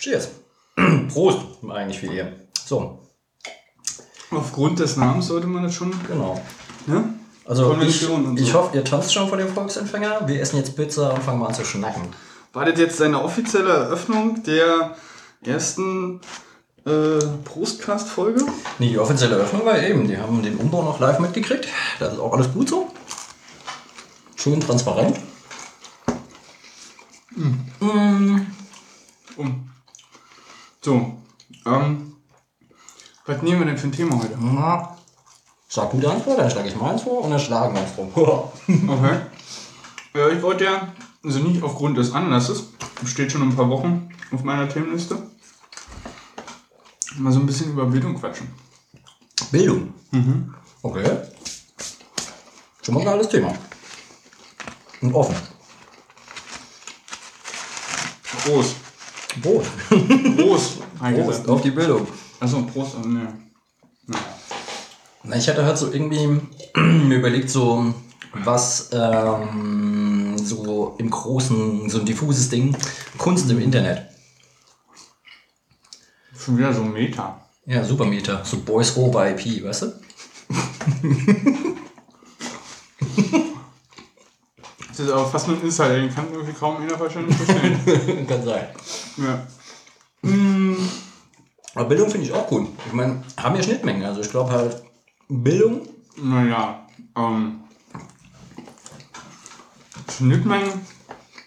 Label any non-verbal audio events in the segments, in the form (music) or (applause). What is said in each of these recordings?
Cheers. (clears throat) Prost, eigentlich viel eher. So, Aufgrund des Namens sollte man das schon. genau. Ne? Also ich, Konvention und so. ich hoffe, ihr tanzt schon vor dem Volksempfänger. Wir essen jetzt Pizza und fangen mal an zu schnacken. War das jetzt seine offizielle Eröffnung der ersten äh, Prostcast-Folge? Nee, die offizielle Eröffnung war eben. Die haben den Umbau noch live mitgekriegt. Das ist auch alles gut so. Schön transparent. Um. So. Ähm, was nehmen wir denn für ein Thema heute? Na, Sag du deins vor, dann schlage ich meins vor und dann schlagen wir uns drum. (laughs) Okay. Ja, ich wollte ja, also nicht aufgrund des Anlasses, steht schon ein paar Wochen auf meiner Themenliste, mal so ein bisschen über Bildung quatschen. Bildung. Okay. Schon mal ein geiles Thema. Und offen. Prost. Brot. Prost. Prost (laughs) auf die Bildung. Achso, Prost. oh, Ne. Naja. Na, ich hatte halt so irgendwie (clears throat) mir überlegt, so was ähm, so im Großen, so ein diffuses Ding, Kunst im Internet. Schon wieder so ein Meta. Ja, Supermeter. So Boys over IP, weißt du? (laughs) (laughs) Das ist aber fast nur ein Insider, den kann irgendwie kaum einer wahrscheinlich verstehen. (laughs) Kann sein. ja. Aber Bildung finde ich auch cool. Ich meine, haben ja Schnittmengen. Also ich glaube halt, Bildung, Naja, ähm. Schnittmengen,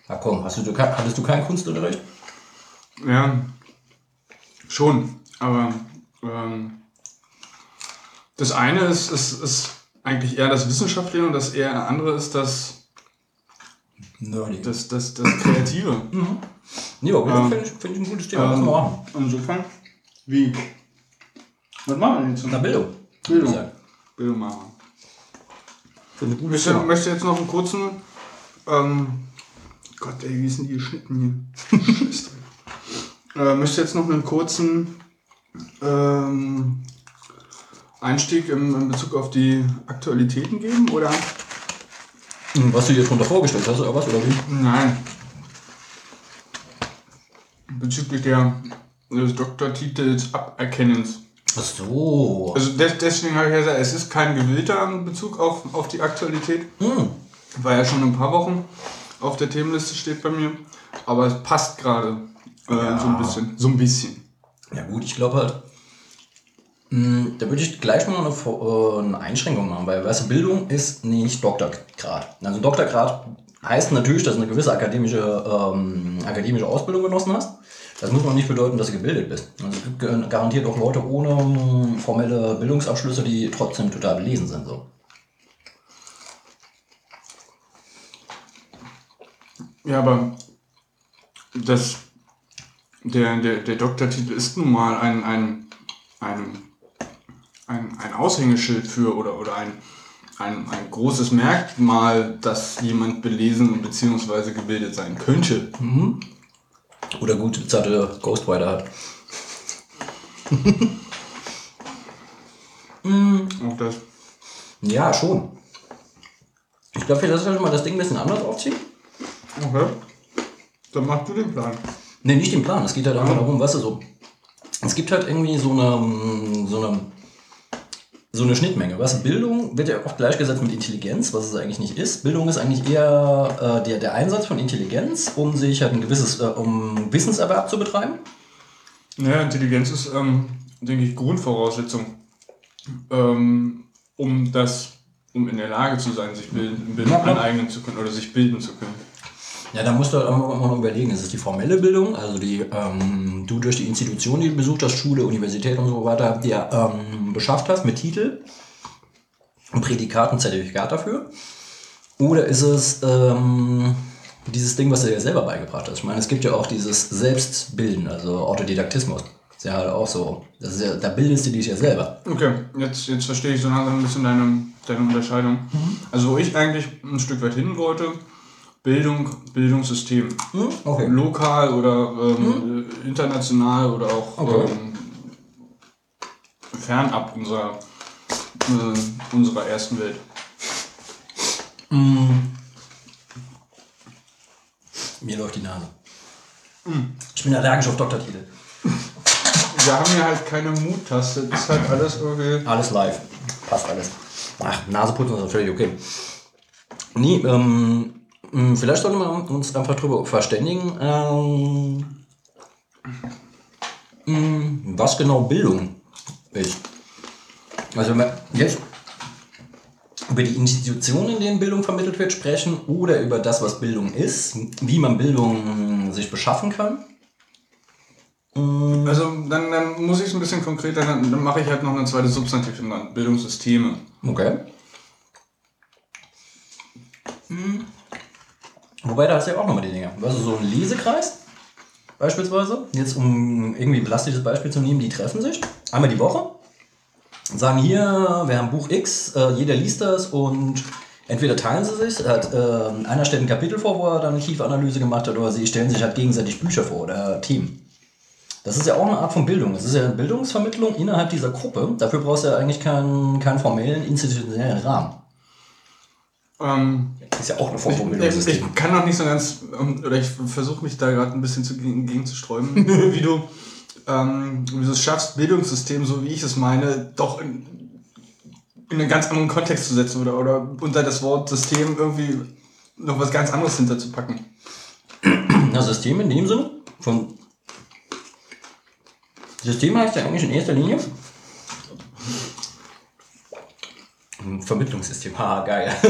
na komm, hast du, hattest du keinen Kunstunterricht? ja, schon. Aber ähm, das eine ist, ist, ist eigentlich eher das Wissenschaftliche und das eher andere ist das, Nerdy. das, das, das Kreative. Aber Bildung Ähm, finde ich, find ich ein gutes Thema. Machen. insofern, wie? Was machen wir denn jetzt? Na, Bildung. Bildung. Bildung machen. Finde ich möchte, möchte jetzt noch einen kurzen. Ähm, Gott, ey, wie denn die geschnitten hier? (laughs) Äh, möchte jetzt noch einen kurzen ähm, Einstieg im, in Bezug auf die Aktualitäten geben, oder? Hm, Was du dir drunter vorgestellt hast, oder was? Oder wie? Nein. Bezüglich der, des Doktortitels Aberkennens. Ach so. Also des, deswegen habe ich ja gesagt, es ist kein gewillter in Bezug auf, auf die Aktualität. Hm. War ja schon ein paar Wochen auf der Themenliste steht bei mir. Aber es passt gerade äh, Ja. so ein bisschen. So ein bisschen. Ja gut, ich glaube halt, da würde ich gleich mal äh, eine Einschränkung machen, weil weißt du, Bildung ist nicht Doktorgrad. Also Doktorgrad heißt natürlich, dass du eine gewisse akademische, ähm, akademische Ausbildung genossen hast. Das muss noch nicht bedeuten, dass du gebildet bist. Also es gibt garantiert auch Leute ohne ähm, formelle Bildungsabschlüsse, die trotzdem total belesen sind. So. Ja, aber das, der, der, der Doktortitel ist nun mal ein, ein, ein, ein, ein Aushängeschild für oder, oder ein, ein, ein großes Merkmal, dass jemand belesen bzw. gebildet sein könnte. Oder gut, jetzt hatte Ghostwriter hat. (laughs) Auch das. Ja, schon. Ich glaube, vielleicht sollte man das Ding ein bisschen anders aufziehen. Okay. Dann machst du den Plan. Nee, nicht den Plan. Es geht halt einfach darum, weißt du, so. Es gibt halt irgendwie so eine, so eine, so eine Schnittmenge. Du, Bildung wird ja oft gleichgesetzt mit Intelligenz, was es eigentlich nicht ist. Bildung ist eigentlich eher äh, der, der Einsatz von Intelligenz, um sich halt ein gewisses, äh, um Wissenserwerb zu betreiben. Ja, Intelligenz ist, ähm, denke ich, Grundvoraussetzung, ähm, um das, um in der Lage zu sein, sich bilden, bilden Ja, aneignen zu können oder sich bilden zu können. Ja, da musst du halt immer noch überlegen, ist es die formelle Bildung, also die ähm, du durch die Institution, die du besucht hast, Schule, Universität und so weiter, dir ähm, beschafft hast mit Titel, ein Prädikat, ein Zertifikat dafür? Oder ist es ähm, dieses Ding, was du dir selber beigebracht hast? Ich meine, es gibt ja auch dieses Selbstbilden, also Autodidaktismus. Ist ja halt auch so. Das ist ja, da bildest du dich ja selber. Okay, jetzt, jetzt verstehe ich so langsam ein bisschen deine, deine Unterscheidung. Also wo ich eigentlich ein Stück weit hin wollte, Bildung, Bildungssystem. Hm? Okay. Lokal oder ähm, äh, international oder auch Okay. ähm, fernab unserer, äh, unserer ersten Welt. Mir läuft die Nase. Ich bin allergisch auf Doktortitel. Wir haben hier halt keine Mut-Taste, das ist halt alles irgendwie. Alles live. Passt alles. Ach, Nase putzen ist völlig okay. Nee, ähm, vielleicht sollten wir uns einfach drüber verständigen, ähm, mh, was genau Bildung ist. Also wenn wir jetzt über die Institutionen, in denen Bildung vermittelt wird, sprechen oder über das, was Bildung ist, wie man Bildung sich beschaffen kann. Also dann, dann muss ich es ein bisschen konkreter, dann, dann mache ich halt noch eine zweite Substantiv genannt, Bildungssysteme. Okay. Hm. Wobei, da hast du ja auch nochmal die Dinge. Also so ein Lesekreis, beispielsweise, jetzt um irgendwie ein plastisches Beispiel zu nehmen, die treffen sich einmal die Woche, sagen hier, wir haben Buch X, äh, jeder liest das und entweder teilen sie sich, hat, äh, einer stellt ein Kapitel vor, wo er dann eine tiefe Analyse gemacht hat, oder sie stellen sich halt gegenseitig Bücher vor oder Themen. Das ist ja auch eine Art von Bildung. Das ist ja eine Bildungsvermittlung innerhalb dieser Gruppe. Dafür brauchst du ja eigentlich keinen, keinen formellen, institutionellen Rahmen. Ähm, Ist ja auch eine Form von ich, ich kann noch nicht so ganz, ähm, oder ich versuche mich da gerade ein bisschen zu, gegenzusträuben, (laughs) wie du ähm, wie du es schaffst, Bildungssystem, so wie ich es meine, doch in, in einen ganz anderen Kontext zu setzen oder, oder unter das Wort System irgendwie noch was ganz anderes hinterzupacken. Na, System in dem Sinne von System heißt ja eigentlich in erster Linie ein Vermittlungssystem. Haha, geil. (laughs)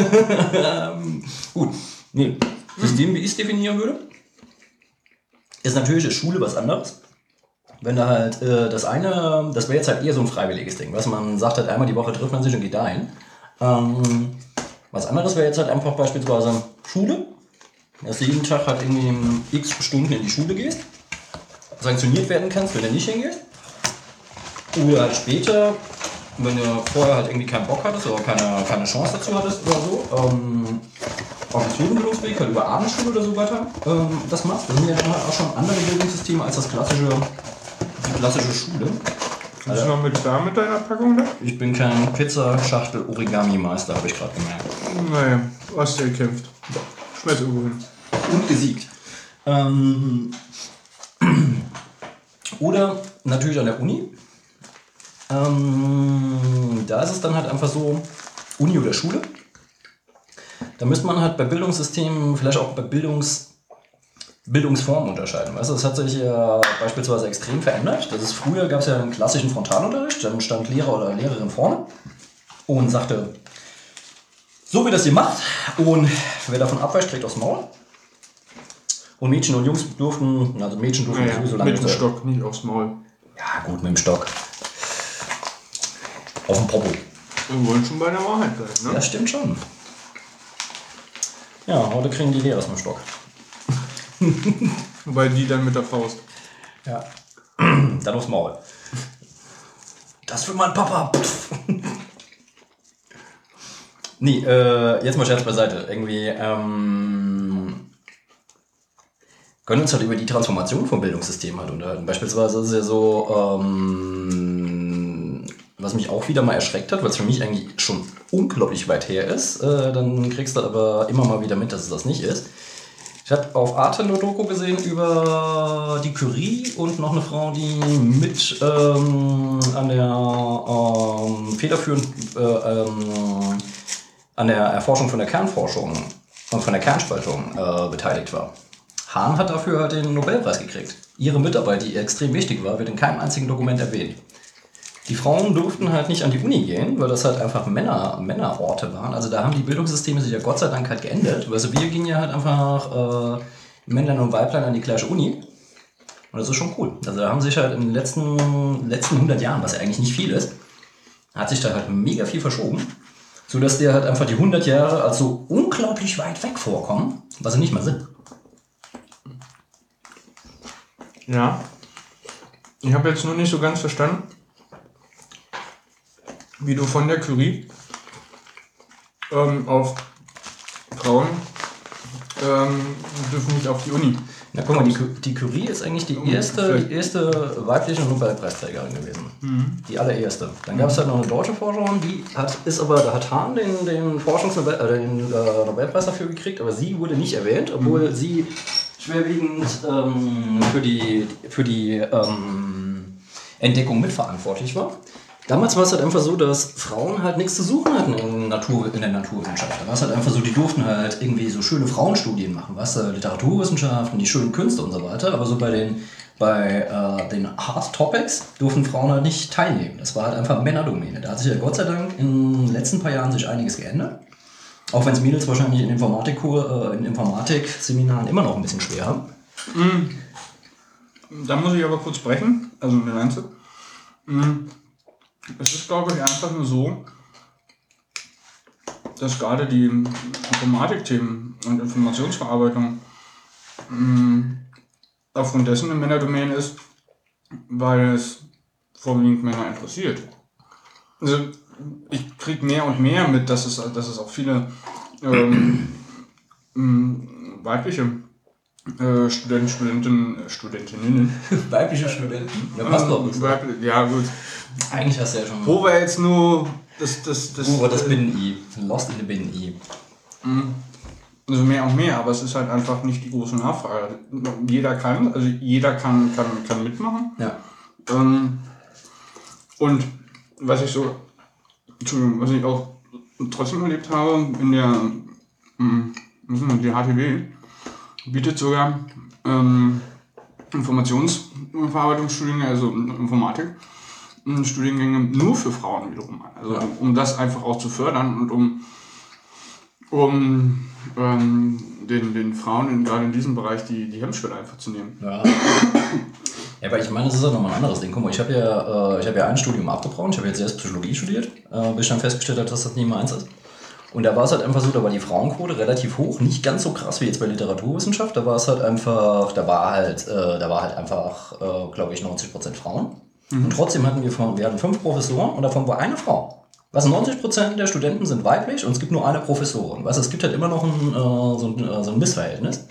Ähm, Gut. Nee. System, wie ich es definieren würde, ist natürlich ist Schule was anderes. Wenn da halt äh, das eine, das wäre jetzt halt eher so ein freiwilliges Ding, was man sagt halt einmal die Woche trifft man sich und geht dahin. Ähm, was anderes wäre jetzt halt einfach beispielsweise Schule, dass du jeden Tag halt irgendwie x Stunden in die Schule gehst, sanktioniert werden kannst, wenn du nicht hingehst. Oder halt später, wenn du vorher halt irgendwie keinen Bock hattest oder keine, keine Chance dazu hattest oder so, ähm, auf dem Schulenbildungsweg, halt über Abendschule oder so weiter, ähm, das machst. Das sind ja dann halt auch schon andere Bildungssysteme als das klassische, die klassische Schule. Bist du noch mit da mit deiner Packung da? Ich bin kein Pizza-Schachtel-Origami-Meister, habe ich gerade gemerkt. Naja, hast du gekämpft. Schmeiß irgendwo hin. und gesiegt. Ähm, (clears throat) oder natürlich an der Uni. Ähm, da ist es dann halt einfach so, Uni oder Schule. Da müsste man halt bei Bildungssystemen vielleicht auch bei Bildungs, Bildungsformen unterscheiden. Weißt du, das hat sich ja beispielsweise extrem verändert. Das ist, früher gab es ja einen klassischen Frontalunterricht, dann stand Lehrer oder Lehrerin vorne und sagte, so wie das ihr macht und wer davon abweicht, kriegt aufs Maul. Und Mädchen und Jungs durften, also Mädchen durften Naja, so lange mit dem Stock, nicht aufs Maul. Ja, gut, mit dem Stock. Auf dem Popo. Wir wollen schon bei der Wahrheit bleiben, ne? Ja, stimmt schon. Ja, heute kriegen die Lehrer aus dem Stock. Wobei die dann mit der Faust. Ja. Dann aufs Maul. Das für meinen Papa. Nee, äh, jetzt mal Scherz beiseite. Irgendwie, ähm, können uns halt über die Transformation vom Bildungssystem halt unterhalten. Beispielsweise ist es ja so, ähm, was mich auch wieder mal erschreckt hat, weil es für mich eigentlich schon unglaublich weit her ist, äh, dann kriegst du aber immer mal wieder mit, dass es das nicht ist. Ich habe auf Arte eine Doku gesehen über die Curie und noch eine Frau, die mit ähm, an der ähm, federführend äh, ähm, an der Erforschung von der Kernforschung und von der Kernspaltung äh, beteiligt war. Hahn hat dafür halt den Nobelpreis gekriegt. Ihre Mitarbeit, die extrem wichtig war, wird in keinem einzigen Dokument erwähnt. Die Frauen durften halt nicht an die Uni gehen, weil das halt einfach Männer, Männerorte waren. Also da haben die Bildungssysteme sich ja Gott sei Dank halt geändert. Also wir gingen ja halt einfach äh, Männlein und Weiblein an die gleiche Uni. Und das ist schon cool. Also da haben sich halt in den letzten, letzten 100 Jahren, was ja eigentlich nicht viel ist, hat sich da halt mega viel verschoben. So dass dir halt einfach die 100 Jahre als so unglaublich weit weg vorkommen, was sie nicht mal sind. Ja. Ich habe jetzt nur nicht so ganz verstanden, wie du von der Curie ähm, auf Frauen ähm, dürfen nicht auf die Uni. Na guck mal, die, die Curie ist eigentlich die erste, die erste weibliche Nobelpreisträgerin gewesen. Die allererste. Dann gab es halt noch eine deutsche Forscherin, die hat, ist aber, da hat Hahn den, den, Forschungsnobel, äh, den äh, Nobelpreis dafür gekriegt, aber sie wurde nicht erwähnt, obwohl sie schwerwiegend ähm, für die, für die ähm, Entdeckung mitverantwortlich war. Damals war es halt einfach so, dass Frauen halt nichts zu suchen hatten in, Natur, in der Naturwissenschaft. Da war es halt einfach so, die durften halt irgendwie so schöne Frauenstudien machen, was äh, Literaturwissenschaften, die schönen Künste und so weiter. Aber so bei den, bei äh, den Hard Topics durften Frauen halt nicht teilnehmen. Das war halt einfach Männerdomäne. Da hat sich ja Gott sei Dank in den letzten paar Jahren sich einiges geändert. Auch wenn es Mädels wahrscheinlich in Informatik, äh, in Informatik-Seminaren immer noch ein bisschen schwer haben. Da muss ich aber kurz brechen, also eine Lanze. Mm. Es ist, glaube ich, einfach nur so, dass gerade die Informatikthemen und Informationsverarbeitung mm, aufgrund dessen eine Männerdomäne ist, weil es vorwiegend Männer interessiert. Also ich kriege mehr und mehr mit, dass es, dass es auch viele ähm, mm, weibliche äh, Studenten, äh, Studentinnen. (laughs) Weibliche Studenten. Ja, passt doch. Ähm, weibli- ja, gut. Eigentlich hast du ja schon. Wo war jetzt nur das, das, das, Wo war das äh, Binnen-I? Lost in the Binnen-I. Also mehr und mehr, aber es ist halt einfach nicht die große Nachfrage. Jeder kann, also jeder kann, kann, kann mitmachen. Ja. Ähm, und was ich so, Entschuldigung, was ich auch trotzdem erlebt habe, in der, denn, die HTW bietet sogar ähm, Informationsverarbeitungsstudiengänge, also Informatik, Studiengänge nur für Frauen wiederum. Also um, um das einfach auch zu fördern und um, um ähm, den, den Frauen in, gerade in diesem Bereich die, die Hemmschwelle einfach zu nehmen. Ja. Ja, aber ich meine, das ist auch nochmal ein anderes Ding. Guck mal, ich habe ja, äh, ich hab ja ein Studium abgebrochen. Ich habe jetzt erst Psychologie studiert, äh, bis ich dann festgestellt habe, dass das nicht meins ist. Und da war es halt einfach so, da war die Frauenquote relativ hoch, nicht ganz so krass wie jetzt bei Literaturwissenschaft. Da war es halt einfach, da war halt, äh, da war halt einfach, äh, glaube ich, 90% Frauen. Und trotzdem hatten wir, von, wir hatten fünf Professoren und davon war eine Frau. Was 90% der Studenten sind weiblich und es gibt nur eine Professorin. Du, es gibt halt immer noch ein, äh, so, ein, äh, so ein Missverhältnis.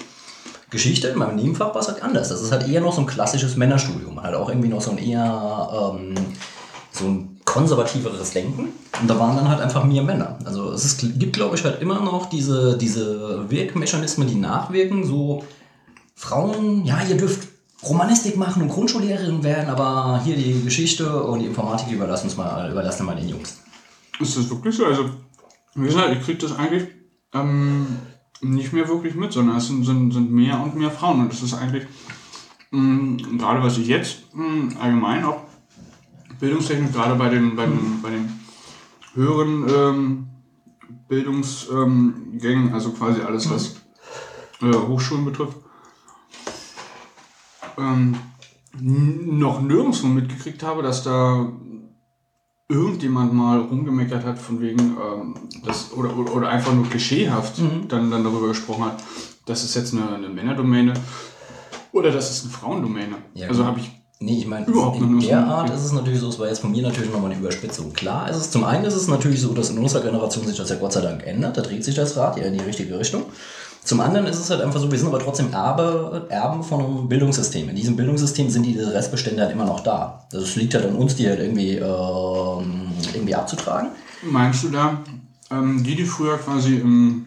Geschichte in meinem Nebenfach war es halt anders. Das ist halt eher noch so ein klassisches Männerstudium. Halt auch irgendwie noch so ein eher ähm, so ein konservativeres Denken. Und da waren dann halt einfach mehr Männer. Also es ist, gibt, glaube ich, halt immer noch diese, diese Wirkmechanismen, die nachwirken. So Frauen, ja, ihr dürft Romanistik machen und Grundschullehrerin werden, aber hier die Geschichte und die Informatik überlassen uns mal, überlassen wir mal den Jungs. Ist das wirklich so? Also, wie gesagt, ich kriege das eigentlich ähm, nicht mehr wirklich mit, sondern es sind, sind, sind mehr und mehr Frauen. Und das ist eigentlich, mh, gerade was ich jetzt mh, allgemein auch bildungstechnisch, gerade bei den, bei den, bei den höheren ähm, Bildungsgängen, ähm, also quasi alles, was äh, Hochschulen betrifft, ähm, noch nirgendwo mitgekriegt habe, dass da irgendjemand mal rumgemeckert hat von wegen, ähm, das, oder, oder, oder einfach nur klischeehaft dann, dann darüber gesprochen hat, das ist jetzt eine, eine Männerdomäne oder das ist eine Frauendomäne. Ja, also habe ich Nee, ich meine, Überhaupt in der Art ist es natürlich so, es war jetzt von mir natürlich nochmal eine Überspitzung. Klar ist es, zum einen ist es natürlich so, dass in unserer Generation sich das ja Gott sei Dank ändert, da dreht sich das Rad ja in die richtige Richtung. Zum anderen ist es halt einfach so, wir sind aber trotzdem Erbe, Erben von einem Bildungssystem. In diesem Bildungssystem sind diese Restbestände halt immer noch da. Also es liegt halt an uns, die halt irgendwie, ähm, irgendwie abzutragen. Meinst du da, ähm, die, die früher quasi im,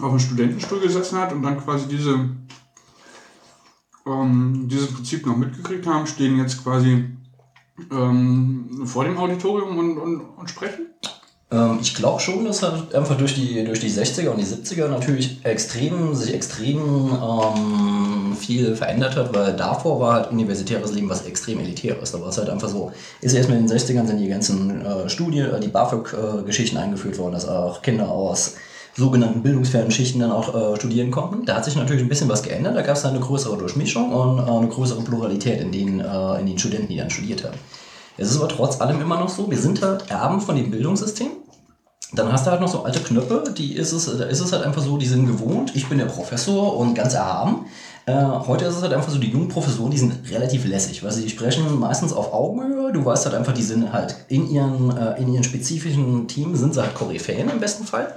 auf dem Studentenstuhl gesessen hat und dann quasi diese, ähm, dieses Prinzip noch mitgekriegt haben, stehen jetzt quasi ähm, vor dem Auditorium und, und, und sprechen? Ähm, ich glaube schon, dass halt einfach durch die, durch die 60er und die 70er natürlich extrem, sich extrem ähm, viel verändert hat, weil davor war halt universitäres Leben was extrem elitäres. Da war es halt einfach so, ist erst mit den 60ern sind die ganzen äh, Studien, äh, die BAföG-Geschichten eingeführt worden, dass auch Kinder aus sogenannten bildungsfernen Schichten dann auch äh, studieren konnten. Da hat sich natürlich ein bisschen was geändert. Da gab es dann eine größere Durchmischung und äh, eine größere Pluralität in den, äh, in den Studenten, die dann studiert haben. Es ist aber trotz allem immer noch so, wir sind halt Erben von dem Bildungssystem. Dann hast du halt noch so alte Knöpfe, die ist es, da ist es halt einfach so, die sind gewohnt, ich bin der Professor und ganz erhaben. Äh, heute ist es halt einfach so, die jungen Professoren, die sind relativ lässig, weil sie sprechen meistens auf Augenhöhe. Du weißt halt einfach, die sind halt in ihren, äh, in ihren spezifischen Teams sind sie halt Koryphäen im besten Fall.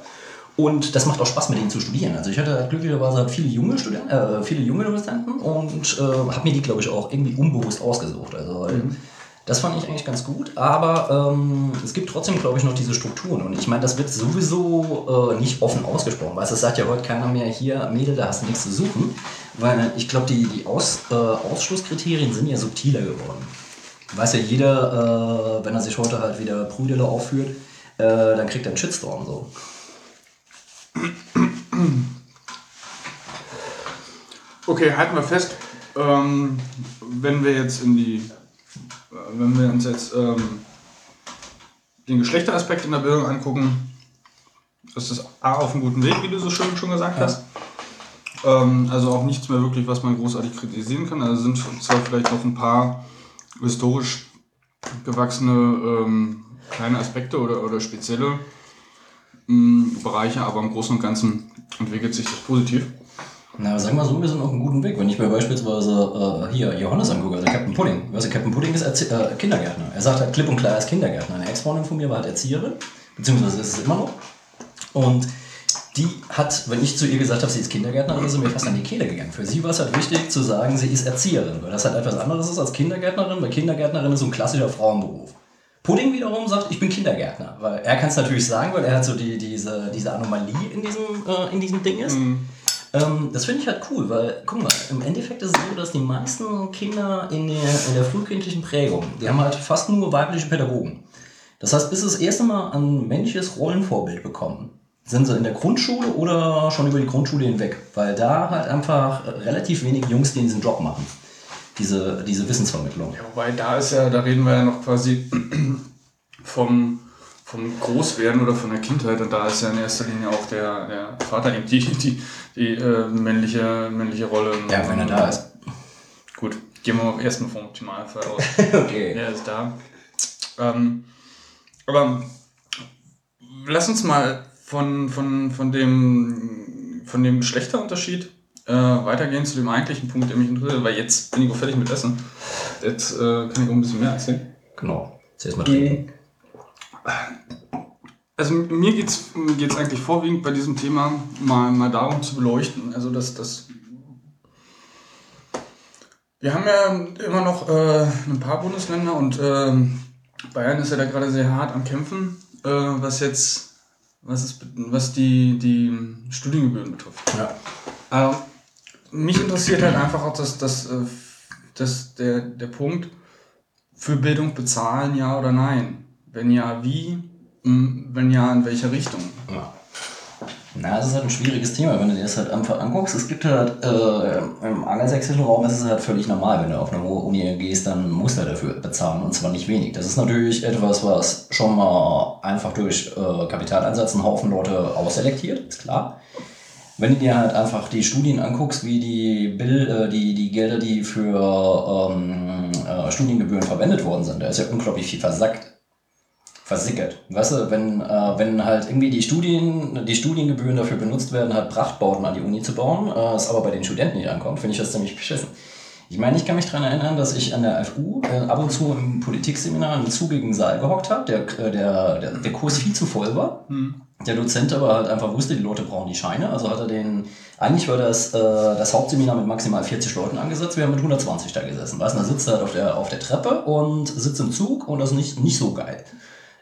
Und das macht auch Spaß, mit denen zu studieren. Also ich hatte halt glücklicherweise halt viele junge Studenten, äh, viele junge Dozenten und äh, habe mir die, glaube ich, auch irgendwie unbewusst ausgesucht. Also mhm. Das fand ich eigentlich ganz gut. Aber ähm, es gibt trotzdem, glaube ich, noch diese Strukturen. Und ich meine, das wird sowieso äh, nicht offen ausgesprochen. Weil es sagt ja heute keiner mehr, hier, Mädel, da hast du nichts zu suchen. Weil ich glaube, die, die Aus, äh, Ausschlusskriterien sind ja subtiler geworden. Weiß ja jeder, äh, wenn er sich heute halt wieder Prüdele aufführt, äh, dann kriegt er einen Shitstorm so. Okay, halten wir fest. Ähm, wenn wir jetzt in die, äh, wenn wir uns jetzt ähm, den Geschlechteraspekt in der Bildung angucken, ist das A auf einem guten Weg, wie du so schön schon gesagt ja. hast. Ähm, also auch nichts mehr wirklich, was man großartig kritisieren kann. Also sind zwar vielleicht noch ein paar historisch gewachsene ähm, kleine Aspekte oder, oder spezielle Bereiche, aber im Großen und Ganzen entwickelt sich das positiv. Na, sag mal so, wir sind auf einem guten Weg. Wenn ich mir beispielsweise äh, hier Johannes angucke, also Captain Pudding. Weißt du, Captain Pudding ist Erzie äh, Kindergärtner. Er sagt halt klipp und klar, er ist Kindergärtner. Eine Ex-Freundin von mir war halt Erzieherin, beziehungsweise ist es immer noch. Und die hat, wenn ich zu ihr gesagt habe, sie ist Kindergärtnerin, ist sie mir fast an die Kehle gegangen. Für sie war es halt wichtig zu sagen, sie ist Erzieherin, weil das halt etwas anderes ist als Kindergärtnerin, weil Kindergärtnerin ist so ein klassischer Frauenberuf. Pudding wiederum sagt, ich bin Kindergärtner. Weil er kann es natürlich sagen, weil er hat so die, diese, diese Anomalie in diesem, äh, in diesem Ding ist. Mhm. Ähm, das finde ich halt cool, weil, guck mal, im Endeffekt ist es so, dass die meisten Kinder in der, in der frühkindlichen Prägung, die haben halt fast nur weibliche Pädagogen. Das heißt, bis sie das erste Mal ein männliches Rollenvorbild bekommen, sind sie in der Grundschule oder schon über die Grundschule hinweg. Weil da halt einfach relativ wenig Jungs, die diesen Job machen diese, diese Wissensvermittlung. Ja, wobei da ist ja, da reden wir ja noch quasi (clears throat) vom, vom Großwerden oder von der Kindheit und da ist ja in erster Linie auch der, der Vater eben die, die, die äh, männliche, männliche Rolle. Ja, wenn er da ist. Gut, gehen wir erstmal vom Optimalfall aus. (laughs) okay. Er ist da. Ähm, aber lass uns mal von, von, von, dem, von dem Geschlechterunterschied äh, weitergehen zu dem eigentlichen Punkt, der mich interessiert, weil jetzt bin ich auch fertig mit Essen. Jetzt äh, kann ich auch ein bisschen mehr erzählen. Genau. Zuerst mal trinken. Also mir geht es geht's eigentlich vorwiegend bei diesem Thema mal, mal darum zu beleuchten. Also dass das. Wir haben ja immer noch äh, ein paar Bundesländer und äh, Bayern ist ja da gerade sehr hart am Kämpfen, äh, was jetzt, was, ist, was die, die Studiengebühren betrifft. Ja. Ähm, mich interessiert halt einfach auch das, das, äh, das, der, der Punkt, für Bildung bezahlen, ja oder nein? Wenn ja, wie? Hm, wenn ja, in welche Richtung? Ja. Na, das ist halt ein schwieriges Thema, wenn du dir das halt einfach anguckst. Es gibt halt, äh, im angelsächsischen Raum ist es halt völlig normal, wenn du auf eine hohe Uni gehst, dann musst du dafür bezahlen und zwar nicht wenig. Das ist natürlich etwas, was schon mal einfach durch äh, Kapitaleinsatz einen Haufen Leute ausselektiert, ist klar. Wenn du dir halt einfach die Studien anguckst, wie die, Bill, äh, die, die Gelder, die für ähm, äh, Studiengebühren verwendet worden sind, da ist ja unglaublich viel versackt versickert. Weißt du, wenn, äh, wenn halt irgendwie die Studien, die Studiengebühren dafür benutzt werden, halt Prachtbauten an die Uni zu bauen, äh, es aber bei den Studenten nicht ankommt, finde ich das ziemlich beschissen. Ich meine, ich kann mich daran erinnern, dass ich an der FU äh, ab und zu im Politikseminar im zugigen Saal gehockt habe, der, äh, der, der, der Kurs viel zu voll war. Hm. Der Dozent aber halt einfach wusste, die Leute brauchen die Scheine. Also hat er den, eigentlich war das, äh, das Hauptseminar mit maximal 40 Leuten angesetzt. Wir haben mit 120 da gesessen. Weißt du, da sitzt er halt auf der, auf der Treppe und sitzt im Zug und das ist nicht, nicht so geil.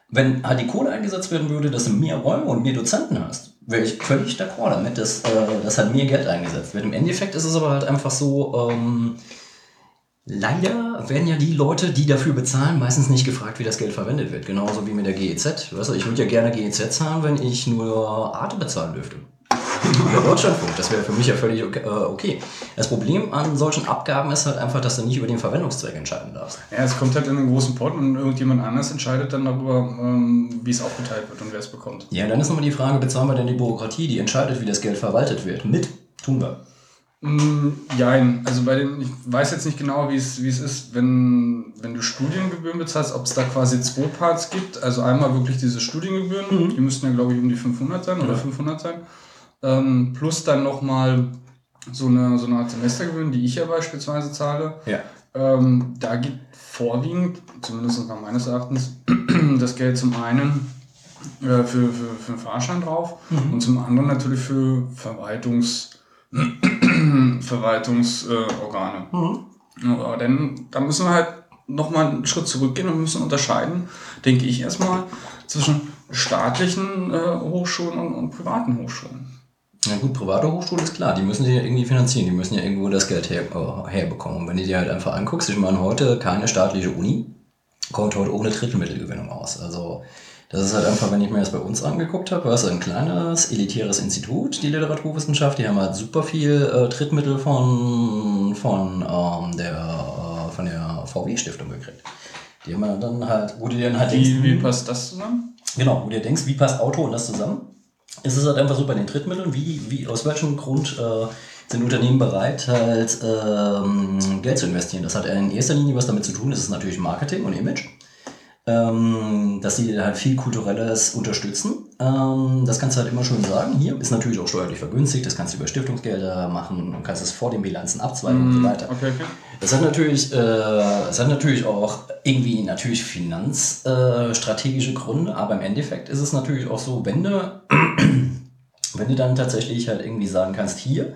Wenn halt die Kohle eingesetzt werden würde, dass du mehr Räume und mehr Dozenten hast, wäre ich völlig d'accord damit, dass, äh, dass halt mehr Geld eingesetzt wird. Im Endeffekt ist es aber halt einfach so, ähm, Leider werden ja die Leute, die dafür bezahlen, meistens nicht gefragt, wie das Geld verwendet wird. Genauso wie mit der GEZ. Weißt du, ich würde ja gerne GEZ zahlen, wenn ich nur Arte bezahlen dürfte. Über Deutschlandfunk, das wäre für mich ja völlig okay, äh, okay. Das Problem an solchen Abgaben ist halt einfach, dass du nicht über den Verwendungszweck entscheiden darfst. Ja, es kommt halt in einen großen Pot und irgendjemand anders entscheidet dann darüber, ähm, wie es aufgeteilt wird und wer es bekommt. Ja, dann ist nochmal die Frage, bezahlen wir denn die Bürokratie, die entscheidet, wie das Geld verwaltet wird? Mit, tun wir. Mm, Jein, also bei den, ich weiß jetzt nicht genau, wie es, wie es ist, wenn, wenn du Studiengebühren bezahlst, ob es da quasi zwei Parts gibt. Also einmal wirklich diese Studiengebühren, die müssten ja glaube ich um die 500 sein oder 500 sein. Ähm, plus dann nochmal so eine, so eine Art Semestergebühren, die ich ja beispielsweise zahle. Ja. Ähm, da geht vorwiegend, zumindest nach meines Erachtens, (clears throat) das Geld zum einen äh, für, für, für den Fahrschein drauf und zum anderen natürlich für Verwaltungs, (clears throat) Verwaltungsorgane. Ja, aber dann, da müssen wir halt nochmal einen Schritt zurückgehen und müssen unterscheiden, denke ich erstmal, zwischen staatlichen äh, Hochschulen und, und privaten Hochschulen. Na gut, private Hochschule ist klar, die müssen die ja irgendwie finanzieren, die müssen ja irgendwo das Geld her, äh, herbekommen. Und wenn du dir halt einfach anguckst, ich meine, heute keine staatliche Uni kommt heute ohne Drittmittelgewinnung aus. Also das ist halt einfach, wenn ich mir das bei uns angeguckt habe, war es ein kleines, elitäres Institut, die Literaturwissenschaft, die haben halt super viel äh, Drittmittel von, von, ähm, der, äh, von der VW-Stiftung gekriegt. Die haben dann halt, wo du dir dann halt denkst, Wie, wie passt das zusammen? Genau, wo du dir denkst, wie passt Auto und das zusammen? Es ist halt einfach so bei den Drittmitteln, wie, wie aus welchem Grund äh, sind Unternehmen bereit, halt ähm, Geld zu investieren. Das hat in erster Linie was damit zu tun, das ist natürlich Marketing und Image. Ähm, dass sie halt viel Kulturelles unterstützen. Ähm, das kannst du halt immer schön sagen. Hier ist natürlich auch steuerlich vergünstigt, das kannst du über Stiftungsgelder machen und kannst es vor den Bilanzen abzweigen und so weiter. Okay, okay. Das hat natürlich, äh, das hat natürlich auch irgendwie natürlich finanzstrategische äh, Gründe, aber im Endeffekt ist es natürlich auch so, wenn du, (clears throat) wenn du dann tatsächlich halt irgendwie sagen kannst, hier,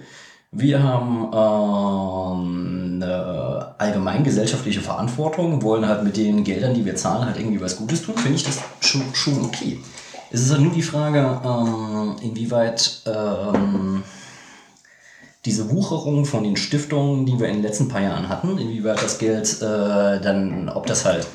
wir haben ähm, eine allgemeingesellschaftliche Verantwortung, wollen halt mit den Geldern, die wir zahlen, halt irgendwie was Gutes tun, finde ich das schon, schon okay. Es ist halt nur die Frage, ähm, inwieweit ähm, diese Wucherung von den Stiftungen, die wir in den letzten paar Jahren hatten, inwieweit das Geld äh, dann, ob das halt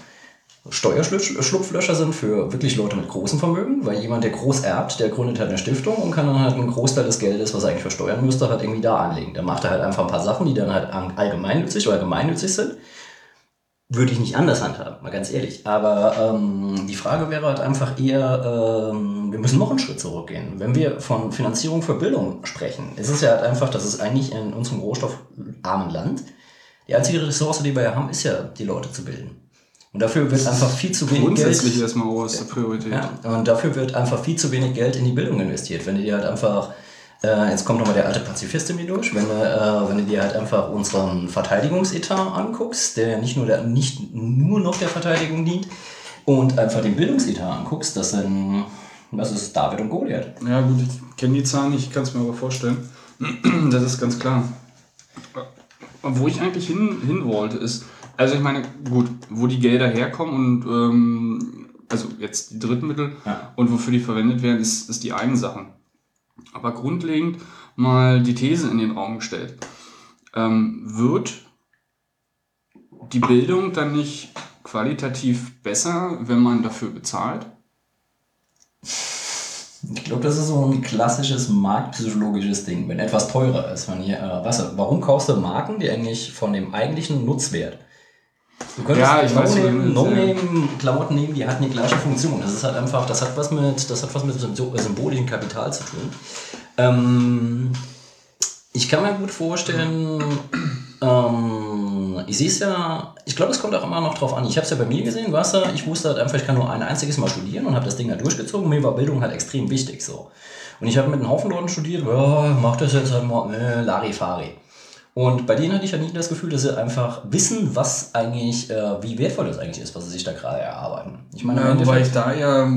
Steuerschlupflöcher sind für wirklich Leute mit großem Vermögen, weil jemand, der groß erbt, der gründet halt eine Stiftung und kann dann halt einen Großteil des Geldes, was er eigentlich versteuern müsste, halt irgendwie da anlegen. Da macht er halt einfach ein paar Sachen, die dann halt allgemeinnützig oder gemeinnützig sind. Würde ich nicht anders handhaben, mal ganz ehrlich. Aber ähm, die Frage wäre halt einfach eher, ähm, wir müssen noch einen Schritt zurückgehen. Wenn wir von Finanzierung für Bildung sprechen, ist es ja halt einfach, dass es eigentlich in unserem rohstoffarmen Land die einzige Ressource, die wir ja haben, ist ja, die Leute zu bilden. Und dafür wird einfach viel zu wenig Grundsätzlich Geld. erstmal oberste Priorität. Ja, und dafür wird einfach viel zu wenig Geld in die Bildung investiert. Wenn du dir halt einfach, äh, jetzt kommt nochmal der alte Pazifist in mir durch, wenn du, äh, wenn du dir halt einfach unseren Verteidigungsetat anguckst, der nicht nur, der, nicht nur noch der Verteidigung dient, und einfach den Bildungsetat anguckst, das sind, das ist David und Goliath. Ja, gut, ich kenne die Zahlen nicht, ich kann es mir aber vorstellen. (clears throat) Das ist ganz klar. Wo ich eigentlich hin, hin wollte, ist, also ich meine, gut, wo die Gelder herkommen und ähm, also jetzt die Drittmittel Ja. und wofür die verwendet werden, ist, ist die eine Sache. Aber grundlegend mal die These in den Raum gestellt. Ähm, wird die Bildung dann nicht qualitativ besser, wenn man dafür bezahlt? Ich glaube, das ist so ein klassisches marktpsychologisches Ding. Wenn etwas teurer ist, wenn ihr, äh, was, warum kaufst du Marken, die eigentlich von dem eigentlichen Nutzwert? Du könntest Ja. No-Name-Klamotten nehmen, die hatten die gleiche Funktion. Das ist halt einfach, das hat was mit, das hat was mit symbo- symbolischem Kapital zu tun. Ähm, ich kann mir gut vorstellen, ähm, ich sehe es ja, ich glaube, es kommt auch immer noch drauf an. Ich habe es ja bei mir gesehen, weißt du, ich wusste halt einfach, ich kann nur ein einziges Mal studieren und habe das Ding halt durchgezogen. Mir war Bildung halt extrem wichtig so. Und ich habe mit einem Haufen Leuten studiert, ja, mach das jetzt halt mal, äh, Larifari. Und bei denen hatte ich ja nie das Gefühl, dass sie einfach wissen, was eigentlich, äh, wie wertvoll das eigentlich ist, was sie sich da gerade erarbeiten. Ich meine, Ja, wobei ich da eher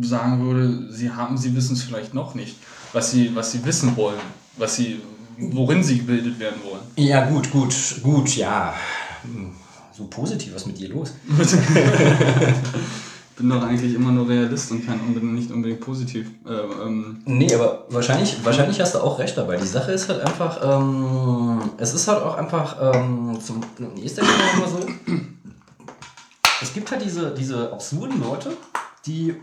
sagen würde, sie haben, sie wissen es vielleicht noch nicht, was sie, was sie wissen wollen, was sie, worin sie gebildet werden wollen. Ja, gut, gut, gut, ja. Hm, So positiv, was ist mit dir los? (laughs) (laughs) Bin doch eigentlich immer nur Realist und kein unbedingt, nicht unbedingt positiv. Äh, ähm, Nee, aber wahrscheinlich, wahrscheinlich hast du auch recht dabei. Die Sache ist halt einfach, ähm, es ist halt auch einfach, ähm, zum nächsten Mal mal so, es gibt halt diese, diese absurden Leute, die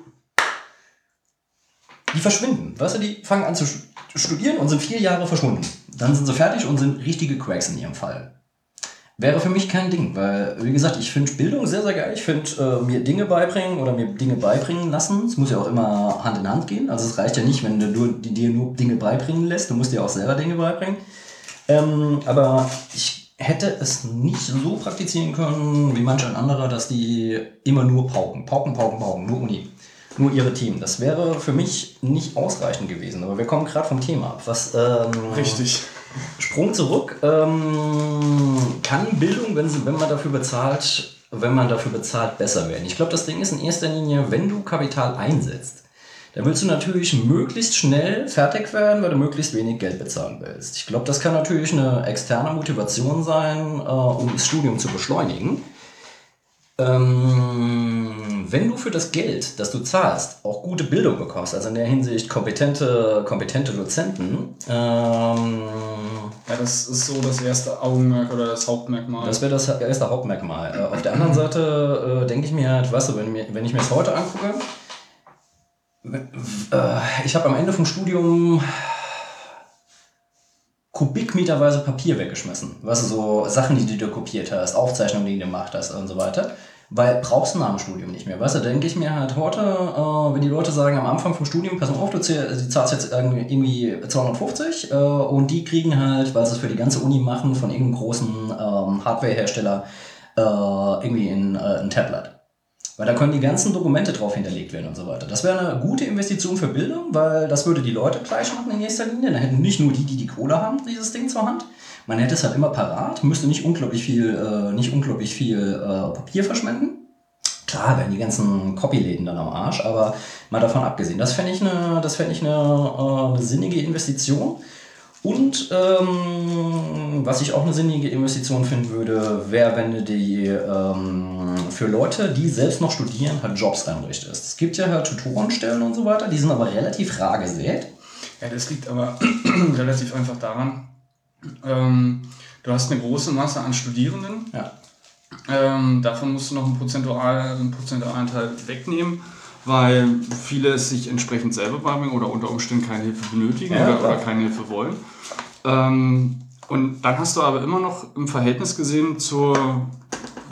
die verschwinden. Weißt du, die fangen an zu studieren und sind vier Jahre verschwunden. Dann sind sie fertig und sind richtige Cracks in ihrem Fall. Wäre für mich kein Ding, weil, wie gesagt, ich finde Bildung sehr, sehr geil. Ich finde, äh, mir Dinge beibringen oder mir Dinge beibringen lassen, es muss ja auch immer Hand in Hand gehen. Also es reicht ja nicht, wenn du dir nur Dinge beibringen lässt, du musst dir auch selber Dinge beibringen. Ähm, aber ich hätte es nicht so praktizieren können wie manch ein anderer, dass die immer nur pauken, pauken, pauken, pauken, nur Uni, nur ihre Themen. Das wäre für mich nicht ausreichend gewesen. Aber wir kommen gerade vom Thema ab. Was, ähm, Richtig. Sprung zurück. Ähm, kann Bildung, wenn, wenn man dafür bezahlt, wenn man dafür bezahlt, besser werden? Ich glaube, das Ding ist in erster Linie, wenn du Kapital einsetzt, dann willst du natürlich möglichst schnell fertig werden, weil du möglichst wenig Geld bezahlen willst. Ich glaube, das kann natürlich eine externe Motivation sein, äh, um das Studium zu beschleunigen. Ähm, wenn du für das Geld, das du zahlst, auch gute Bildung bekommst, also in der Hinsicht kompetente, kompetente Dozenten, ähm, Ja, das ist so das erste Augenmerk oder das Hauptmerkmal. das wäre das erste Hauptmerkmal. Äh, auf der anderen Seite äh, denke ich mir halt, weißt du, wenn, mir, wenn ich mir das heute angucke, äh, ich habe am Ende vom Studium kubikmeterweise Papier weggeschmissen. Weißt du, so Sachen, die du dir kopiert hast, Aufzeichnungen, die du gemacht hast und so weiter. Weil brauchst du nach dem Studium nicht mehr. Weißt du, denke ich mir halt heute, äh, wenn die Leute sagen am Anfang vom Studium, pass auf, du du zahlst jetzt irgendwie irgendwie 250 äh, und die kriegen halt, weil sie es für die ganze Uni machen, von irgendeinem großen ähm, Hardwarehersteller äh, irgendwie ein, äh, ein Tablet. Weil da können die ganzen Dokumente drauf hinterlegt werden und so weiter. Das wäre eine gute Investition für Bildung, weil das würde die Leute gleich machen in erster Linie. Dann hätten nicht nur die, die die Kohle haben, dieses Ding zur Hand. Man hätte es halt immer parat, müsste nicht unglaublich viel, äh, nicht unglaublich viel äh, Papier verschwenden. Klar, wären die ganzen Copyläden dann am Arsch, aber mal davon abgesehen, das fände ich eine, das fände ich eine, äh, sinnige Investition. Und ähm, was ich auch eine sinnige Investition finden würde, wäre, wenn du die ähm, für Leute, die selbst noch studieren, halt Jobs einrichtest. Es gibt ja halt Tutorenstellen und so weiter, die sind aber relativ rar gesät. Ja, das liegt aber (clears throat) relativ einfach daran, ähm, du hast eine große Masse an Studierenden. Ja. Ähm, davon musst du noch einen prozentualen, einen prozentualen Teil wegnehmen, weil viele es sich entsprechend selber beibringen oder unter Umständen keine Hilfe benötigen Ja, oder, oder keine Hilfe wollen. Ähm, und dann hast du aber immer noch im Verhältnis gesehen zur,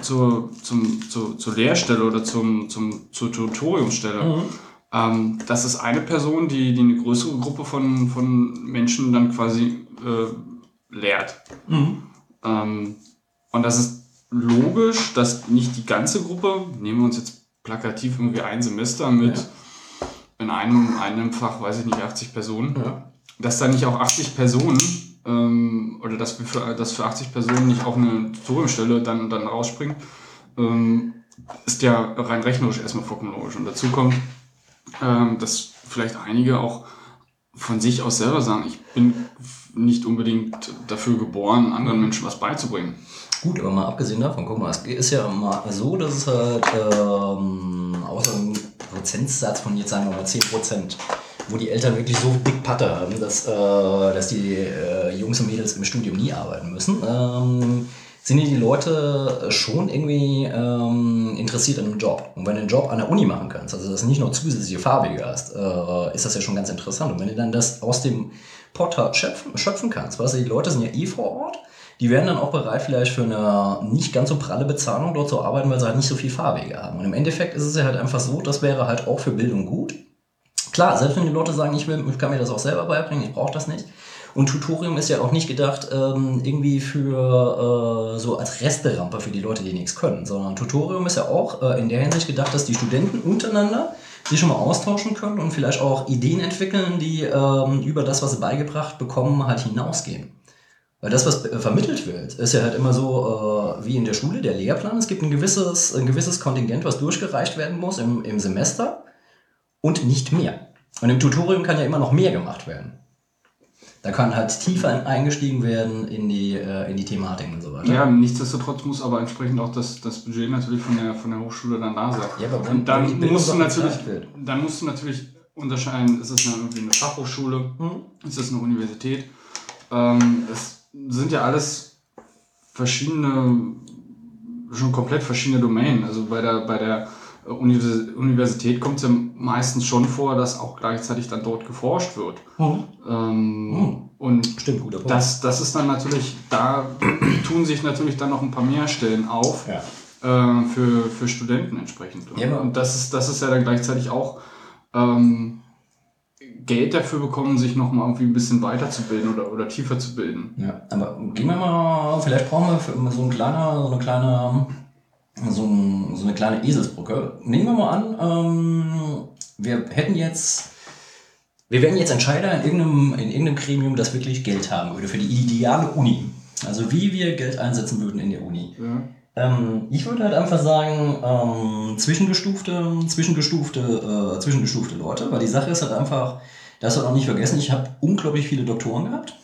zur, zum, zur, zur Lehrstelle oder zum, zum, zur Tutoriumsstelle. Ähm, das ist eine Person, die, die eine größere Gruppe von, von Menschen dann quasi äh, lehrt. Ähm, und das ist logisch, dass nicht die ganze Gruppe, nehmen wir uns jetzt plakativ irgendwie ein Semester mit Ja. in einem, einem Fach, weiß ich nicht, 80 Personen, Ja. dass da nicht auch 80 Personen ähm, oder dass, wir für, dass für 80 Personen nicht auch eine Tutoriumstelle dann, dann rausspringt, ähm, ist ja rein rechnerisch erstmal vollkommen logisch. Und dazu kommt, ähm, dass vielleicht einige auch von sich aus selber sagen, ich bin nicht unbedingt dafür geboren, anderen Menschen was beizubringen. Gut, aber mal abgesehen davon, guck mal, es ist ja mal so, dass es halt ähm, außer einem Prozentsatz von jetzt sagen wir mal 10%, wo die Eltern wirklich so dick Patte haben, dass, äh, dass die äh, Jungs und Mädels im Studium nie arbeiten müssen, ähm, sind ja die Leute schon irgendwie ähm, interessiert an einem Job. Und wenn du einen Job an der Uni machen kannst, also dass du nicht noch zusätzliche Farbige hast, äh, ist das ja schon ganz interessant. Und wenn du dann das aus dem Pot schöpfen, schöpfen kannst, weißt du, die Leute sind ja eh vor Ort, die wären dann auch bereit, vielleicht für eine nicht ganz so pralle Bezahlung dort zu arbeiten, weil sie halt nicht so viel Fahrwege haben. Und im Endeffekt ist es ja halt einfach so, das wäre halt auch für Bildung gut. Klar, selbst wenn die Leute sagen, ich, will, ich kann mir das auch selber beibringen, ich brauche das nicht. Und Tutorium ist ja auch nicht gedacht ähm, irgendwie für äh, so als Resterampe für die Leute, die nichts können, sondern Tutorium ist ja auch äh, in der Hinsicht gedacht, dass die Studenten untereinander sich schon mal austauschen können und vielleicht auch Ideen entwickeln, die ähm, über das, was sie beigebracht bekommen, halt hinausgehen. Weil das, was äh, vermittelt wird, ist ja halt immer so äh, wie in der Schule, der Lehrplan. Es gibt ein gewisses, ein gewisses Kontingent, was durchgereicht werden muss im, im Semester und nicht mehr. Und im Tutorium kann ja immer noch mehr gemacht werden. Da kann halt tiefer eingestiegen werden in die, äh, in die Thematiken und so weiter. Ja, nichtsdestotrotz muss aber entsprechend auch das, das Budget natürlich von der, von der Hochschule dann da sein. Ja, aber und dann musst du natürlich, dann musst du natürlich unterscheiden, ist es eine, irgendwie eine Fachhochschule, Hm? ist es eine Universität. Ähm, es sind ja alles verschiedene schon komplett verschiedene Domänen. Also bei der, bei der Universität kommt es ja meistens schon vor, dass auch gleichzeitig dann dort geforscht wird. Ähm, Und Stimmt, guter Punkt. das, das ist dann natürlich, da (clears throat) tun sich natürlich dann noch ein paar mehr Stellen auf Ja. äh, für, für Studenten entsprechend. Und, Ja, und das ist, das ist ja dann gleichzeitig auch ähm, Geld dafür bekommen, sich nochmal irgendwie ein bisschen weiterzubilden oder, oder tiefer zu bilden. Ja, aber gehen wir mal, vielleicht brauchen wir so, ein kleiner, so eine kleine, so, ein, so eine kleine Eselsbrücke. Nehmen wir mal an, ähm, wir hätten jetzt, wir wären jetzt Entscheider in irgendeinem, in irgendeinem Gremium, das wirklich Geld haben würde für die ideale Uni. Also wie wir Geld einsetzen würden in der Uni. Ja. Ähm, ich würde halt einfach sagen, ähm, zwischengestufte, zwischengestufte, äh, zwischengestufte Leute, weil die Sache ist halt einfach, das soll auch nicht vergessen, ich habe unglaublich viele Doktoren gehabt,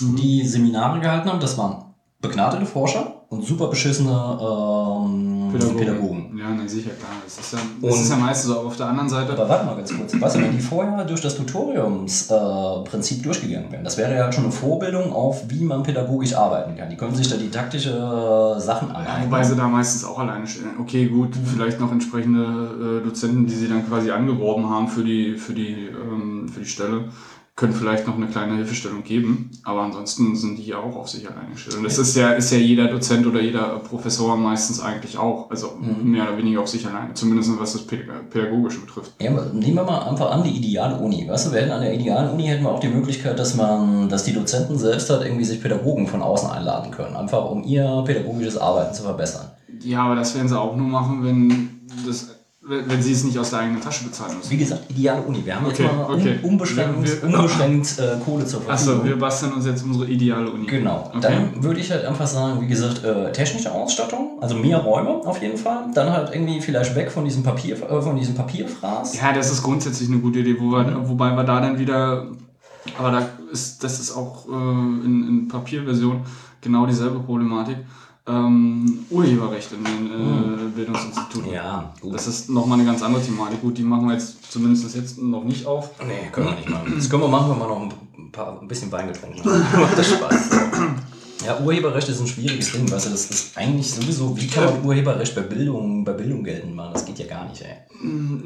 die Seminare gehalten haben. Das waren begnadete Forscher und super beschissene ähm, Pädagogen. Ja, na sicher, klar. Das ist ja, das Und- ist ja meistens so. Aber auf der anderen Seite, Aber warte mal ganz kurz. Weißt du, wenn die vorher durch das Tutoriumsprinzip äh, durchgegangen wären, das wäre ja schon eine Vorbildung auf, wie man pädagogisch arbeiten kann. Die können sich da didaktische äh, Sachen ja, aneignen. wobei sie da meistens auch alleine stehen. Okay, gut, vielleicht noch entsprechende äh, Dozenten, die sie dann quasi angeworben haben für die, für die, ähm, für die Stelle, können vielleicht noch eine kleine Hilfestellung geben. Aber ansonsten sind die ja auch auf sich alleine gestellt. Und das ist ja, ist ja jeder Dozent oder jeder Professor meistens eigentlich auch. Also mehr oder weniger auf sich alleine. Zumindest was das Pädag- Pädagogische betrifft. Ja, nehmen wir mal einfach an, die ideale Uni. Weißt du, wir hätten an der idealen Uni hätten wir auch die Möglichkeit, dass man, dass die Dozenten selbst halt irgendwie sich Pädagogen von außen einladen können. Einfach um ihr pädagogisches Arbeiten zu verbessern. Ja, aber das werden sie auch nur machen, wenn das, wenn sie es nicht aus der eigenen Tasche bezahlen müssen. Wie gesagt, ideale Uni. Wir haben jetzt Okay, mal okay. un unbeschränkt, Wir- wir- unbeschränkt äh, Kohle zur Verfügung. Achso, wir basteln uns jetzt unsere ideale Uni. Genau. Okay. Dann würde ich halt einfach sagen, wie gesagt, äh, technische Ausstattung, also mehr Räume auf jeden Fall. Dann halt irgendwie vielleicht weg von diesem Papier, äh, von diesem Papierfraß. Ja, das ist grundsätzlich eine gute Idee, wo wir, wobei wir da dann wieder, aber da ist, das ist auch äh, in, in Papierversion genau dieselbe Problematik. Ähm, Urheberrecht in den äh, Bildungsinstituten. Ja, gut. Das ist nochmal eine ganz andere Thematik. Gut, die machen wir jetzt zumindest jetzt noch nicht auf. Nee, können wir nicht machen. Das können wir machen, wenn wir noch ein, paar, ein bisschen Wein getrunken haben. (laughs) Macht das Spaß. Ja, Urheberrecht ist ein schwieriges Ding, weißt du, das ist eigentlich sowieso, wie kann man Urheberrecht bei Bildung, bei Bildung geltend machen? Das geht ja gar nicht, ey.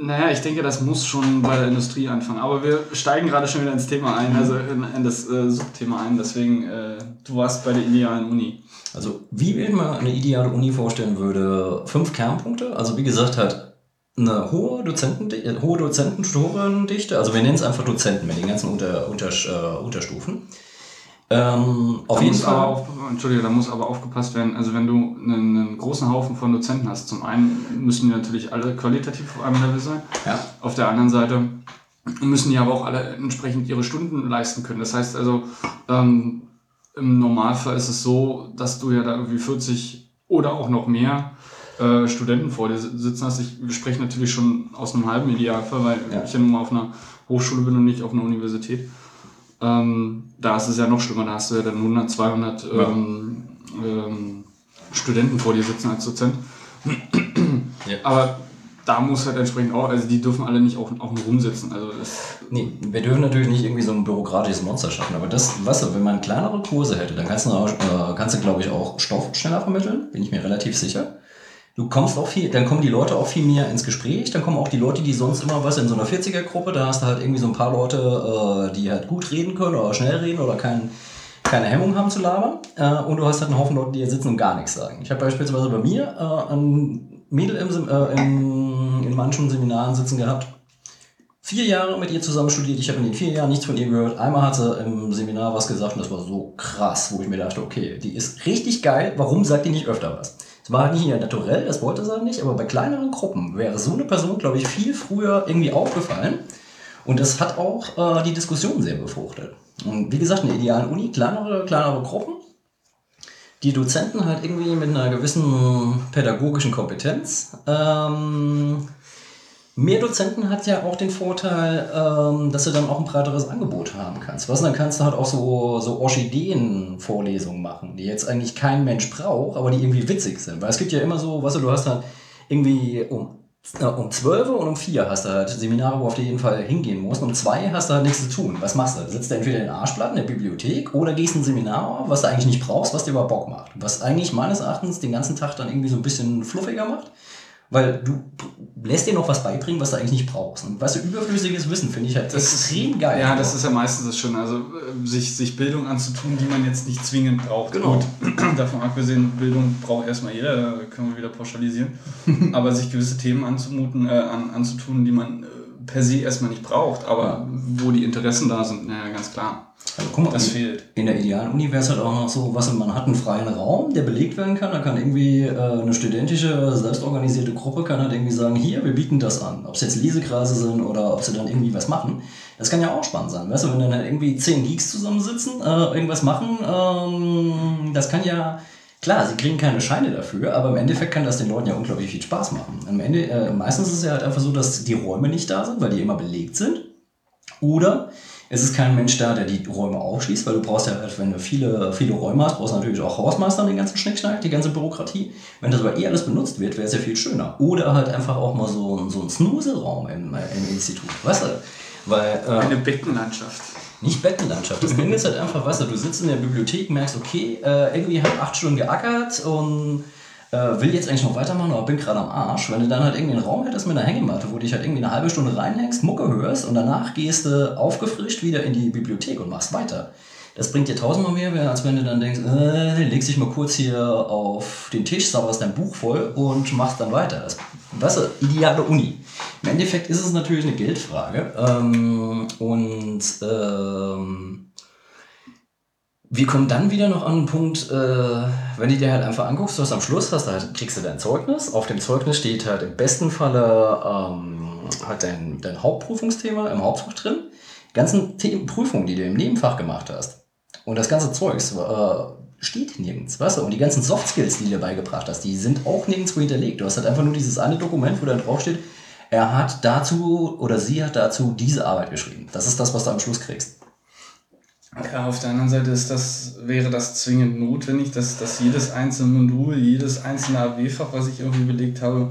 Naja, ich denke, das muss schon bei der Industrie anfangen. Aber wir steigen gerade schon wieder ins Thema ein, also in, in das äh, Subthema ein. Deswegen, äh, du warst bei der idealen Uni. Also, wie ich mir eine ideale Uni vorstellen würde, fünf Kernpunkte. Also, wie gesagt, halt eine hohe, Dozentendichte, äh, hohe Dozentensturendichte. Also, wir nennen es einfach Dozenten mit den ganzen Unter, Unter, äh, Unterstufen. Ähm, auf Da jeden muss aber Fall. auf, Entschuldige, da muss aber aufgepasst werden. Also wenn du einen, einen großen Haufen von Dozenten hast, zum einen müssen die natürlich alle qualitativ auf einem Level sein. Ja. Auf der anderen Seite müssen die aber auch alle entsprechend ihre Stunden leisten können. Das heißt also, ähm, im Normalfall ist es so, dass du ja da irgendwie 40 oder auch noch mehr äh, Studenten vor dir sitzen hast. Ich wir sprechen natürlich schon aus einem halben Idealfall, weil Ja. ich ja nun mal auf einer Hochschule bin und nicht auf einer Universität. Ähm, da ist es ja noch schlimmer, da hast du ja dann 100, 200 ähm, ähm, Studenten vor dir sitzen als Dozent. Ja. Aber da muss halt entsprechend auch, also die dürfen alle nicht auch, auch nur rumsitzen. Also das, Nee, wir dürfen natürlich nicht irgendwie so ein bürokratisches Monster schaffen, aber das, weißt du, wenn man kleinere Kurse hätte, dann kannst du, auch, äh, kannst du glaube ich, auch Stoff schneller vermitteln, bin ich mir relativ sicher. Du kommst auch viel, dann kommen die Leute auch viel mehr ins Gespräch, dann kommen auch die Leute, die sonst immer, was in so einer 40er-Gruppe, da hast du halt irgendwie so ein paar Leute, äh, die halt gut reden können oder schnell reden oder kein, keine Hemmung haben zu labern. Äh, und du hast halt einen Haufen Leute, die hier sitzen und gar nichts sagen. Ich habe beispielsweise bei mir äh, ein Mädel im, äh, in, in manchen Seminaren sitzen gehabt, vier Jahre mit ihr zusammen studiert. Ich habe in den vier Jahren nichts von ihr gehört. Einmal hat sie im Seminar was gesagt und das war so krass, wo ich mir dachte, okay, die ist richtig geil. Warum sagt die nicht öfter was? Es war nicht ihr Naturell, das wollte sie nicht, aber bei kleineren Gruppen wäre so eine Person, glaube ich, viel früher irgendwie aufgefallen. Und das hat auch äh, die Diskussion sehr befruchtet. Und wie gesagt, in der idealen Uni, kleinere, kleinere Gruppen. Die Dozenten halt irgendwie mit einer gewissen pädagogischen Kompetenz. Ähm, Mehr Dozenten hat ja auch den Vorteil, ähm, dass du dann auch ein breiteres Angebot haben kannst. Was, dann kannst du halt auch so, so Orchideen-Vorlesungen machen, die jetzt eigentlich kein Mensch braucht, aber die irgendwie witzig sind. Weil es gibt ja immer so, weißt du, du hast halt irgendwie um äh, um 12 und um 4 hast du halt Seminare, wo auf jeden Fall hingehen musst. Um 2 hast du halt nichts zu tun. Was machst du? Sitzt du entweder in den Arschplatten in der Bibliothek oder gehst ein Seminar, was du eigentlich nicht brauchst, was dir aber Bock macht. Was eigentlich meines Erachtens den ganzen Tag dann irgendwie so ein bisschen fluffiger macht. Weil du lässt dir noch was beibringen, was du eigentlich nicht brauchst. Und weißt du, überflüssiges Wissen finde ich halt Das extrem geil. Ja, das ist ja meistens das Schöne. Also äh, sich, sich Bildung anzutun, die man jetzt nicht zwingend braucht. Genau. Gut, (clears throat) davon abgesehen, Bildung braucht erstmal jeder, da können wir wieder pauschalisieren. (laughs) Aber sich gewisse Themen anzumuten, äh, an, anzutun, die man äh, per se erstmal nicht braucht, aber wo die Interessen da sind, naja, ganz klar. Also, guck mal, Das in- fehlt. In der idealen Uni wäre es halt auch noch so, was man hat einen freien Raum, der belegt werden kann. Da kann irgendwie äh, eine studentische, selbstorganisierte Gruppe kann halt irgendwie sagen, hier, wir bieten das an. Ob es jetzt Lesekreise sind oder ob sie dann irgendwie was machen. Das kann ja auch spannend sein. Weißt du, wenn dann halt irgendwie zehn Geeks zusammensitzen, äh, irgendwas machen, ähm, das kann ja, klar, sie kriegen keine Scheine dafür, aber im Endeffekt kann das den Leuten ja unglaublich viel Spaß machen. Am Ende, äh, meistens ist es ja halt einfach so, dass die Räume nicht da sind, weil die immer belegt sind. Oder es ist kein Mensch da, der die Räume aufschließt, weil du brauchst ja, halt, wenn du viele, viele Räume hast, brauchst du natürlich auch Hausmeister und den ganzen Schnickschnack, die ganze Bürokratie. Wenn das aber eh alles benutzt wird, wäre es ja viel schöner. Oder halt einfach auch mal so, ein- so ein Snooze-Raum im, äh, im Institut, weißt du? Weil, äh, Eine Beckenlandschaft. nicht Bettenlandschaft. Das Ding ist halt einfach, weißt du, du sitzt in der Bibliothek, merkst, okay, äh, irgendwie habe acht Stunden geackert und äh, will jetzt eigentlich noch weitermachen, aber bin gerade am Arsch. Wenn du dann halt irgendwie einen Raum hättest mit einer Hängematte, wo du dich halt irgendwie eine halbe Stunde reinhängst, Mucke hörst und danach gehst du aufgefrischt wieder in die Bibliothek und machst weiter. Das bringt dir tausendmal mehr, als wenn du dann denkst, äh, legst dich mal kurz hier auf den Tisch, sauberst dein Buch voll und machst dann weiter. Das, weißt du, ideale Uni. Im Endeffekt ist es natürlich eine Geldfrage. Ähm, und ähm, wir kommen dann wieder noch an den Punkt, äh, wenn du dir halt einfach anguckst, du hast am Schluss hast halt, kriegst du dein Zeugnis. Auf dem Zeugnis steht halt im besten Falle ähm, halt dein, dein Hauptprüfungsthema im Hauptfach drin. Die ganzen Themen, Prüfungen, die du im Nebenfach gemacht hast. Und das ganze Zeugs äh, steht nirgends, weißt du? Und die ganzen Soft Skills, die du dir beigebracht hast, die sind auch nirgendwo hinterlegt. Du hast halt einfach nur dieses eine Dokument, wo dann draufsteht, er hat dazu oder sie hat dazu diese Arbeit geschrieben. Das ist das, was du am Schluss kriegst. Ja, auf der anderen Seite ist das, wäre das zwingend notwendig, dass, dass jedes einzelne Modul, jedes einzelne AW-Fach, was ich irgendwie belegt habe,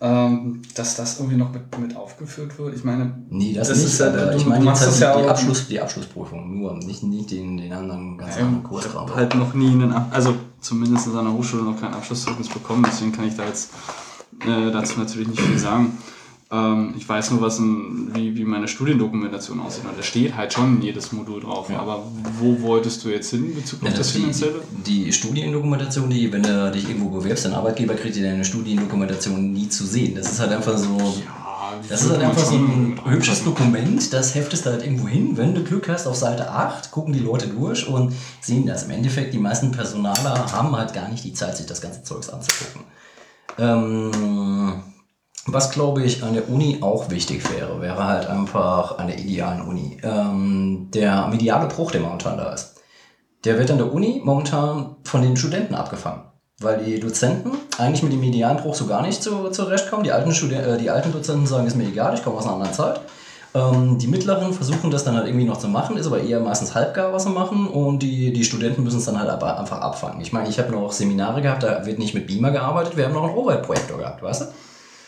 ähm, dass das irgendwie noch mit, mit aufgeführt wird. Ich meine, Nee, das, Das nicht, ist ja- aber du- ich du meine machst jetzt das halt ja die, auch- Abschluss, die Abschlussprüfung, nur nicht, nicht den, den anderen ganz Ja, anderen ich Kursraum. habe halt noch nie einen, also zumindest an der Hochschule noch kein Abschlusszeugnis bekommen, deswegen kann ich da jetzt äh, dazu natürlich nicht viel sagen. Ähm, ich weiß nur, was ein, wie, wie meine Studiendokumentation aussieht. Und da steht halt schon jedes Modul drauf. Aber wo wolltest du jetzt hin in Bezug auf Ja, das die, Finanzielle? die Studiendokumentation, die, wenn du dich irgendwo bewirbst, dein Arbeitgeber kriegt dir deine Studiendokumentation nie zu sehen. Das ist halt einfach so. Ja, Das ist halt einfach so ein hübsches. Dokument, das heftest du halt irgendwo hin. Wenn du Glück hast, auf Seite 8 gucken die Leute durch und sehen das. Im Endeffekt, die meisten Personaler haben halt gar nicht die Zeit, sich das ganze Zeugs anzugucken. Ähm, was glaube ich an der Uni auch wichtig wäre, wäre halt einfach an der idealen Uni. Ähm, der mediale Bruch, der momentan da ist, der wird an der Uni momentan von den Studenten abgefangen. Weil die Dozenten eigentlich mit dem medialen Bruch so gar nicht zu, zurechtkommen. Die alten, Studi äh, die alten Dozenten sagen, ist mir egal, ich komme aus einer anderen Zeit. Ähm, die mittleren versuchen das dann halt irgendwie noch zu machen, ist aber eher meistens halbgar, was sie machen. Und die, die Studenten müssen es dann halt aber einfach abfangen. Ich meine, ich habe noch Seminare gehabt, da wird nicht mit Beamer gearbeitet, wir haben noch einen Overhead-Projektor gehabt, weißt du?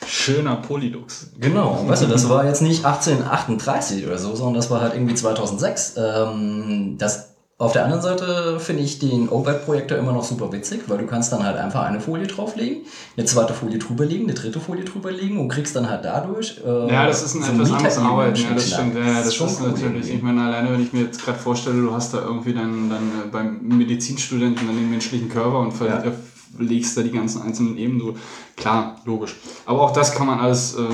Schöner Polylux. Genau, weißt du, das war jetzt nicht 1838 oder so, sondern das war halt irgendwie 2006. Ähm, das, auf der anderen Seite finde ich den OVAD-Projektor immer noch super witzig, weil du kannst dann halt einfach eine Folie drauflegen, eine zweite Folie drüberlegen, eine dritte Folie drüberlegen und kriegst dann halt dadurch. Äh, Ja, das ist ein so etwas anderes Arbeiten, ja, das stimmt. Ja, ja, das, schon ist cool natürlich, irgendwie. ich meine, alleine wenn ich mir jetzt gerade vorstelle, du hast da irgendwie dann, dann äh, beim Medizinstudenten dann den menschlichen Körper und ver Ja. Legst da die ganzen einzelnen Ebenen so. Klar, logisch. Aber auch das kann man alles äh,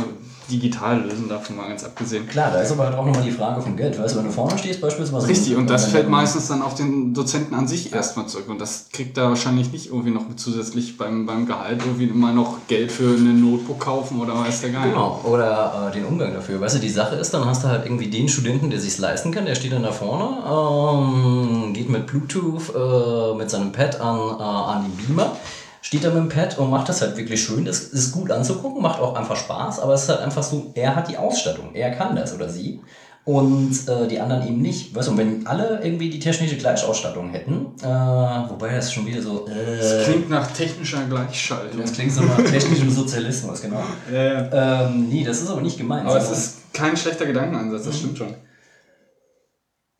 digital lösen, davon mal ganz abgesehen. Klar, da ist aber halt auch nochmal die Frage vom Geld. Weißt du, wenn du vorne stehst beispielsweise. Richtig, und das fällt meistens dann auf den Dozenten an sich erstmal zurück. Und das kriegt er wahrscheinlich nicht irgendwie noch zusätzlich beim, beim Gehalt irgendwie immer noch Geld für ein Notebook kaufen oder weiß der Geil. Genau, oder äh, den Umgang dafür. Weißt du, die Sache ist, dann hast du halt irgendwie den Studenten, der sich leisten kann, der steht dann da vorne, ähm, geht mit Bluetooth äh, mit seinem Pad an, äh, an den Beamer, steht da mit dem Pad und macht das halt wirklich schön. Das ist gut anzugucken, macht auch einfach Spaß, aber es ist halt einfach so, er hat die Ausstattung, er kann das oder sie. und äh, die anderen eben nicht. Weißt du, und wenn alle irgendwie die technische Gleichausstattung hätten, äh, wobei das schon wieder so. Das Äh, klingt nach technischer Gleichschaltung. das klingt so nach technischem Sozialismus, genau. Ja, ja. Ähm, nee, das ist aber nicht gemeint. Aber es ist kein schlechter Gedankenansatz, das stimmt schon.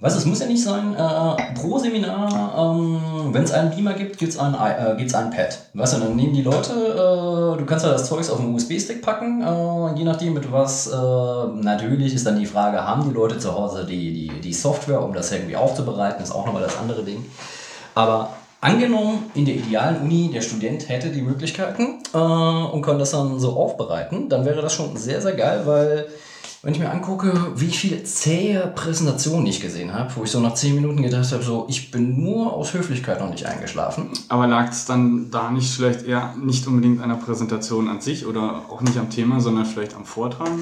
Weißt du, es muss ja nicht sein, äh, pro Seminar, ähm, wenn es einen Beamer gibt, gibt es ein, äh, ein Pad. Weißt du, dann nehmen die Leute, äh, du kannst ja das Zeugs auf einen USB-Stick packen, äh, je nachdem mit was, äh, natürlich ist dann die Frage, haben die Leute zu Hause die, die, die Software, um das irgendwie aufzubereiten, ist auch nochmal das andere Ding. Aber angenommen, in der idealen Uni, der Student hätte die Möglichkeiten äh, und kann das dann so aufbereiten, dann wäre das schon sehr, sehr geil, weil wenn ich mir angucke, wie viele zähe Präsentationen ich gesehen habe, wo ich so nach 10 Minuten gedacht habe, so, ich bin nur aus Höflichkeit noch nicht eingeschlafen. Aber lag es dann da nicht vielleicht eher nicht unbedingt an der Präsentation an sich oder auch nicht am Thema, sondern vielleicht am Vortragen?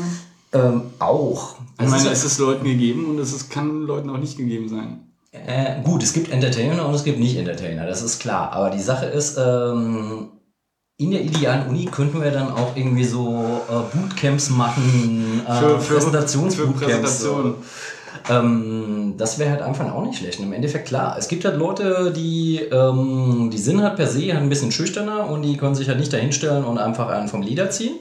Ähm, auch. Ich Es meine, ist- es ist Leuten gegeben und es ist, kann Leuten auch nicht gegeben sein. Äh, gut, es gibt Entertainer und es gibt Nicht-Entertainer, das ist klar. Aber die Sache ist, ähm, in der idealen Uni könnten wir dann auch irgendwie so äh, Bootcamps machen, äh, Für- für- Präsentationsbootcamps. für Präsentationen. So. Ähm, das wäre halt einfach auch nicht schlecht. Im Endeffekt klar, es gibt halt Leute, die, ähm, die sind halt per se halt ein bisschen schüchterner und die können sich halt nicht dahinstellen und einfach einen vom Lieder ziehen.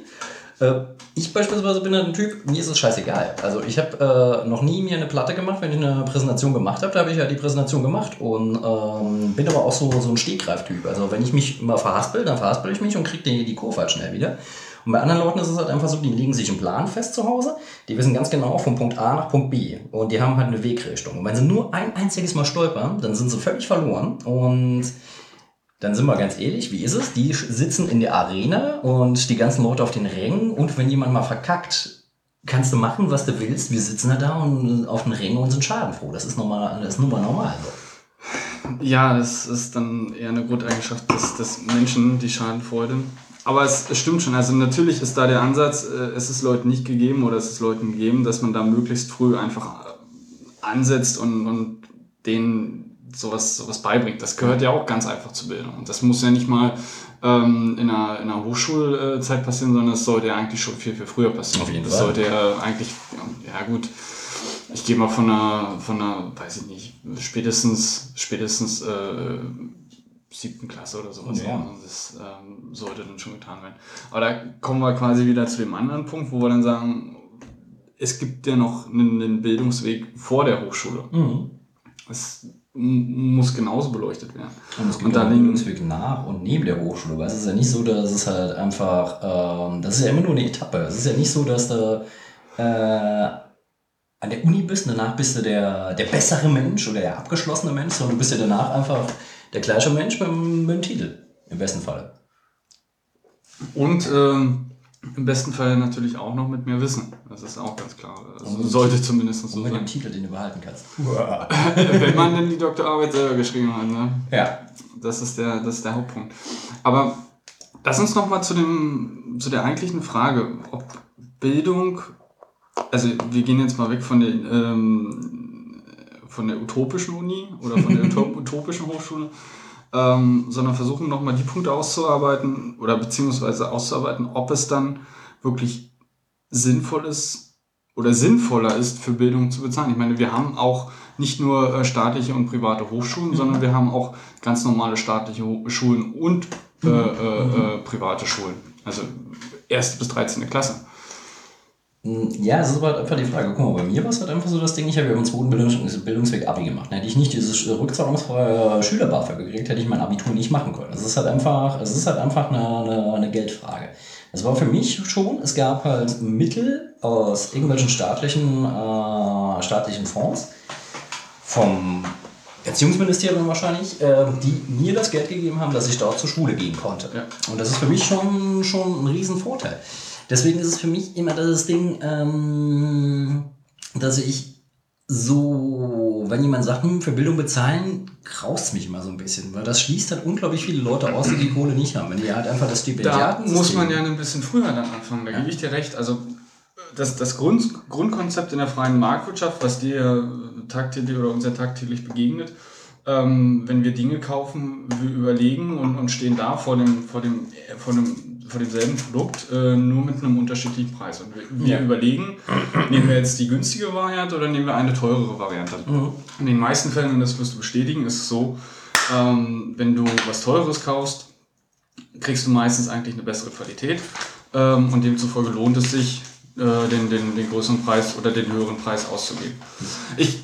Äh, ich beispielsweise bin halt ein Typ, mir ist es scheißegal. Also ich habe äh, noch nie mir eine Platte gemacht, wenn ich eine Präsentation gemacht habe, da habe ich halt die Präsentation gemacht und ähm, bin aber auch so, so ein Stegreiftyp. Also wenn ich mich mal verhaspel, dann verhaspel ich mich und kriege die, die Kurve halt schnell wieder. Und bei anderen Leuten ist es halt einfach so, die legen sich einen Plan fest zu Hause, die wissen ganz genau von Punkt A nach Punkt B und die haben halt eine Wegrichtung. Und wenn sie nur ein einziges Mal stolpern, dann sind sie völlig verloren und dann sind wir ganz ehrlich, wie ist es? Die sitzen in der Arena und die ganzen Leute auf den Rängen und wenn jemand mal verkackt, kannst du machen, was du willst. Wir sitzen da und auf den Rängen und sind schadenfroh. Das ist normal, das ist nun mal normal. Ja, das ist dann eher eine Grundeigenschaft des, des Menschen, die Schadenfreude. Aber es, es stimmt schon. Also natürlich ist da der Ansatz, äh, es ist Leuten nicht gegeben oder es ist Leuten gegeben, dass man da möglichst früh einfach äh, ansetzt und, und denen sowas, sowas beibringt. Das gehört ja auch ganz einfach zur Bildung. Und das muss ja nicht mal ähm, in, einer, in einer Hochschulzeit passieren, sondern es sollte ja eigentlich schon viel, viel früher passieren. Auf jeden das Fall. sollte ja eigentlich, ja gut, ich gehe mal von einer, von einer, weiß ich nicht, spätestens, spätestens äh, siebten Klasse oder sowas. Ja. Das ähm, sollte dann schon getan werden. Aber da kommen wir quasi wieder zu dem anderen Punkt, wo wir dann sagen, es gibt ja noch einen, einen Bildungsweg vor der Hochschule. Mhm. Es muss genauso beleuchtet werden. Und es gibt Und dann- einen Bildungsweg nach und neben der Hochschule. Weil es ist ja nicht so, dass es halt einfach, ähm, das ist ja immer nur eine Etappe. Es ist ja nicht so, dass du äh, an der Uni bist, danach bist du der, der bessere Mensch oder der abgeschlossene Mensch, sondern du bist ja danach einfach der gleiche Mensch mit, mit dem Titel. Im besten Fall. Und ähm, im besten Fall natürlich auch noch mit mehr Wissen. Das ist auch ganz klar. Also sollte zumindest so Und mit dem sein. Titel, den du behalten kannst. (laughs) Wenn man denn die Doktorarbeit selber geschrieben hat. Ne? Ja. Das ist der, das ist der Hauptpunkt. Aber lass uns noch mal zu, dem, zu der eigentlichen Frage, ob Bildung, also wir gehen jetzt mal weg von der, ähm, von der utopischen Uni oder von der (laughs) utop- utopischen Hochschule, ähm, sondern versuchen noch mal die Punkte auszuarbeiten oder beziehungsweise auszuarbeiten, ob es dann wirklich sinnvoll ist oder sinnvoller ist, für Bildung zu bezahlen. Ich meine, wir haben auch nicht nur äh, staatliche und private Hochschulen, sondern wir haben auch ganz normale staatliche Schulen und äh, äh, äh, private Schulen. Also erste bis 13. Klasse. Ja, es ist aber halt einfach die Frage. Guck mal, bei mir war es halt einfach so das Ding, ich habe ja im zweiten Bildungs Bildungsweg Abi gemacht. Hätte ich nicht dieses rückzahlungsfreie Schüler-BAföG gekriegt, hätte ich mein Abitur nicht machen können. Es ist halt einfach, es ist halt einfach eine, eine, eine Geldfrage. Es war für mich schon, es gab halt Mittel aus irgendwelchen staatlichen, äh, staatlichen Fonds, vom Erziehungsministerium wahrscheinlich, äh, die mir das Geld gegeben haben, dass ich dort zur Schule gehen konnte. Ja. Und das ist für mich schon, schon ein Riesenvorteil. Deswegen ist es für mich immer das Ding, ähm, dass ich so, wenn jemand sagt, hm, für Bildung bezahlen, graust mich immer so ein bisschen, weil das schließt halt unglaublich viele Leute aus, die die Kohle nicht haben. Wenn die halt einfach das Da Stipendiaten muss man ja ein bisschen früher dann anfangen, da Ja. gebe ich dir recht. Also das, das Grund, Grundkonzept in der freien Marktwirtschaft, was dir tagtäglich oder uns ja tagtäglich begegnet, ähm, wenn wir Dinge kaufen, wir überlegen und, und stehen da vor dem, vor dem, vor dem vor demselben Produkt, äh, nur mit einem unterschiedlichen Preis. Und wir, wir Ja. überlegen, nehmen wir jetzt die günstige Variante oder nehmen wir eine teurere Variante. In den meisten Fällen, und das wirst du bestätigen, ist es so, ähm, wenn du was Teures kaufst, kriegst du meistens eigentlich eine bessere Qualität ähm, und demzufolge lohnt es sich, äh, den, den, den größeren Preis oder den höheren Preis auszugeben. Ich,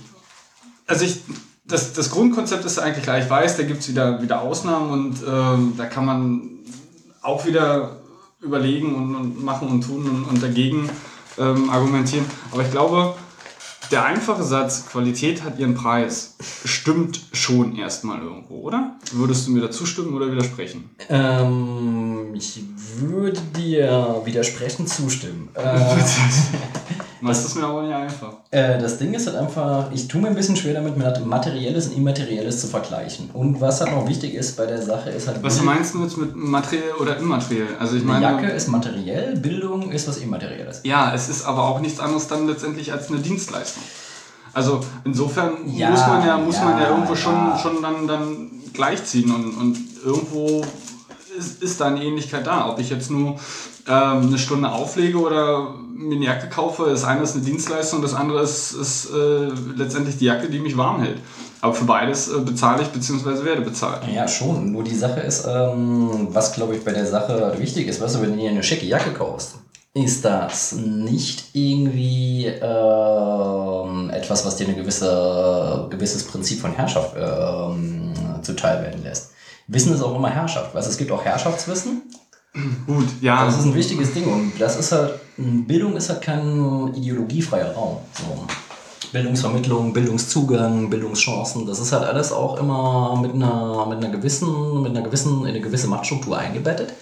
also ich, das, das Grundkonzept ist eigentlich gleich. Ich weiß, da gibt es wieder, wieder Ausnahmen und ähm, da kann man auch wieder überlegen und, und machen und tun und, und dagegen ähm, argumentieren. Aber ich glaube, der einfache Satz, Qualität hat ihren Preis, stimmt schon erstmal irgendwo, oder? Würdest du mir da zustimmen oder widersprechen? Ähm, ich würde dir widersprechend zustimmen. (laughs) Äh, Das ist mir aber nicht einfach. Äh, das Ding ist halt einfach, ich tue mir ein bisschen schwer damit, mit Materielles und Immaterielles zu vergleichen. Und was halt noch wichtig ist bei der Sache, ist halt, Was meinst du jetzt mit materiell oder immateriell? Also ich eine meine, Jacke ist materiell, Bildung ist was Immaterielles. ja, es ist aber auch nichts anderes dann letztendlich als eine Dienstleistung. Also insofern Ja, muss man ja, muss man ja ja, irgendwo schon, ja. schon dann, dann gleichziehen und, und irgendwo ist, ist da eine Ähnlichkeit da. Ob ich jetzt nur ähm, eine Stunde auflege oder mir eine Jacke kaufe, das eine ist eine Dienstleistung, das andere ist, ist äh, letztendlich die Jacke, die mich warm hält. Aber für beides äh, bezahle ich bzw. werde bezahlt. Ja, schon. Nur die Sache ist, ähm, was glaube ich bei der Sache wichtig ist, weißt du, wenn du dir eine schicke Jacke kaufst, ist das nicht irgendwie ähm, etwas, was dir ein gewisse, gewisses Prinzip von Herrschaft ähm, zuteil werden lässt. Wissen ist auch immer Herrschaft. Weißt, es gibt auch Herrschaftswissen. (clears throat) Gut, ja. Das ist ein wichtiges Ding und das ist halt, Bildung ist halt kein ideologiefreier Raum. So. Bildungsvermittlung, Bildungszugang, Bildungschancen, das ist halt alles auch immer mit einer, mit einer gewissen, mit einer gewissen, in eine gewisse Machtstruktur eingebettet.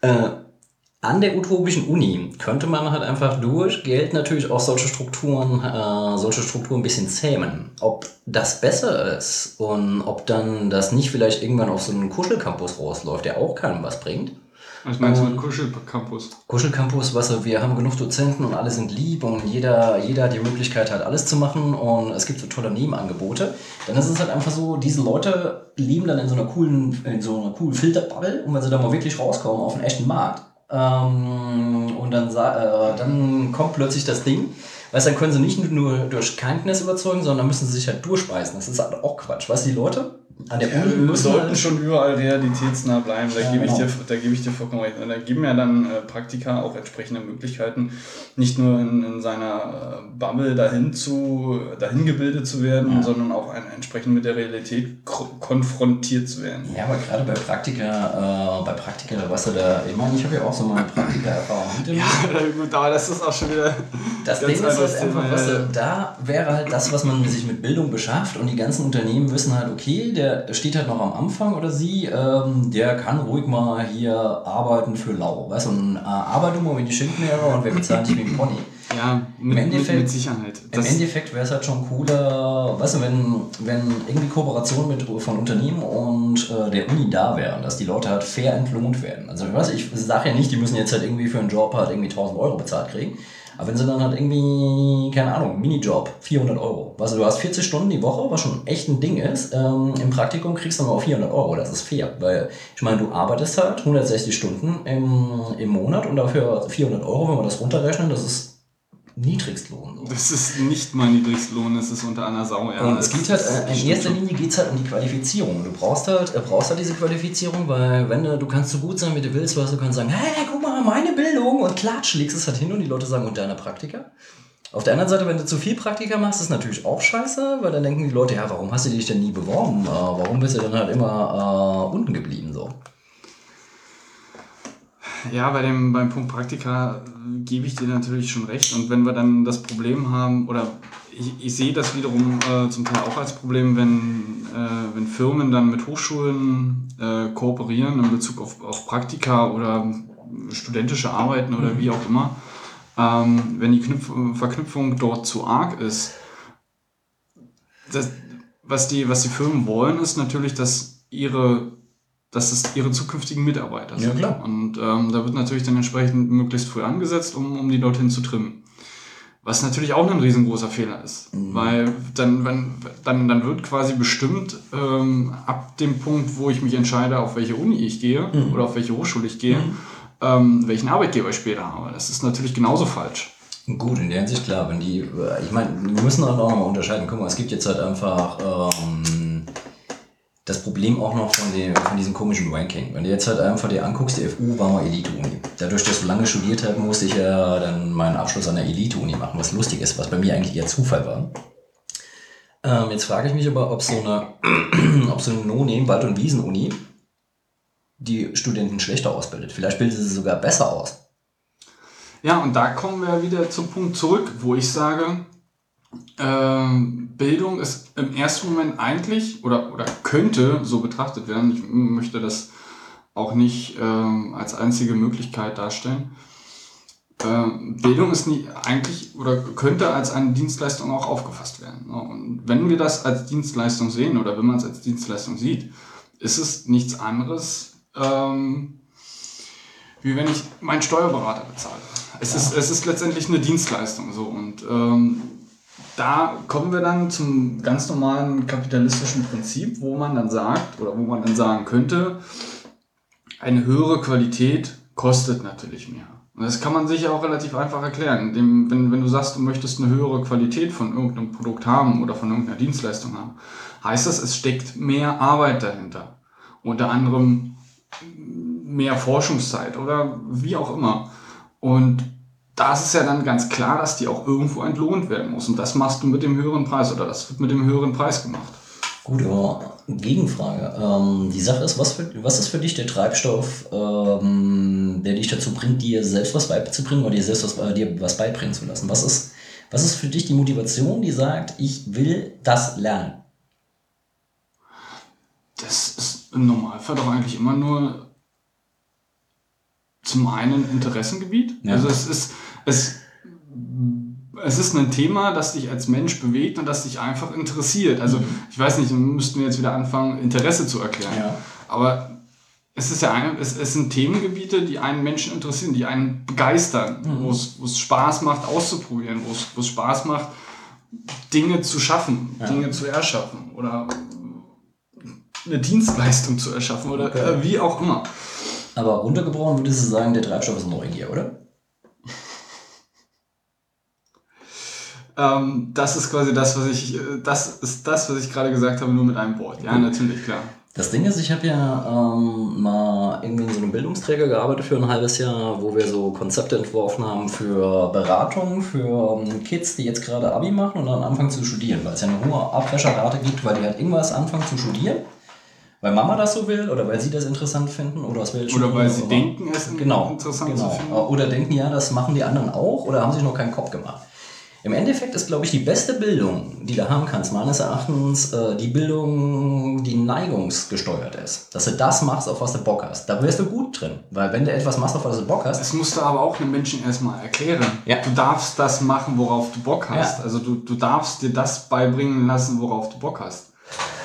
Äh, an der utopischen Uni könnte man halt einfach durch Geld natürlich auch solche Strukturen, äh, solche Strukturen ein bisschen zähmen. Ob das besser ist und ob dann das nicht vielleicht irgendwann auf so einen Kuschelcampus rausläuft, der auch keinem was bringt. Was meinst du mit Kuschelcampus? Kuschelcampus, was so, wir haben genug Dozenten und alle sind lieb und jeder, jeder hat die Möglichkeit halt alles zu machen und es gibt so tolle Nebenangebote, dann ist es halt einfach so, diese Leute leben dann in so einer coolen, in so einer coolen Filterbubble und wenn sie dann mal wirklich rauskommen auf den echten Markt ähm, und dann, äh, dann kommt plötzlich das Ding, weißt du, dann können sie nicht nur durch Kindness überzeugen, sondern müssen sie sich halt durchspeisen. Das ist halt auch Quatsch. Weißt du, die Leute an der Uni Wir müssen sollten halt, schon überall realitätsnah bleiben, da, Ja, gebe ich genau. dir, da gebe ich dir vollkommen recht. Da geben ja dann äh, Praktika auch entsprechende Möglichkeiten, nicht nur in, in seiner äh, Bubble dahin, zu, dahin gebildet zu werden, Ja. sondern auch ein, entsprechend mit der Realität konfrontiert zu werden. Ja, aber gerade bei Praktika, äh, bei Praktika, weißt du, da, ich meine, ich habe ja auch so meine Praktika-Erfahrung mir. gut, aber das ist auch schon wieder. Das Ding ist halt einfach, weißt ja, du, ja. da wäre halt das, was man sich mit Bildung beschafft und die ganzen Unternehmen wissen halt, okay, der steht halt noch am Anfang oder sie, ähm, der kann ruhig mal hier arbeiten für lau. Weißt du, und äh, arbeite mal wie die Schindlehrer und wer bezahlt dich wie ein Pony. (laughs) Ja, mit, Endeffekt- mit, mit Sicherheit. Im Endeffekt wäre es halt schon cooler, weißt du, wenn, wenn irgendwie Kooperation mit, von Unternehmen und äh, der Uni da wären, dass die Leute halt fair entlohnt werden. Also weißt du, ich sage ja nicht, die müssen jetzt halt irgendwie für einen Job halt irgendwie 1000 Euro bezahlt kriegen, aber wenn sie dann halt irgendwie, keine Ahnung, Minijob, 400 Euro. Weißt du, hast 40 Stunden die Woche, was schon echt ein Ding ist, ähm, im Praktikum kriegst du nur 400 Euro, das ist fair, weil ich meine, du arbeitest halt 160 Stunden im, im Monat und dafür 400 Euro, wenn wir das runterrechnen, das ist Niedrigstlohn. So. Das ist nicht mal Niedrigstlohn, das ist unter einer Sau. Ja, Und es geht halt, äh, in erster. Linie geht es halt um die Qualifizierung. Du brauchst halt, äh, brauchst halt diese Qualifizierung, weil wenn du, du kannst so gut sein, wie du willst, du, du kannst sagen, hey, guck mal, meine Bildung und klatsch, legst es halt hin und die Leute sagen, und deine Praktika? Auf der anderen Seite, wenn du zu viel Praktika machst, ist natürlich auch scheiße, weil dann denken die Leute, ja, warum hast du dich denn nie beworben? Äh, warum bist du dann halt immer äh, unten geblieben so? Ja, bei dem, beim Punkt Praktika gebe ich dir natürlich schon recht. Und wenn wir dann das Problem haben, oder ich, ich sehe das wiederum äh, zum Teil auch als Problem, wenn, äh, wenn Firmen dann mit Hochschulen äh, kooperieren in Bezug auf, auf Praktika oder studentische Arbeiten oder wie auch immer, ähm, wenn die Knüpf Verknüpfung dort zu arg ist. Das, was, die, was die Firmen wollen, ist natürlich, dass ihre dass es ihre zukünftigen Mitarbeiter Ja, sind. klar. Und ähm, da wird natürlich dann entsprechend möglichst früh angesetzt, um, um die dorthin zu trimmen. Was natürlich auch ein riesengroßer Fehler ist. Mhm. Weil dann, wenn, dann, dann wird quasi bestimmt, ähm, ab dem Punkt, wo ich mich entscheide, auf welche Uni ich gehe Mhm. oder auf welche Hochschule ich gehe, ähm, welchen Arbeitgeber ich später habe. Das ist natürlich genauso falsch. Gut, in der Hinsicht klar, wenn die, äh, ich meine, wir müssen auch noch mal unterscheiden. Guck mal, es gibt jetzt halt einfach ähm, das Problem auch noch von, dem, von diesem komischen Ranking. Wenn du jetzt halt einfach dir anguckst, die FU war mal Elite-Uni. Dadurch, dass ich so lange studiert habe, musste ich ja dann meinen Abschluss an der Elite-Uni machen, was lustig ist, was bei mir eigentlich eher Zufall war. Ähm, jetzt frage ich mich aber, ob so eine, (clears throat) ob so eine No-Name Wald- und Wiesen-Uni die Studenten schlechter ausbildet. Vielleicht bildet sie sogar besser aus. Ja, und da kommen wir wieder zum Punkt zurück, wo ich sage, ähm, Bildung ist im ersten Moment eigentlich oder, oder könnte so betrachtet werden. Ich möchte das auch nicht ähm, als einzige Möglichkeit darstellen. Ähm, Bildung ist nie, eigentlich oder könnte als eine Dienstleistung auch aufgefasst werden. ne? Und wenn wir das als Dienstleistung sehen oder wenn man es als Dienstleistung sieht, ist es nichts anderes, ähm, wie wenn ich meinen Steuerberater bezahle. Es, ist, es ist letztendlich eine Dienstleistung so und ähm, da kommen wir dann zum ganz normalen kapitalistischen Prinzip, wo man dann sagt oder wo man dann sagen könnte, eine höhere Qualität kostet natürlich mehr. Und das kann man sich ja auch relativ einfach erklären. Indem, wenn, wenn du sagst, du möchtest eine höhere Qualität von irgendeinem Produkt haben oder von irgendeiner Dienstleistung haben, heißt das, es steckt mehr Arbeit dahinter. Unter anderem mehr Forschungszeit oder wie auch immer. Und da ist es ja dann ganz klar, dass die auch irgendwo entlohnt werden muss. Und das machst du mit dem höheren Preis oder das wird mit dem höheren Preis gemacht. Gut, aber Gegenfrage. Ähm, die Sache ist, was, für, was ist für dich der Treibstoff, ähm, der dich dazu bringt, dir selbst was beizubringen oder dir selbst was, äh, dir was beibringen zu lassen? Was ist, was ist für dich die Motivation, die sagt, ich will das lernen? Das ist im Normalfall doch eigentlich immer nur zum einen Interessengebiet. Ja. Also es ist, es, es ist ein Thema, das dich als Mensch bewegt und das dich einfach interessiert. Also ich weiß nicht, müssten wir jetzt wieder anfangen, Interesse zu erklären. Ja. Aber es ist ja ein, es, es sind Themengebiete, die einen Menschen interessieren, die einen begeistern, wo es wo es Spaß macht, auszuprobieren, wo es wo es Spaß macht, Dinge zu schaffen, Ja. Dinge zu erschaffen oder eine Dienstleistung zu erschaffen oder Okay. äh, wie auch immer. Aber runtergebrochen würdest du sagen, der Treibstoff ist Neugier, oder? Ähm, das ist quasi das, was ich, äh, das ist das, was ich gerade gesagt habe, nur mit einem Wort. Ja, natürlich, klar. Das Ding ist, ich habe ja ähm, mal irgendwie in so einem Bildungsträger gearbeitet für ein halbes Jahr, wo wir so Konzepte entworfen haben für Beratung für ähm, Kids, die jetzt gerade Abi machen und dann anfangen zu studieren, weil es ja eine hohe Abbrecherrate gibt, weil die halt irgendwas anfangen zu studieren, weil Mama das so will oder weil sie das interessant finden oder aus welchen Oder weil sie immer. denken, es genau, interessant genau. zu finden. Oder denken, ja, das machen die anderen auch oder haben sich noch keinen Kopf gemacht. Im Endeffekt ist, glaube ich, die beste Bildung, die du haben kannst, meines Erachtens, äh, die Bildung, die neigungsgesteuert ist. Dass du das machst, auf was du Bock hast. Da wirst du gut drin. Weil wenn du etwas machst, auf was du Bock hast, Das musst du aber auch einem Menschen erstmal erklären. Ja. Du darfst das machen, worauf du Bock hast. Ja. Also du, du darfst dir das beibringen lassen, worauf du Bock hast.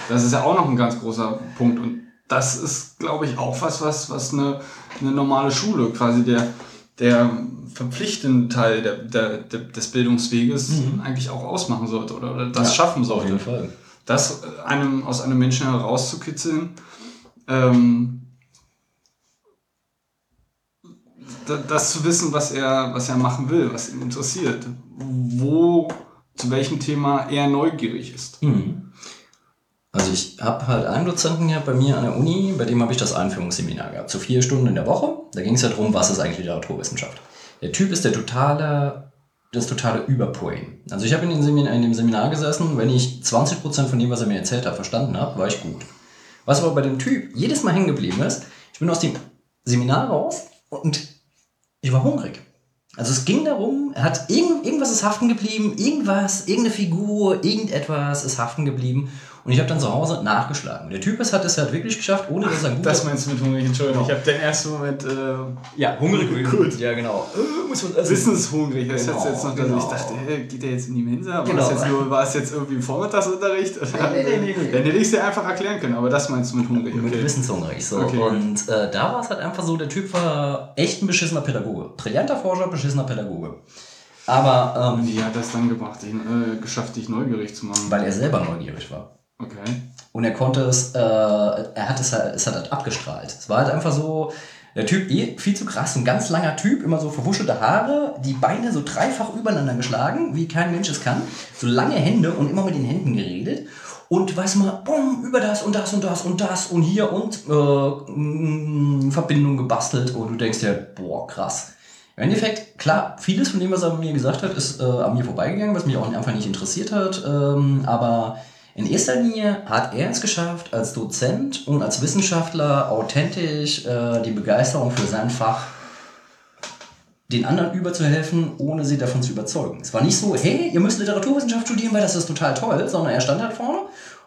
Das ist ja auch noch ein ganz großer Punkt. Und das ist, glaube ich, auch was, was, was eine, eine normale Schule, quasi der, der verpflichtende Teil der, der, der, des Bildungsweges eigentlich auch ausmachen sollte oder, oder das Ja, schaffen auf sollte. jeden Fall. Das äh, einem, aus einem Menschen herauszukitzeln, ähm, da- das zu wissen, was er, was er machen will, was ihn interessiert, wo, zu welchem Thema er neugierig ist. Mhm. Also ich habe halt einen Dozenten gehabt bei mir an der Uni, bei dem habe ich das Einführungsseminar gehabt. So vier Stunden in der Woche. Da ging es ja darum, was ist eigentlich Literaturwissenschaft. Der Typ ist der totale, das totale Überpoen. Also ich habe in, dem Seminar- in dem Seminar gesessen, wenn ich 20% von dem, was er mir erzählt hat, verstanden habe, war ich gut. Was aber bei dem Typ jedes Mal hängen geblieben ist, ich bin aus dem Seminar raus und ich war hungrig. Also es ging darum, er hat irgend, irgendwas ist haften geblieben, irgendwas, irgendeine Figur, irgendetwas ist haften geblieben. Und ich habe dann zu Hause nachgeschlagen. Der Typ ist, hat es halt wirklich geschafft, ohne dass er guter... Das meinst du mit hungrig? Entschuldigung, ich habe den ersten Moment äh, ja, hungrig Gut. Ja, genau. Äh, muss man essen. wissenshungrig. Das Genau, jetzt noch, dass genau. ich dachte, hey, geht der jetzt in die Mensa? War, Genau. es jetzt nur, war es jetzt irgendwie Vormittagsunterricht? Nee, nee, nee, nee. Dann hätte ich es dir einfach erklären können, aber das meinst du mit hungrig. Mit Okay. Wissenshungrig. So. Okay. Und äh, da war es halt einfach so, der Typ war echt ein beschissener Pädagoge. Brillanter Forscher, beschissener Pädagoge. Aber ähm, Wie hat das dann gebracht, dich, äh, geschafft, dich neugierig zu machen? weil er selber neugierig war. Okay. Und er konnte es, äh, er hat es halt, es hat halt abgestrahlt. Es war halt einfach so, Der Typ eh viel zu krass, ein ganz langer Typ, immer so verwuschelte Haare, die Beine so dreifach übereinander geschlagen, wie kein Mensch es kann. So lange Hände und immer mit den Händen geredet. Und weiß mal, bumm, über das und das und das und das und hier und äh, mm, Verbindung gebastelt. Und du denkst dir, boah, krass. Im Endeffekt, klar, vieles von dem, was er mir gesagt hat, ist äh, an mir vorbeigegangen, was mich auch einfach nicht interessiert hat. Ähm, aber in erster Linie hat er es geschafft, als Dozent und als Wissenschaftler authentisch äh, die Begeisterung für sein Fach den anderen überzuhelfen, ohne sie davon zu überzeugen. Es war nicht so, hey, ihr müsst Literaturwissenschaft studieren, weil das ist total toll, sondern er stand halt vorne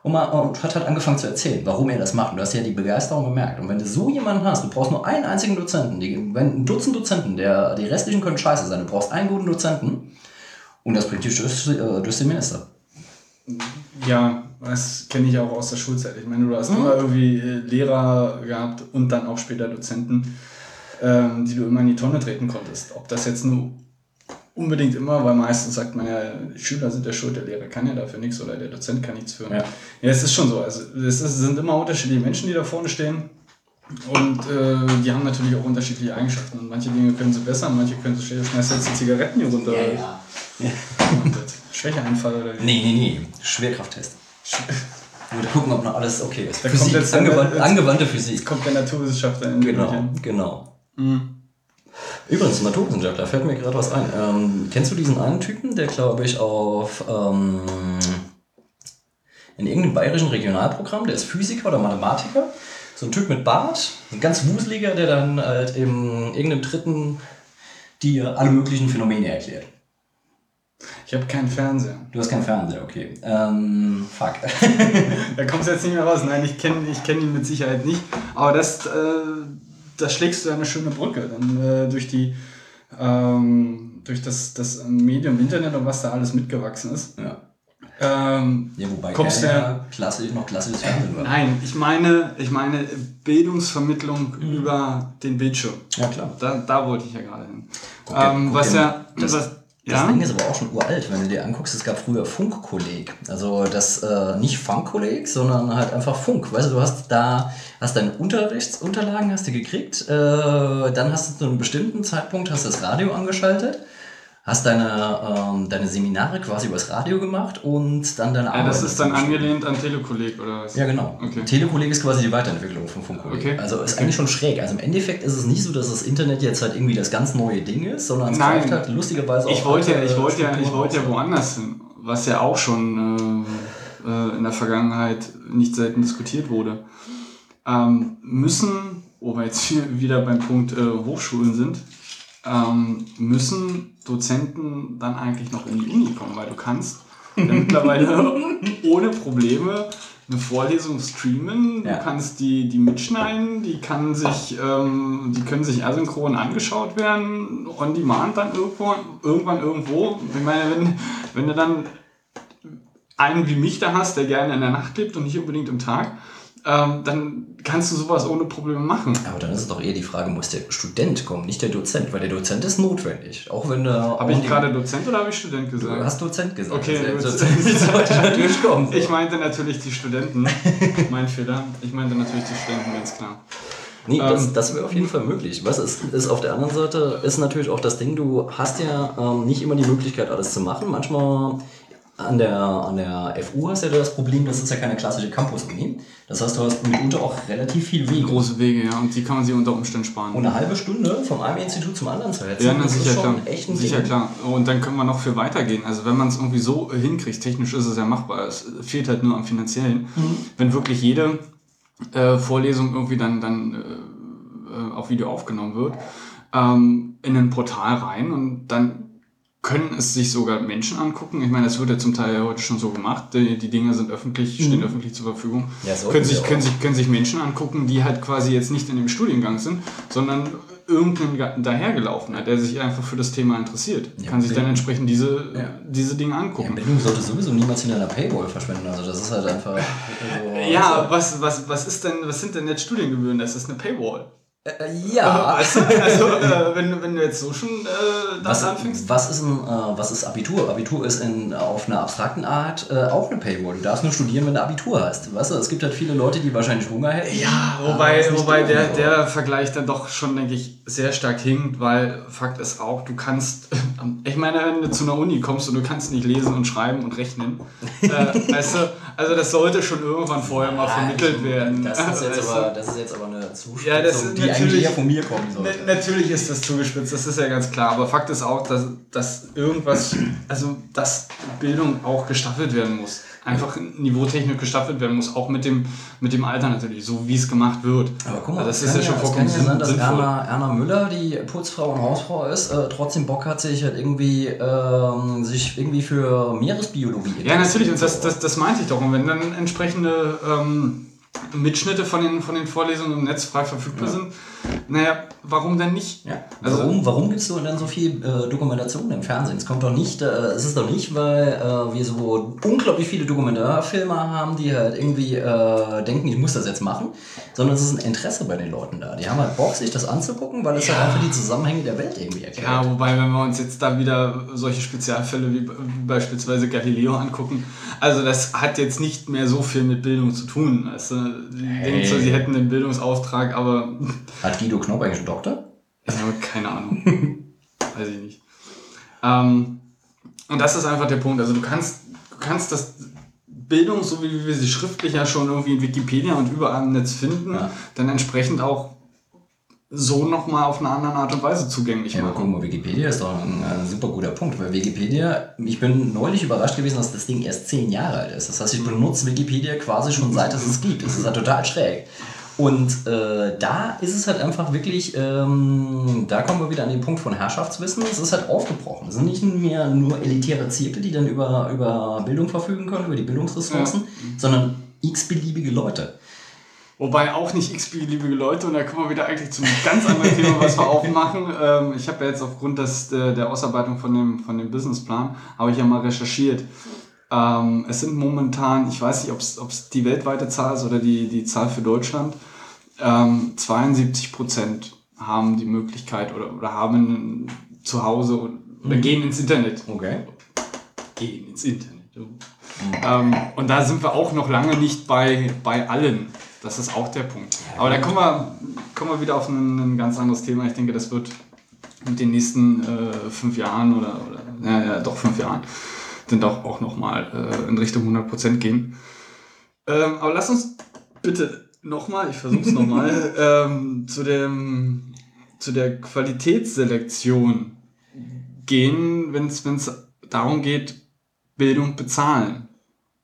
und, mal, und hat halt angefangen zu erzählen, warum er das macht. Und du hast ja die Begeisterung gemerkt. Und wenn du so jemanden hast, du brauchst nur einen einzigen Dozenten, die, wenn ein Dutzend Dozenten, der, die restlichen können scheiße sein, du brauchst einen guten Dozenten und das bringt dich durch, äh, durch den Minister. Ja, das kenne ich auch aus der Schulzeit. Ich meine, du hast immer irgendwie äh, Lehrer gehabt und dann auch später Dozenten, ähm, die du immer in die Tonne treten konntest. Ob das jetzt nur unbedingt immer, weil meistens sagt man ja, die Schüler sind der Schuld, der Lehrer kann ja dafür nichts oder der Dozent kann nichts für. Ja. Ja, es ist schon so. Also es ist, sind immer unterschiedliche Menschen, die da vorne stehen. Und äh, die haben natürlich auch unterschiedliche Eigenschaften. Und manche Dinge können sie besser, manche können sie schlechter. Schmeißt jetzt die Zigaretten hier runter. Und das Schwächeanfall oder wie? Nee, nee, nee. Schwerkrafttest. (laughs) Oder gucken, ob noch alles okay ist. Da kommt jetzt angewandt, jetzt- angewandte Physik. Jetzt kommt der Naturwissenschaftler in Genau, Küche. genau. Mhm. Übrigens, Naturwissenschaftler, fällt mir gerade was ein. Ähm, kennst du diesen einen Typen, der glaube ich auf ähm, in irgendeinem bayerischen Regionalprogramm, der ist Physiker oder Mathematiker, so ein Typ mit Bart, ein ganz wuseliger, der dann halt in irgendeinem dritten dir alle möglichen Phänomene erklärt. Ich habe keinen Fernseher. Du hast keinen Fernseher, okay. Ähm, fuck. (laughs) Da kommst du jetzt nicht mehr raus. Nein, ich kenne ich kenn ihn mit Sicherheit nicht. Aber das, äh, da schlägst du eine schöne Brücke. Dann äh, durch die ähm, durch das, das Medium Internet und was da alles mitgewachsen ist. ja. Ähm, ja, wobei Kommst du- ja klassisch, noch klassisches Fernsehen war. nein, ich meine, ich meine Bildungsvermittlung Mhm. über den Bildschirm. Ja, klar. Da, da wollte ich ja gerade hin. Guck ähm, guck was ja, das- was, Das ja, Ding ist aber auch schon uralt, wenn du dir anguckst, es gab früher Funkkolleg. Also das äh, nicht Funkkolleg, sondern halt einfach Funk. Weißt du, du hast da, hast deine Unterrichtsunterlagen hast du gekriegt, äh, dann hast du zu einem bestimmten Zeitpunkt hast das Radio angeschaltet, hast deine, ähm, deine Seminare quasi übers Radio gemacht und dann deine ja, das ist dann angelehnt an Telekolleg oder was? Ja, genau. Okay. Telekolleg ist quasi die Weiterentwicklung von Funkkolleg. Okay. Also ist eigentlich schon schräg. Also im Endeffekt ist es nicht so, dass das Internet jetzt halt irgendwie das ganz neue Ding ist, sondern es greift halt lustigerweise Ich auf wollte ja, ich wollte ja, ich wollte ja woanders hin, was ja auch schon äh, äh, in der Vergangenheit nicht selten diskutiert wurde. Ähm, müssen, wo wir jetzt hier (laughs) wieder beim Punkt äh, Hochschulen sind, ähm, müssen Dozenten dann eigentlich noch in die Uni kommen, weil du kannst ja mittlerweile (laughs) ohne Probleme eine Vorlesung streamen, Ja. du kannst die, die mitschneiden, die kann sich, ähm, die können sich asynchron angeschaut werden, on demand dann irgendwo, irgendwann irgendwo. Ich meine, wenn, wenn du dann einen wie mich da hast, der gerne in der Nacht lebt und nicht unbedingt im Tag, ähm, dann kannst du sowas ohne Probleme machen. Aber dann ist es doch eher die Frage, muss der Student kommen, nicht der Dozent, weil der Dozent ist notwendig. Auch wenn der. Habe ich gerade Dozent oder habe ich Student Du gesagt? hast Dozent gesagt. Okay, also. Dozent (laughs) sollte natürlich kommen. So. (laughs) Ich meinte natürlich die Studenten. mein Fehler. Ich meinte natürlich die Studenten, ganz klar. Nee, das, Ähm, das wäre auf jeden Fall möglich. Was ist, ist auf der anderen Seite, ist natürlich auch das Ding, du hast ja ähm, nicht immer die Möglichkeit, alles zu machen. Manchmal an der, an der FU hast du ja das Problem, das ist ja keine klassische Campus-Uni. Das heißt, du hast mitunter auch relativ viel Wege. Große Wege, ja, und die kann man sich unter Umständen sparen. Und eine halbe Stunde vom einen Institut zum anderen zu hetzen, Ja, na, das sicher ist schon klar. echt ein Sicher Ding. klar. Und dann können wir noch viel weitergehen. Also wenn man es irgendwie so hinkriegt, technisch ist es ja machbar. Es fehlt halt nur am finanziellen. Mhm. Wenn wirklich jede äh, Vorlesung irgendwie dann, dann äh, äh, auf Video aufgenommen wird, ähm, in ein Portal rein und dann können es sich sogar Menschen angucken. Ich meine, das wird ja zum Teil ja heute schon so gemacht. Die, die Dinge sind öffentlich, stehen öffentlich zur Verfügung. Mhm. Ja, sollten können, sich, können, sich, können sich Menschen angucken, die halt quasi jetzt nicht in dem Studiengang sind, sondern irgendein Ga- dahergelaufener, der sich einfach für das Thema interessiert. Ja, kann sich dann entsprechend diese, Ja. diese Dinge Ja, angucken. Bildung sollte sowieso niemals in einer Paywall verschwenden. Also das ist halt einfach. Also, Ja, was, was, was, ist denn, was sind denn jetzt Studiengebühren? Das ist eine Paywall. Äh, ja. Weißt du? Also, äh, wenn, wenn du jetzt so schon äh, das Was, anfängst. was, ist ein, äh, was ist Abitur? Abitur ist in, auf einer abstrakten Art äh, auch eine Paywall. Du darfst nur studieren, wenn du Abitur hast. Weißt du, es gibt halt viele Leute, die wahrscheinlich Hunger hätten. Ja, aber wobei, wobei der, der Vergleich dann doch schon, denke ich, sehr stark hinkt, weil Fakt ist auch, du kannst, ich meine, wenn du zu einer Uni kommst und du kannst nicht lesen und schreiben und rechnen, äh, (laughs) weißt du, also das sollte schon irgendwann vorher mal vermittelt werden. Das ist, (laughs) jetzt weißt du? aber, das ist jetzt aber eine Zuspitzung, Ja, das ist die eigentlich von mir kommen sollte. Na- Natürlich ist das zugespitzt, das ist ja ganz klar. Aber Fakt ist auch, dass, dass irgendwas, also dass Bildung auch gestaffelt werden muss. Einfach niveautechnisch gestaffelt werden muss, auch mit dem, mit dem Alter natürlich, so wie es gemacht wird. Aber guck mal, das es ist kann ja schon vollkommen ja sein, dass sinnvoll. Erna, Erna Müller, die Putzfrau und Hausfrau ist, äh, trotzdem Bock hat, sich halt irgendwie, ähm, sich irgendwie für Meeresbiologie Ja, natürlich, und das, das, das meinte ich doch. Und wenn dann entsprechende ähm, Mitschnitte von den, von den Vorlesungen im Netz frei verfügbar sind, naja, warum denn nicht? Ja. Also- warum, warum gibt es so dann so viel äh, Dokumentation im Fernsehen? Es kommt doch nicht, äh, es ist doch nicht, weil äh, wir so unglaublich viele Dokumentarfilme haben, die halt irgendwie äh, denken, ich muss das jetzt machen, sondern es ist ein Interesse bei den Leuten da. Die haben halt Bock, sich das anzugucken, weil es halt einfach die Zusammenhänge der Welt irgendwie erklärt. Ja, wobei, wenn wir uns jetzt da wieder solche Spezialfälle wie beispielsweise Galileo angucken, also das hat jetzt nicht mehr so viel mit Bildung zu tun. Die Hey. zwar, sie hätten den Bildungsauftrag, aber (laughs) Hat Guido Knopp eigentlich einen Doktor? ich habe keine Ahnung. (laughs) Weiß ich nicht. Ähm, und das ist einfach der Punkt. Also du kannst, du kannst das Bildung, so wie wir sie schriftlich ja schon irgendwie in Wikipedia und überall im Netz finden, Ja. dann entsprechend auch so nochmal auf eine andere Art und Weise zugänglich Ja, machen. guck mal, Wikipedia ist doch ein, äh, super guter Punkt, weil Wikipedia, ich bin neulich überrascht gewesen, dass das Ding erst zehn Jahre alt ist. Das heißt, ich benutze Wikipedia quasi schon seit es es gibt. Das ist halt total schräg. Und äh, da ist es halt einfach wirklich, ähm, da kommen wir wieder an den Punkt von Herrschaftswissen. Es ist halt aufgebrochen. Es sind nicht mehr nur elitäre Zirkel, die dann über, über Bildung verfügen können, über die Bildungsressourcen, sondern x-beliebige Leute. Wobei auch nicht x-beliebige Leute, und da kommen wir wieder eigentlich zu einem ganz anderen Thema, was wir aufmachen. (laughs) Ähm, ich habe ja jetzt aufgrund des, der, der Ausarbeitung von dem, von dem Businessplan, habe ich ja mal recherchiert. Ähm, es sind momentan, ich weiß nicht, ob es die weltweite Zahl ist oder die, die Zahl für Deutschland, ähm, 72 Prozent haben die Möglichkeit oder, oder haben zu Hause oder, oder gehen ins Internet. Okay. Gehen ins Internet. oh. Ähm, und da sind wir auch noch lange nicht bei, bei allen. Das ist auch der Punkt. Aber da kommen wir, kommen wir wieder auf ein, ein ganz anderes Thema. Ich denke, das wird mit den nächsten äh, fünf Jahren oder, oder ja, ja, doch fünf Jahren, dann doch auch nochmal äh, in Richtung 100% gehen. Ähm, aber lass uns bitte nochmal, ich versuche es (laughs) nochmal, ähm, zu, dem, zu der Qualitätsselektion gehen, wenn es darum geht, Bildung bezahlen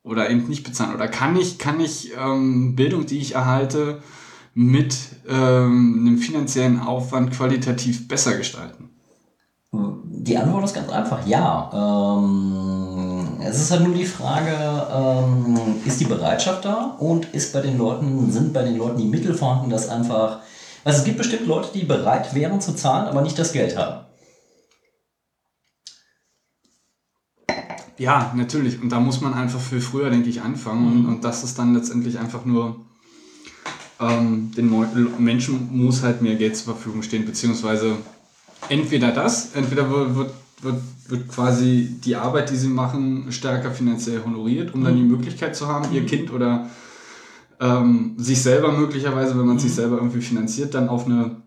oder eben nicht bezahlen? Oder kann ich, kann ich ähm, Bildung, die ich erhalte, mit ähm, einem finanziellen Aufwand qualitativ besser gestalten? Die Antwort ist ganz einfach, ja. Ähm, es ist halt nur die Frage, ähm, ist die Bereitschaft da und ist bei den Leuten, sind bei den Leuten die Mittel vorhanden, dass einfach. Also es gibt bestimmt Leute, die bereit wären zu zahlen, aber nicht das Geld haben. Ja, natürlich. Und da muss man einfach viel früher, denke ich, anfangen. Und, und das ist dann letztendlich einfach nur, ähm, den Menschen muss halt mehr Geld zur Verfügung stehen, beziehungsweise entweder das, entweder wird, wird, wird, quasi die Arbeit, die sie machen, stärker finanziell honoriert, um dann die Möglichkeit zu haben, ihr Kind oder ähm, sich selber möglicherweise, wenn man sich selber irgendwie finanziert, dann auf eine,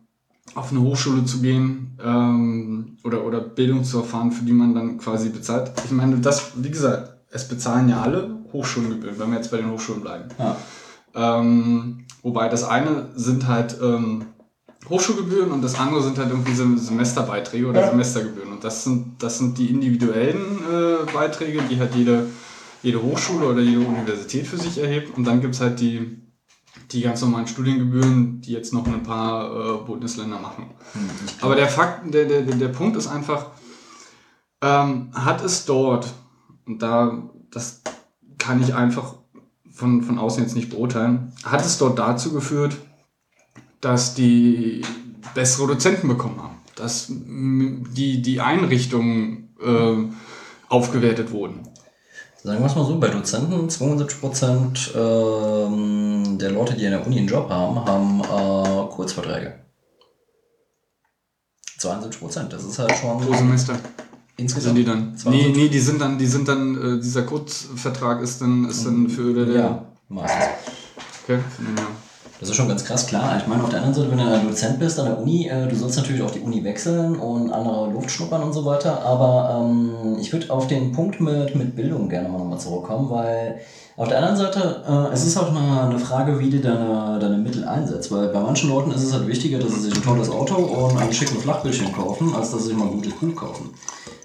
auf eine Hochschule zu gehen ähm, oder, oder Bildung zu erfahren, für die man dann quasi bezahlt. Ich meine, das, wie gesagt, es bezahlen ja alle Hochschulgebühren, wenn wir jetzt bei den Hochschulen bleiben. Ja. Ähm, wobei das eine sind halt ähm, Hochschulgebühren und das andere sind halt irgendwie Sem- Semesterbeiträge oder Ja. Semestergebühren. Und das sind, das sind die individuellen äh, Beiträge, die halt jede, jede Hochschule oder jede Universität für sich erhebt. Und dann gibt es halt die, die ganz normalen Studiengebühren, die jetzt noch ein paar äh, Bundesländer machen. Aber der Fakt, der, der, der der Punkt ist einfach, ähm, hat es dort, und da, das kann ich einfach von, von außen jetzt nicht beurteilen, hat es dort dazu geführt, dass die bessere Dozenten bekommen haben, dass die, die Einrichtungen äh, aufgewertet wurden. Sagen wir es mal so, bei Dozenten 72% ähm, der Leute, die an der Uni einen Job haben, haben äh, Kurzverträge. 72 Prozent. Das ist halt schon Pro Semester insgesamt. sind die dann. 72. Nee, nee, die sind dann, die sind dann, äh, dieser Kurzvertrag ist dann, ist dann für der, der Ja, meistens. Okay, Jahr. Das ist schon ganz krass, klar. Ich meine, auf der anderen Seite, wenn du ein Dozent bist an der Uni, äh, du sollst natürlich auch die Uni wechseln und andere Luft schnuppern und so weiter. Aber ähm, ich würde auf den Punkt mit, mit Bildung gerne mal nochmal zurückkommen, weil auf der anderen Seite, äh, es ist auch eine, eine Frage, wie du deine, deine Mittel einsetzt. Weil bei manchen Leuten ist es halt wichtiger, dass sie sich ein tolles Auto und einen schicken Flachbildschirm kaufen, als dass sie sich mal ein gutes Buch kaufen.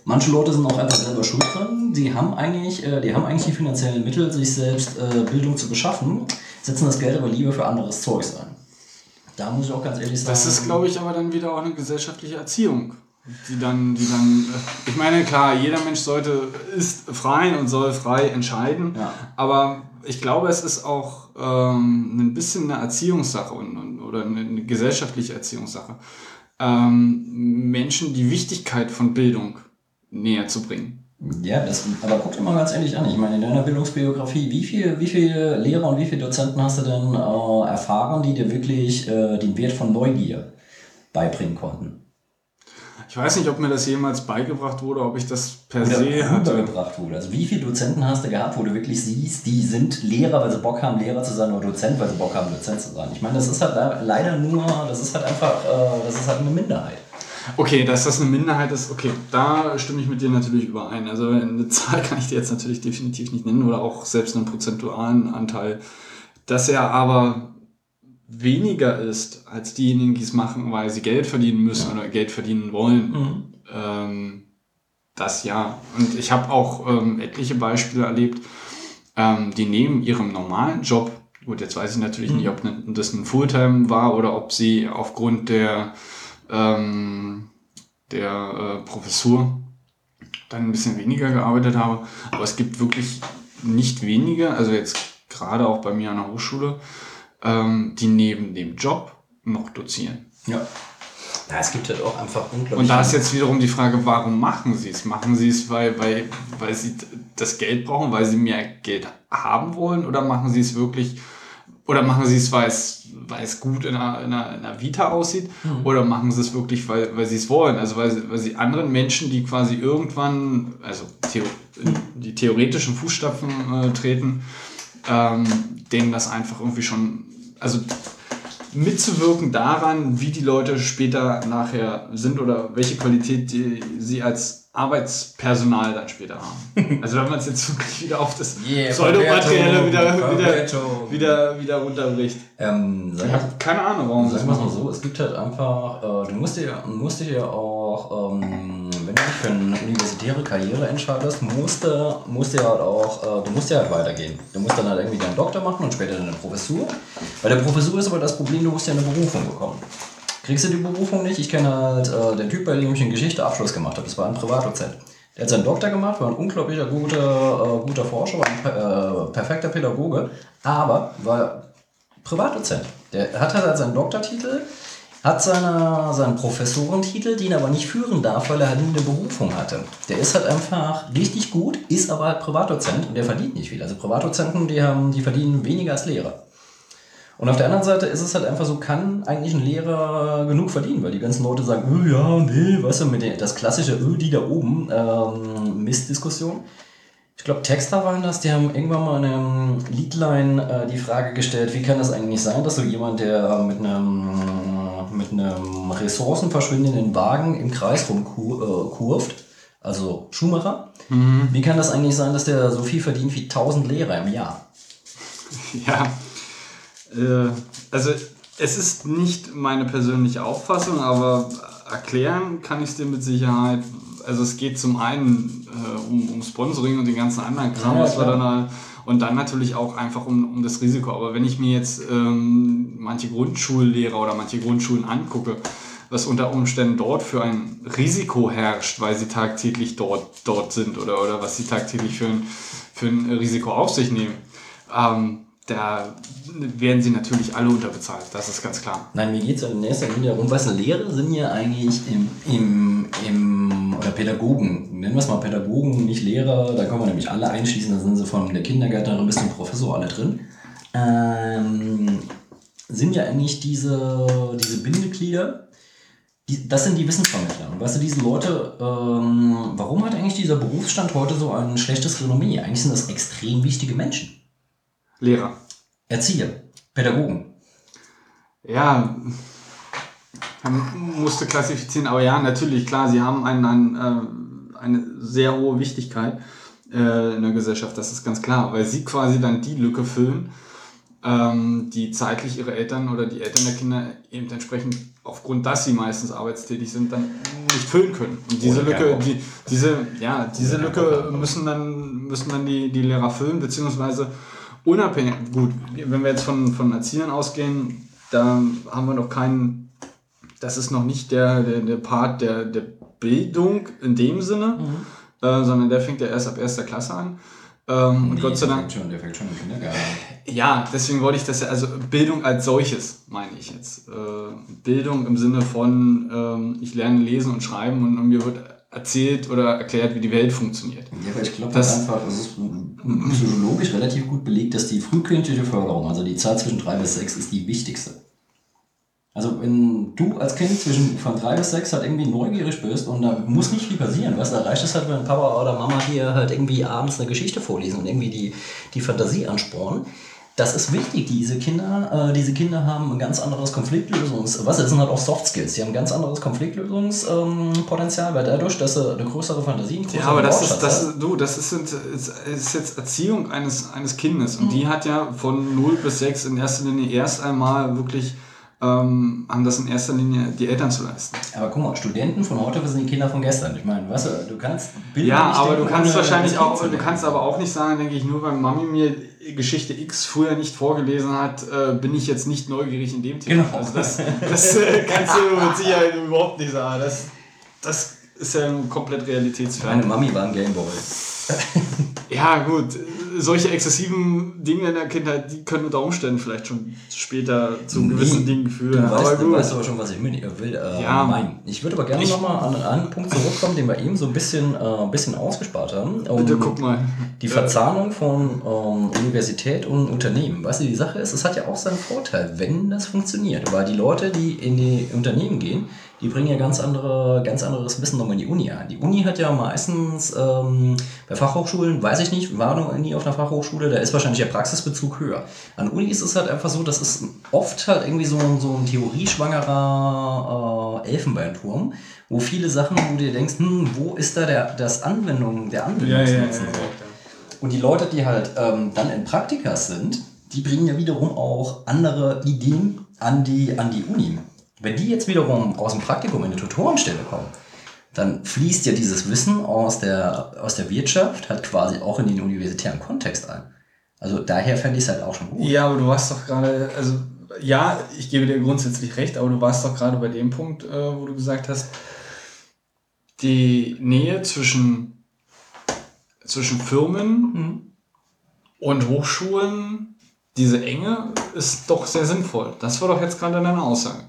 Manche Leute sind auch einfach selber schuld dran. Die haben eigentlich, äh, die haben eigentlich die finanziellen Mittel, sich selbst äh, Bildung zu beschaffen, setzen das Geld aber lieber für anderes Zeugs ein. Da muss ich auch ganz ehrlich sagen. Das ist, glaube ich, aber dann wieder auch eine gesellschaftliche Erziehung. Die dann, die dann, äh, ich meine, klar, jeder Mensch sollte, ist frei und soll frei entscheiden. Ja. Aber ich glaube, es ist auch ähm, ein bisschen eine Erziehungssache und, und, oder eine, eine gesellschaftliche Erziehungssache. Ähm, Menschen die Wichtigkeit von Bildung näher zu bringen. Ja, das, aber guck dir mal ganz ehrlich an. Ich meine, in deiner Bildungsbiografie, wie, viel, wie viele Lehrer und wie viele Dozenten hast du denn äh, erfahren, die dir wirklich äh, den Wert von Neugier beibringen konnten? Ich weiß nicht, ob mir das jemals beigebracht wurde, ob ich das per Oder se hatte. rübergebracht wurde. Also wie viele Dozenten hast du gehabt, wo du wirklich siehst, die sind Lehrer, weil sie Bock haben, Lehrer zu sein, oder Dozent, weil sie Bock haben, Dozent zu sein. Ich meine, das ist halt le- leider nur, das ist halt einfach, äh, das ist halt eine Minderheit. Okay, dass das eine Minderheit ist, okay, da stimme ich mit dir natürlich überein. Also eine Zahl kann ich dir jetzt natürlich definitiv nicht nennen oder auch selbst einen prozentualen Anteil. Dass er aber weniger ist als diejenigen, die es machen, weil sie Geld verdienen müssen oder Geld verdienen wollen. Ähm, das ja. Und ich habe auch ähm, etliche Beispiele erlebt, ähm, die neben ihrem normalen Job, gut, jetzt weiß ich natürlich nicht, ob das ein Fulltime war oder ob sie aufgrund der, ähm, der äh, Professur dann ein bisschen weniger gearbeitet habe. Aber es gibt wirklich nicht wenige, also jetzt gerade auch bei mir an der Hochschule, ähm, die neben dem Job noch dozieren. Ja. Ja, es gibt halt auch einfach unglaublich. Und da ist jetzt wiederum die Frage, warum machen sie es? Machen sie es, weil, weil, weil sie das Geld brauchen, weil sie mehr Geld haben wollen? Oder machen sie es wirklich, oder machen sie es, weil es, weil es gut in einer, in einer, in einer Vita aussieht? Oder machen sie es wirklich, weil, weil sie es wollen? Also weil, sie- weil sie anderen Menschen, die quasi irgendwann, also theo, die theoretischen Fußstapfen äh, treten, ähm, denen das einfach irgendwie schon, also mitzuwirken daran, wie die Leute später nachher sind oder welche Qualität die, sie als Arbeitspersonal dann später haben. (laughs) Also wenn man es jetzt wirklich wieder auf das Yeah, Pseudomaterielle wieder, wieder, wieder, wieder runterbricht. ähm, sag Ich habe keine Ahnung, warum Sagen wir es mal so, es gibt halt einfach, äh, du musst dir, musst dir ja auch, ähm, wenn du dich für eine universitäre Karriere entscheidest, musst du, musst du halt auch, äh, du musst ja halt weitergehen. Du musst dann halt irgendwie deinen Doktor machen und später deine Professur. Bei der Professur ist aber das Problem, du musst ja eine Berufung bekommen. Kriegst du die Berufung nicht? Ich kenne halt äh, den Typ, bei dem ich in Geschichte Abschluss gemacht habe. Das war ein Privatdozent. Der hat seinen Doktor gemacht, war ein unglaublicher guter, äh, guter Forscher, war ein äh, perfekter Pädagoge, aber war Privatdozent. Der hat halt seinen Doktortitel, hat seine, seinen Professorentitel, den er aber nicht führen darf, weil er halt nie eine Berufung hatte. Der ist halt einfach richtig gut, ist aber halt Privatdozent und der verdient nicht viel. Also Privatdozenten, die, haben, die verdienen weniger als Lehrer. Und auf der anderen Seite ist es halt einfach so, kann eigentlich ein Lehrer genug verdienen, weil die ganzen Leute sagen, oh, ja, nee, weißt du, mit der, das klassische, oh, die da oben, ähm, Mistdiskussion. Ich glaube, Texter waren das, die haben irgendwann mal in einem Liedline äh, die Frage gestellt, wie kann das eigentlich sein, dass so jemand, der mit einem, mit einem ressourcenverschwindenden Wagen im Kreis rumkurft, also Schumacher, wie kann das eigentlich sein, dass der so viel verdient wie 1000 Lehrer im Jahr? Ja, äh, also es ist nicht meine persönliche Auffassung, aber erklären kann ich es dir mit Sicherheit. Also es geht zum einen äh, um, um Sponsoring und den ganzen anderen Kram, Ja, was wir dann halt, und dann natürlich auch einfach um, um das Risiko. Aber wenn ich mir jetzt ähm, manche Grundschullehrer oder manche Grundschulen angucke, was unter Umständen dort für ein Risiko herrscht, weil sie tagtäglich dort, dort sind oder, oder was sie tagtäglich für ein, für ein Risiko auf sich nehmen, ähm, da werden sie natürlich alle unterbezahlt, das ist ganz klar. Nein, mir geht es in erster Linie darum, du, Lehrer sind ja eigentlich im, im, im, oder Pädagogen, nennen wir es mal Pädagogen, nicht Lehrer, da können wir nämlich alle einschließen, da sind sie von der Kindergärtnerin bis zum Professor alle drin, ähm, sind ja eigentlich diese, diese Bindeglieder, die, das sind die Wissensvermittler. Und weißt du, diese Leute, ähm, warum hat eigentlich dieser Berufsstand heute so ein schlechtes Renommee? Eigentlich sind das extrem wichtige Menschen. Lehrer. Erzieher, Pädagogen. Ja, man musste klassifizieren, aber ja, natürlich, klar, sie haben einen, einen, äh, eine sehr hohe Wichtigkeit äh, in der Gesellschaft, das ist ganz klar, weil sie quasi dann die Lücke füllen, ähm, die zeitlich ihre Eltern oder die Eltern der Kinder eben entsprechend aufgrund, dass sie meistens arbeitstätig sind, dann nicht füllen können. Und diese Oder Lücke, die, diese, ja, diese Lücke müssen dann, müssen dann die, die Lehrer füllen, beziehungsweise unabhängig, gut, wenn wir jetzt von, von Erziehern ausgehen, da haben wir noch keinen, das ist noch nicht der, der, der Part der, der Bildung in dem Sinne, äh, sondern der fängt ja erst ab erster Klasse an. Ähm, und Gott sei der Dank, fängt schon, der fängt schon im Kindergarten. ja, deswegen wollte ich das ja, also Bildung als solches, meine ich jetzt. Äh, Bildung im Sinne von, ähm, ich lerne lesen und schreiben und, und mir wird erzählt oder erklärt, wie die Welt funktioniert. Ja, weil ich glaube Das- einfach, es ist psychologisch relativ gut belegt, dass die frühkindliche Förderung, also die Zeit zwischen drei bis sechs, ist die wichtigste. Also wenn du als Kind zwischen von drei bis sechs halt irgendwie neugierig bist und da muss nicht viel passieren, was da reicht es halt, wenn Papa oder Mama dir halt irgendwie abends eine Geschichte vorlesen und irgendwie die, die Fantasie anspornen. Das ist wichtig. Diese Kinder, äh, diese Kinder haben ein ganz anderes Konfliktlösungs... Was? Das sind halt auch Soft Skills. Die haben ein ganz anderes Konfliktlösungspotenzial, weil dadurch, dass sie eine größere Fantasie, einen Ja, größeren aber das ist, das ist, du, das ist, ist, jetzt Erziehung eines, eines Kindes. Und die hat ja von 0 bis 6 in erster Linie erst einmal wirklich, ähm, haben das in erster Linie die Eltern zu leisten. Aber guck mal, Studenten von heute sind die Kinder von gestern. Ich meine, weißt du, du kannst Bilder Ja, aber du denken, kannst ohne wahrscheinlich auch, du kannst aber auch nicht sagen, denke ich, nur weil Mami mir Geschichte X früher nicht vorgelesen hat, äh, bin ich jetzt nicht neugierig in dem Thema. Genau. Also das, das äh, kannst du mit Sicherheit überhaupt nicht sagen. Das, das ist ja komplett realitätsfern. Meine Mami war ein Gameboy. Ja, gut. Solche exzessiven Dinge in der Kindheit, die können unter Umständen vielleicht schon später zu gewissen Dingen führen. Du aber weißt, du gut. weißt aber schon, was ich will. Äh, Ja. meinen. Ich würde aber gerne nochmal an einen Punkt zurückkommen, den wir eben so ein bisschen, äh, bisschen ausgespart haben. Um Bitte guck mal. Die Verzahnung von ähm, Universität und Unternehmen. Weißt du, die Sache ist, es hat ja auch seinen Vorteil, wenn das funktioniert. Weil die Leute, die in die Unternehmen gehen, die bringen ja ganz, andere, ganz anderes Wissen nochmal in die Uni ein. Die Uni hat ja meistens ähm, bei Fachhochschulen, weiß ich nicht, war noch nie auf einer Fachhochschule, da ist wahrscheinlich der Praxisbezug höher. An Uni ist es halt einfach so, dass es oft halt irgendwie so, ein- so ein theorieschwangerer äh, Elfenbeinturm, wo viele Sachen, wo du dir denkst, hm, wo ist da der, das Anwendung, der Ja, ja, ja, Anwendungsnutzen? ja. Und die Leute, die halt ähm, dann in Praktika sind, die bringen ja wiederum auch andere Ideen an die, an die Uni. Wenn die jetzt wiederum aus dem Praktikum in eine Tutorenstelle kommen, dann fließt ja dieses Wissen aus der, aus der Wirtschaft halt quasi auch in den universitären Kontext ein. Also daher fände ich es halt auch schon gut. Ja, aber du warst doch gerade, also ja, ich gebe dir grundsätzlich recht, aber du warst doch gerade bei dem Punkt, äh, wo du gesagt hast, die Nähe zwischen, zwischen Firmen Mhm. und Hochschulen, diese Enge ist doch sehr sinnvoll. Das war doch jetzt gerade deine Aussage.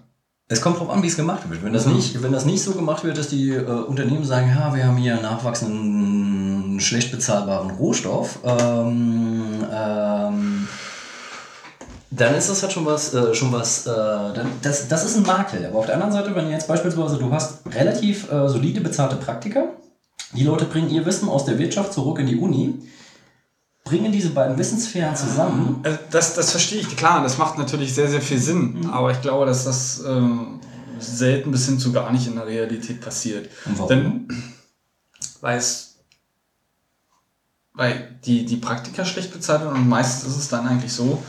Es kommt drauf an, wie es gemacht wird. Wenn das, Mhm. nicht, wenn das nicht so gemacht wird, dass die äh, Unternehmen sagen, ja, wir haben hier einen nachwachsenden, schlecht bezahlbaren Rohstoff, ähm, ähm, dann ist das halt schon was, äh, schon was, äh, das, das ist ein Makel. Aber auf der anderen Seite, wenn jetzt beispielsweise du hast relativ äh, solide bezahlte Praktiker, die Leute bringen ihr Wissen aus der Wirtschaft zurück in die Uni, bringen diese beiden Wissenssphären zusammen. Also das, das verstehe ich, klar, das macht natürlich sehr, sehr viel Sinn, aber ich glaube, dass das äh, selten bis hin zu gar nicht in der Realität passiert. Und warum? Denn, weil es weil die, die Praktika schlecht bezahlt werden und meistens ist es dann eigentlich so,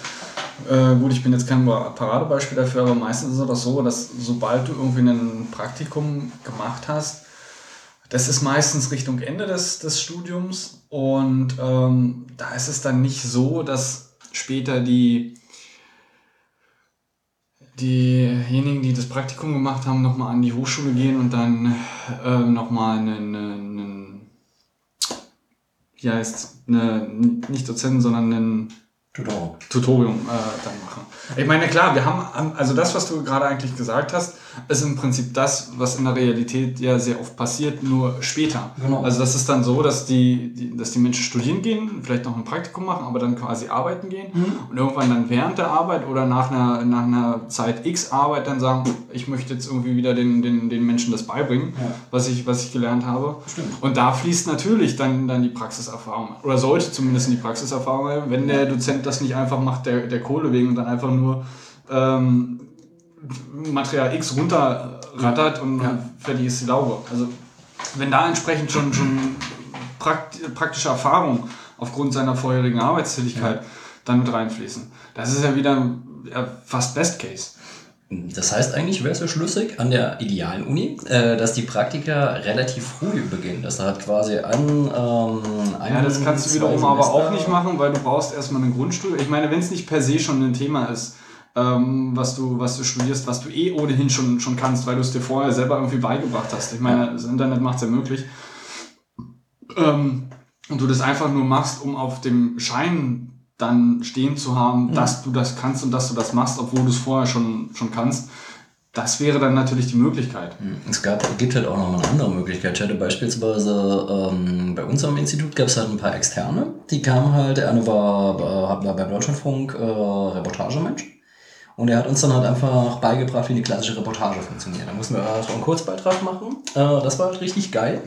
äh, gut, ich bin jetzt kein Paradebeispiel dafür, aber meistens ist es doch so, dass sobald du irgendwie ein Praktikum gemacht hast, das ist meistens Richtung Ende des, des Studiums und ähm, da ist es dann nicht so, dass später die diejenigen, die das Praktikum gemacht haben, nochmal an die Hochschule gehen und dann äh, nochmal einen, einen, wie heißt, eine, nicht Dozenten, sondern einen Tutor. Tutorium äh, dann machen. Ich meine, klar, wir haben, also das, was du gerade eigentlich gesagt hast, ist im Prinzip das, was in der Realität ja sehr oft passiert, nur später. Genau. Also das ist dann so, dass die, die, dass die Menschen studieren gehen, vielleicht noch ein Praktikum machen, aber dann quasi arbeiten gehen und irgendwann dann während der Arbeit oder nach einer, nach einer Zeit X Arbeit dann sagen, ich möchte jetzt irgendwie wieder den, den, den Menschen das beibringen, Ja. was, ich, was ich gelernt habe. Stimmt. Und da fließt natürlich dann, dann die Praxiserfahrung oder sollte zumindest in die Praxiserfahrung, wenn der Dozent das nicht einfach macht, der, der Kohle wegen und dann einfach nur ähm, Material X runterrattert und Ja. fertig ist die Laube. Also wenn da entsprechend schon, schon prakt praktische Erfahrung aufgrund seiner vorherigen Arbeitstätigkeit dann mit reinfließen. Das ist ja wieder ja, fast Best Case. Das heißt, eigentlich wäre es ja schlüssig an der idealen Uni, äh, dass die Praktika relativ früh beginnen. Das hat quasi ein, ähm, ein Ja, das kannst du wiederum aber auch Semester- nicht machen, weil du brauchst erstmal eine Grundstudium. Ich meine, wenn es nicht per se schon ein Thema ist, ähm, was, du, was du studierst, was du eh ohnehin schon, schon kannst, weil du es dir vorher selber irgendwie beigebracht hast. Ich meine, das Internet macht es ja möglich. Ähm, und du das einfach nur machst, um auf dem Schein dann stehen zu haben, dass du das kannst und dass du das machst, obwohl du es vorher schon, schon kannst. Das wäre dann natürlich die Möglichkeit. Es gab, gibt halt auch noch mal eine andere Möglichkeit. Ich hatte beispielsweise ähm, bei uns am Institut gab es halt ein paar Externe, die kamen halt, der eine war, äh, war beim Deutschlandfunk äh, Reportagemensch. Und er hat uns dann halt einfach beigebracht, wie eine klassische Reportage funktioniert. Da mussten wir halt so einen Kurzbeitrag machen. Äh, das war halt richtig geil.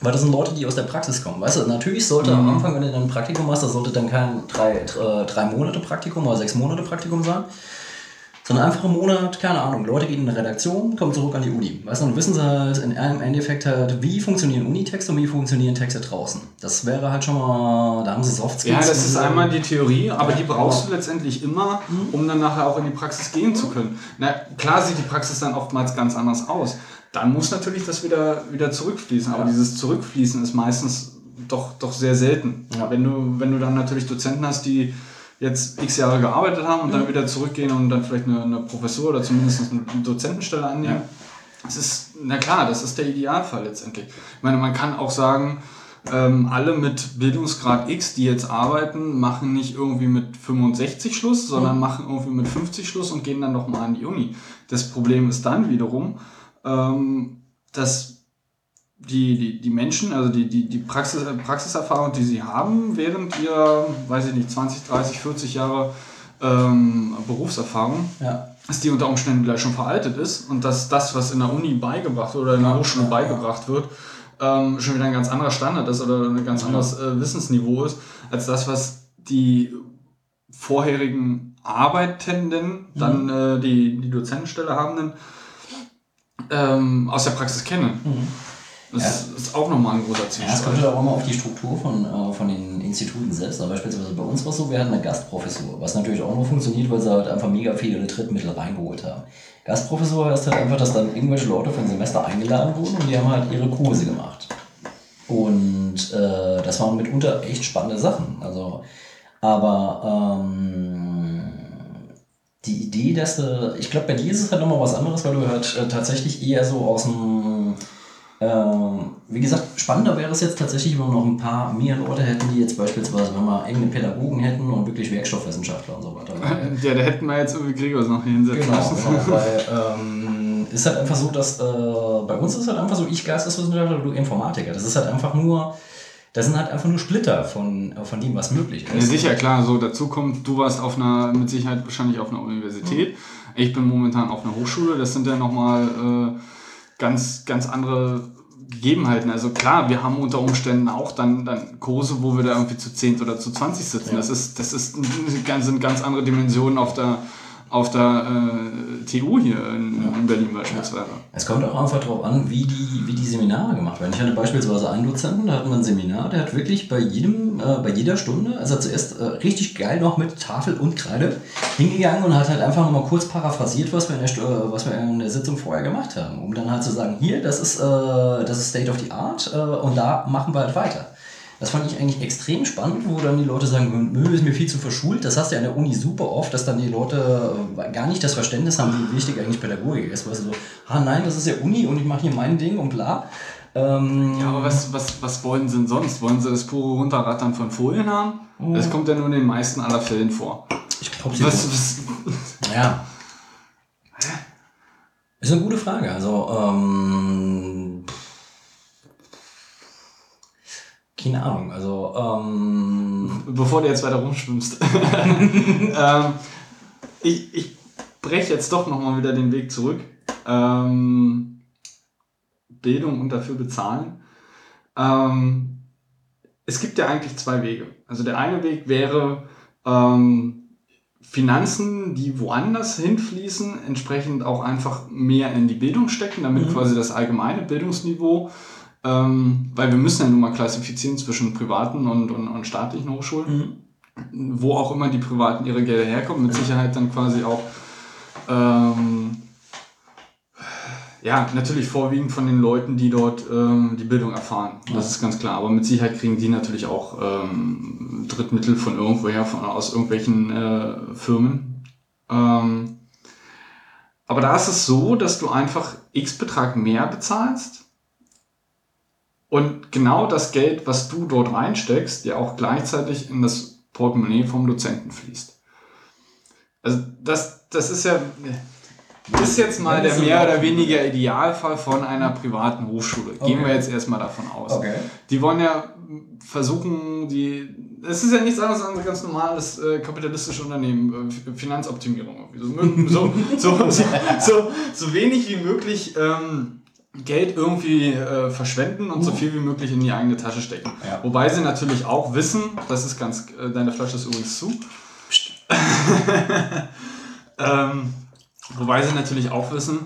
Weil das sind Leute, die aus der Praxis kommen. Weißt du, natürlich sollte am Anfang, wenn du dann ein Praktikum machst, das sollte dann kein drei, drei, drei Monate Praktikum oder sechs Monate Praktikum sein, sondern einfach im Monat, keine Ahnung, Leute gehen in eine Redaktion, kommen zurück an die Uni. Weißt du, dann wissen sie halt in einem Endeffekt halt, wie funktionieren Unitexte und wie funktionieren Texte draußen. Das wäre halt schon mal, da haben sie Soft Skills. Ja, das ist einmal die Theorie, aber Ja, die brauchst genau. du letztendlich immer, um dann nachher auch in die Praxis gehen zu können. Na, klar sieht die Praxis dann oftmals ganz anders aus. Dann muss natürlich das wieder, wieder zurückfließen, aber dieses Zurückfließen ist meistens doch, doch sehr selten. Ja. Wenn, du, wenn du dann natürlich Dozenten hast, die jetzt x Jahre gearbeitet haben und dann wieder zurückgehen und dann vielleicht eine, eine Professur oder zumindest eine Dozentenstelle annehmen. Das ist, na klar, das ist der Idealfall letztendlich. Ich meine, man kann auch sagen, ähm, alle mit Bildungsgrad X, die jetzt arbeiten, machen nicht irgendwie mit 65 Schluss, sondern machen irgendwie mit 50 Schluss und gehen dann nochmal an die Uni. Das Problem ist dann wiederum, ähm, dass die, die, die Menschen, also die, die, die Praxis, Praxiserfahrung, die sie haben während ihrer, weiß ich nicht, 20, 30, 40 Jahre ähm, Berufserfahrung, Ja. dass die unter Umständen vielleicht schon veraltet ist und dass das, was in der Uni beigebracht oder in der Hochschule ja, beigebracht wird, ähm, schon wieder ein ganz anderer Standard ist oder ein ganz anderes äh, Wissensniveau ist, als das, was die vorherigen Arbeitenden, dann äh, die, die Dozentenstelle habenden, ähm, aus der Praxis kennen. Das ist auch nochmal ein großer Ja, es kommt ja auch immer auf die Struktur von, äh, von den Instituten selbst. Aber beispielsweise bei uns war es so, wir hatten eine Gastprofessur, was natürlich auch nur funktioniert, weil sie halt einfach mega viele Drittmittel reingeholt haben. Gastprofessur heißt halt einfach, dass dann irgendwelche Leute für ein Semester eingeladen wurden und die haben halt ihre Kurse gemacht. Und äh, das waren mitunter echt spannende Sachen. Also, aber ähm, die Idee, dass du, ich glaube, bei dir ist es halt nochmal was anderes, weil du halt äh, tatsächlich eher so aus dem ähm, wie gesagt, spannender wäre es jetzt tatsächlich, wenn wir noch ein paar mehr Leute hätten, die jetzt beispielsweise, wenn wir eigene Pädagogen hätten und wirklich Werkstoffwissenschaftler und so weiter. Ja, da hätten wir jetzt irgendwie Gregors noch hier hinsetzen genau, müssen. genau, weil ähm, ist halt einfach so, dass äh, bei uns ist halt einfach so, ich Geisteswissenschaftler, du Informatiker. Das ist halt einfach nur, das sind halt einfach nur Splitter von, von dem, was möglich Ja, ist. sicher, klar. So dazu kommt, du warst auf einer, mit Sicherheit wahrscheinlich auf einer Universität. Ich bin momentan auf einer Hochschule. Das sind ja nochmal äh, ganz, ganz andere Gegebenheiten. Also klar, wir haben unter Umständen auch dann, dann Kurse, wo wir da irgendwie zu 10 oder zu 20 sitzen. Das ist, das ist ganz, sind ganz andere Dimensionen auf der, auf der äh, TU hier in, in Berlin beispielsweise. Es kommt auch einfach darauf an, wie die, wie die Seminare gemacht werden. Ich hatte beispielsweise einen Dozenten, da hatten wir ein Seminar, der hat wirklich bei jedem, äh, bei jeder Stunde, also er zuerst äh, richtig geil noch mit Tafel und Kreide hingegangen und hat halt einfach nochmal kurz paraphrasiert, was wir, in der, äh, was wir in der Sitzung vorher gemacht haben, um dann halt zu sagen, hier, das ist, äh, das ist State of the Art äh, und da machen wir halt weiter. Das fand ich eigentlich extrem spannend, wo dann die Leute sagen, Müll ist mir viel zu verschult. Das hast du ja an der Uni super oft, dass dann die Leute äh, gar nicht das Verständnis haben, wie wichtig eigentlich Pädagogik ist. Weil sie so, ah nein, das ist ja Uni und ich mache hier mein Ding und bla. Ähm, Ja, aber was, was, was wollen sie denn sonst? Wollen sie das pure Runterrattern von Folien haben? Das kommt ja nur in den meisten aller Fällen vor. ich glaube, sie Was, was, Ja. Ist eine gute Frage. Also, ähm, keine Ahnung. Also, ähm, Bevor du jetzt weiter rumschwimmst. (laughs) ähm, ich, ich breche jetzt doch nochmal wieder den Weg zurück. Ähm, Bildung und dafür bezahlen. Ähm, es gibt ja eigentlich zwei Wege. Also der eine Weg wäre ähm, Finanzen, die woanders hinfließen, entsprechend auch einfach mehr in die Bildung stecken, damit Mhm. quasi das allgemeine Bildungsniveau, ähm, weil wir müssen ja nun mal klassifizieren zwischen privaten und, und, und staatlichen Hochschulen wo auch immer die Privaten ihre Gelder herkommen, mit Sicherheit dann quasi auch, ähm, ja, natürlich vorwiegend von den Leuten, die dort ähm, die Bildung erfahren. Das ist ganz klar. Aber mit Sicherheit kriegen die natürlich auch ähm, Drittmittel von irgendwoher, von, aus irgendwelchen äh, Firmen. Ähm, aber da ist es so, dass du einfach x Betrag mehr bezahlst und genau das Geld, was du dort reinsteckst, ja auch gleichzeitig in das Portemonnaie vom Dozenten fließt. Also das, das ist ja ist jetzt mal der mehr oder weniger Idealfall von einer privaten Hochschule. Gehen Okay. wir jetzt erstmal davon aus. Okay. Die wollen ja versuchen, die. Es ist ja nichts anderes als ein ganz normales äh, kapitalistisches Unternehmen, äh, Finanzoptimierung. irgendwie. So, mö- so, so, so, so, so wenig wie möglich ähm, Geld irgendwie äh, verschwenden und so viel wie möglich in die eigene Tasche stecken. Ja. Wobei sie natürlich auch wissen, das ist ganz. Äh, deine Flasche ist übrigens zu. (laughs) ähm, wobei sie natürlich auch wissen,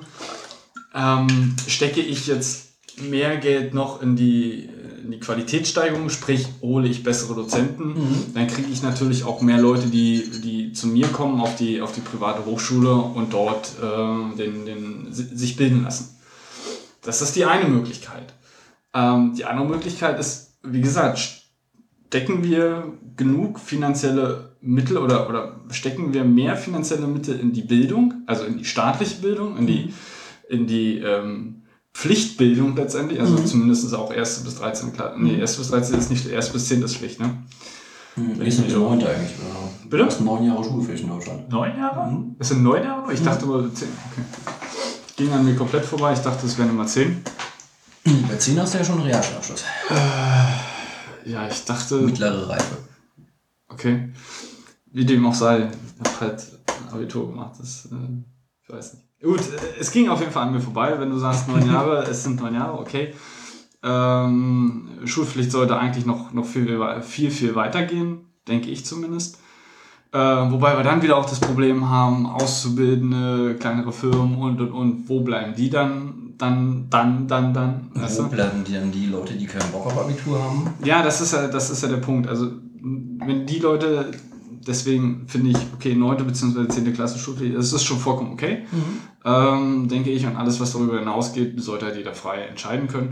ähm, stecke ich jetzt mehr Geld noch in die, in die Qualitätssteigerung, sprich hole ich bessere Dozenten, dann kriege ich natürlich auch mehr Leute, die, die zu mir kommen auf die, auf die private Hochschule und dort äh, den, den, si- sich bilden lassen. Das ist die eine Möglichkeit. Ähm, die andere Möglichkeit ist, wie gesagt, stecken wir genug finanzielle Mittel oder, oder stecken wir mehr finanzielle Mittel in die Bildung, also in die staatliche Bildung, in die, in die ähm, Pflichtbildung letztendlich, also zumindest auch 1. bis 13. Klasse. Nee, 1. bis 13 ist nicht, 1. bis 10 ist Pflicht, ne? Hm, Ist nicht neun eigentlich. Oder? Bitte? Das ist neun Jahre Schulpflicht in Deutschland. Neun Jahre? Das sind neun Jahre? Ich dachte mal zehn. Okay. Ging an mir komplett vorbei. Ich dachte, es wären immer zehn. Bei 10 hast du ja schon einen Realschulabschluss. Ja, ich dachte. Mittlere Reife. Okay. Wie dem auch sei. Ich habe halt ein Abitur gemacht. Das, äh, ich weiß nicht. Gut, äh, es ging auf jeden Fall an mir vorbei. Wenn du sagst neun (laughs) Jahre, es sind neun Jahre, okay. Ähm, Schulpflicht sollte eigentlich noch, noch viel, viel, viel weitergehen, denke ich zumindest. Äh, wobei wir dann wieder auch das Problem haben, Auszubildende, kleinere Firmen und und und. Wo bleiben die dann? Dann, dann, dann, dann. Weißt Wo bleiben die dann die Leute, die keinen Bock auf Abitur haben? Ja, das ist ja, das ist ja der Punkt. Also, wenn die Leute, deswegen finde ich, okay, 9. bzw. 10. Klasse Schulpflicht, das ist schon vollkommen okay. Ähm, denke ich, und alles, was darüber hinausgeht, sollte halt jeder frei entscheiden können.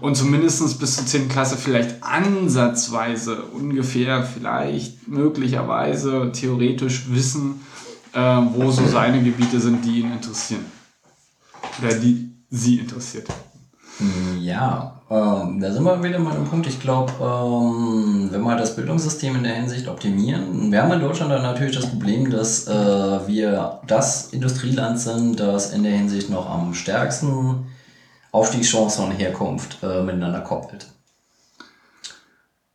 Und zumindest bis zur 10. Klasse vielleicht ansatzweise, ungefähr, vielleicht, möglicherweise, theoretisch wissen, äh, wo so (laughs) seine Gebiete sind, die ihn interessieren. Oder die sie interessiert. Ja, ähm, da sind wir wieder mal am Punkt. Ich glaube, ähm, wenn wir das Bildungssystem in der Hinsicht optimieren, wir haben in Deutschland dann natürlich das Problem, dass äh, wir das Industrieland sind, das in der Hinsicht noch am stärksten Aufstiegschancen und Herkunft äh, miteinander koppelt.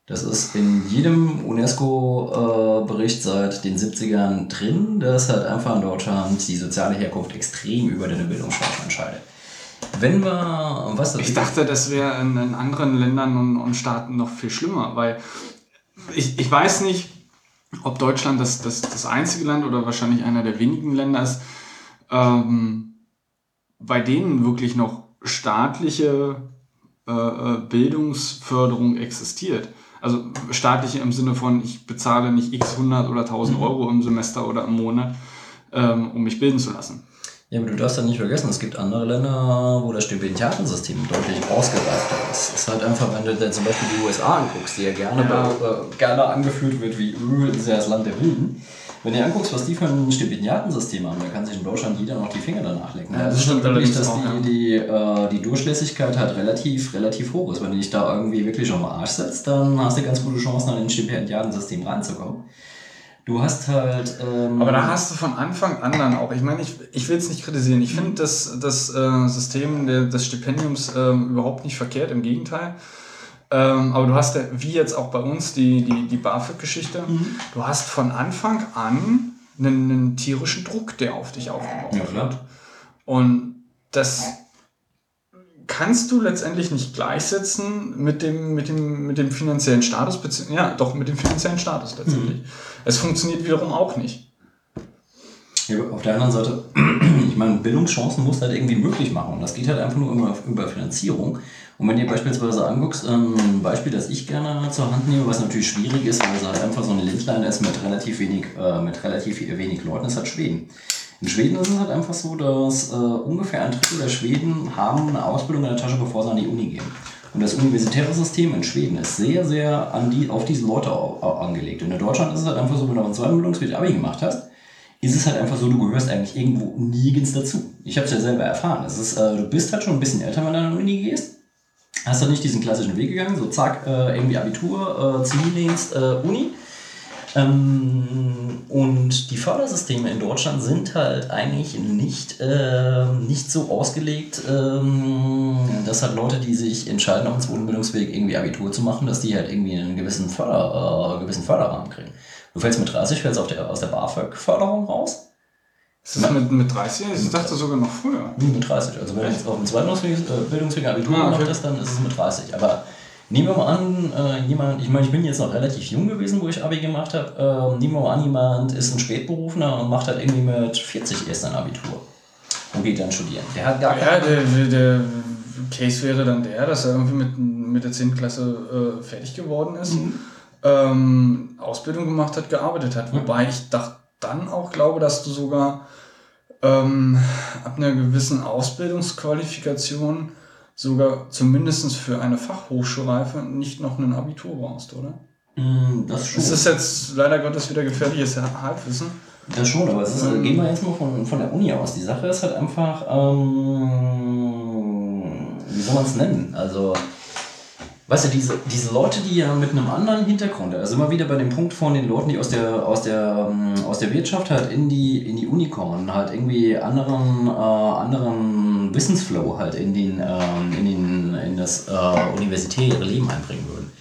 Das ist in jedem UNESCO-Bericht seit den 70ern drin, dass halt einfach in Deutschland die soziale Herkunft extrem über deine Bildungschancen entscheidet. Wenn wir, was Ich dachte, das wäre in, in anderen Ländern und, und Staaten noch viel schlimmer, weil ich, ich weiß nicht, ob Deutschland das, das, das einzige Land oder wahrscheinlich einer der wenigen Länder ist, ähm, bei denen wirklich noch staatliche äh, äh, Bildungsförderung existiert. Also staatliche im Sinne von, ich bezahle nicht x 100 oder 1000 Euro im Semester oder im Monat, ähm, um mich bilden zu lassen. Ja, aber du darfst ja nicht vergessen, es gibt andere Länder, wo das Stipendiatensystem deutlich ausgereifter ist. Es ist halt einfach, wenn du dir zum Beispiel die USA anguckst, die ja gerne, Ja. Äh, gerne angeführt wird wie Öl ist ja das Land der Wilden. Wenn du dir anguckst, was die für ein Stipendiatensystem haben, da kann sich in Deutschland jeder noch die Finger danach lecken. Ja, das das ist stimmt wirklich, dass auch, ja. die, die, äh, die Durchlässigkeit halt relativ, relativ hoch ist. Wenn du dich da irgendwie wirklich den Arsch setzt, dann hast du ganz gute Chancen, an ein Stipendiatensystem reinzukommen. Du hast halt. Ähm, Aber da hast du von Anfang an dann auch, ich meine, ich, ich will es nicht kritisieren. Ich finde das, das äh, System der, des Stipendiums ähm, überhaupt nicht verkehrt, im Gegenteil. Ähm, aber du hast ja, wie jetzt auch bei uns, die, die, die BAföG-Geschichte, du hast von Anfang an einen, einen tierischen Druck, der auf dich aufgebaut Ja, wird. Und das kannst du letztendlich nicht gleichsetzen mit dem, mit dem, mit dem finanziellen Status, ja, doch mit dem finanziellen Status letztendlich. Es funktioniert wiederum auch nicht. Ja, auf der anderen Seite, (clears throat) ich meine, Bildungschancen musst du halt irgendwie möglich machen. Und das geht halt einfach nur über, über Finanzierung. Und wenn dir beispielsweise anguckst, ähm, ein Beispiel, das ich gerne zur Hand nehme, was natürlich schwierig ist, weil es halt einfach so ein Ländlein ist mit relativ wenig, äh, mit relativ wenig Leuten, ist halt Schweden. In Schweden ist es halt einfach so, dass äh, ungefähr ein Drittel der Schweden haben eine Ausbildung in der Tasche, bevor sie an die Uni gehen. Und das universitäre System in Schweden ist sehr, sehr an die, auf diese Leute angelegt. Und in Deutschland ist es halt einfach so, wenn du einen zweiten Bildungsweg Abi gemacht hast, ist es halt einfach so, du gehörst eigentlich irgendwo nirgends dazu. Ich habe es ja selber erfahren. Es ist, äh, du bist halt schon ein bisschen älter, wenn du an die Uni gehst. Hast du nicht diesen klassischen Weg gegangen, so zack, äh, irgendwie Abitur, äh, Zivildienst, äh, Uni. Ähm, und die Fördersysteme in Deutschland sind halt eigentlich nicht, ähm, nicht so ausgelegt, ähm, dass halt Leute, die sich entscheiden, auf dem zweiten Bildungsweg irgendwie Abitur zu machen, dass die halt irgendwie einen gewissen, Förder, äh, gewissen Förderrahmen kriegen. Du fällst mit 30, fällst auf der, aus der BAföG-Förderung raus. Ist das mit, mit 30? Ich dachte sogar noch früher. Nee, mit 30. Also wenn du jetzt auf dem zweiten Bildungsweg, äh, Bildungsweg Abitur Ah, okay. gemacht hast, dann ist es mit 30. Aber nehmen wir mal an, äh, jemand, ich meine, ich bin jetzt noch relativ jung gewesen, wo ich Abi gemacht habe. Äh, nehmen wir mal an, jemand ist ein Spätberufener und macht halt irgendwie mit 40 erst ein Abitur und geht dann studieren. Der hat gar Ja, keine... der, der, Case wäre dann der, dass er irgendwie mit, mit der 10. Klasse äh, fertig geworden ist, ähm, Ausbildung gemacht hat, gearbeitet hat. Wobei ich doch dann auch glaube, dass du sogar ähm, ab einer gewissen Ausbildungsqualifikation sogar zumindest für eine Fachhochschulreife nicht noch ein Abitur brauchst, oder? Mm, das schon. Das ist jetzt leider Gottes wieder gefährliches Halbwissen. Das schon, aber es ist, Ähm. gehen wir jetzt mal von, von der Uni aus. Die Sache ist halt einfach, ähm, wie soll man es nennen? Also, weißt du, diese, diese Leute, die ja mit einem anderen Hintergrund, also immer wieder bei dem Punkt von den Leuten, die aus der, aus der, ähm, aus der Wirtschaft halt in die, in die Uni kommen und halt irgendwie anderen, äh, anderen Wissensflow halt in, den, ähm, in, den, in das äh, universitäre Leben einbringen würden.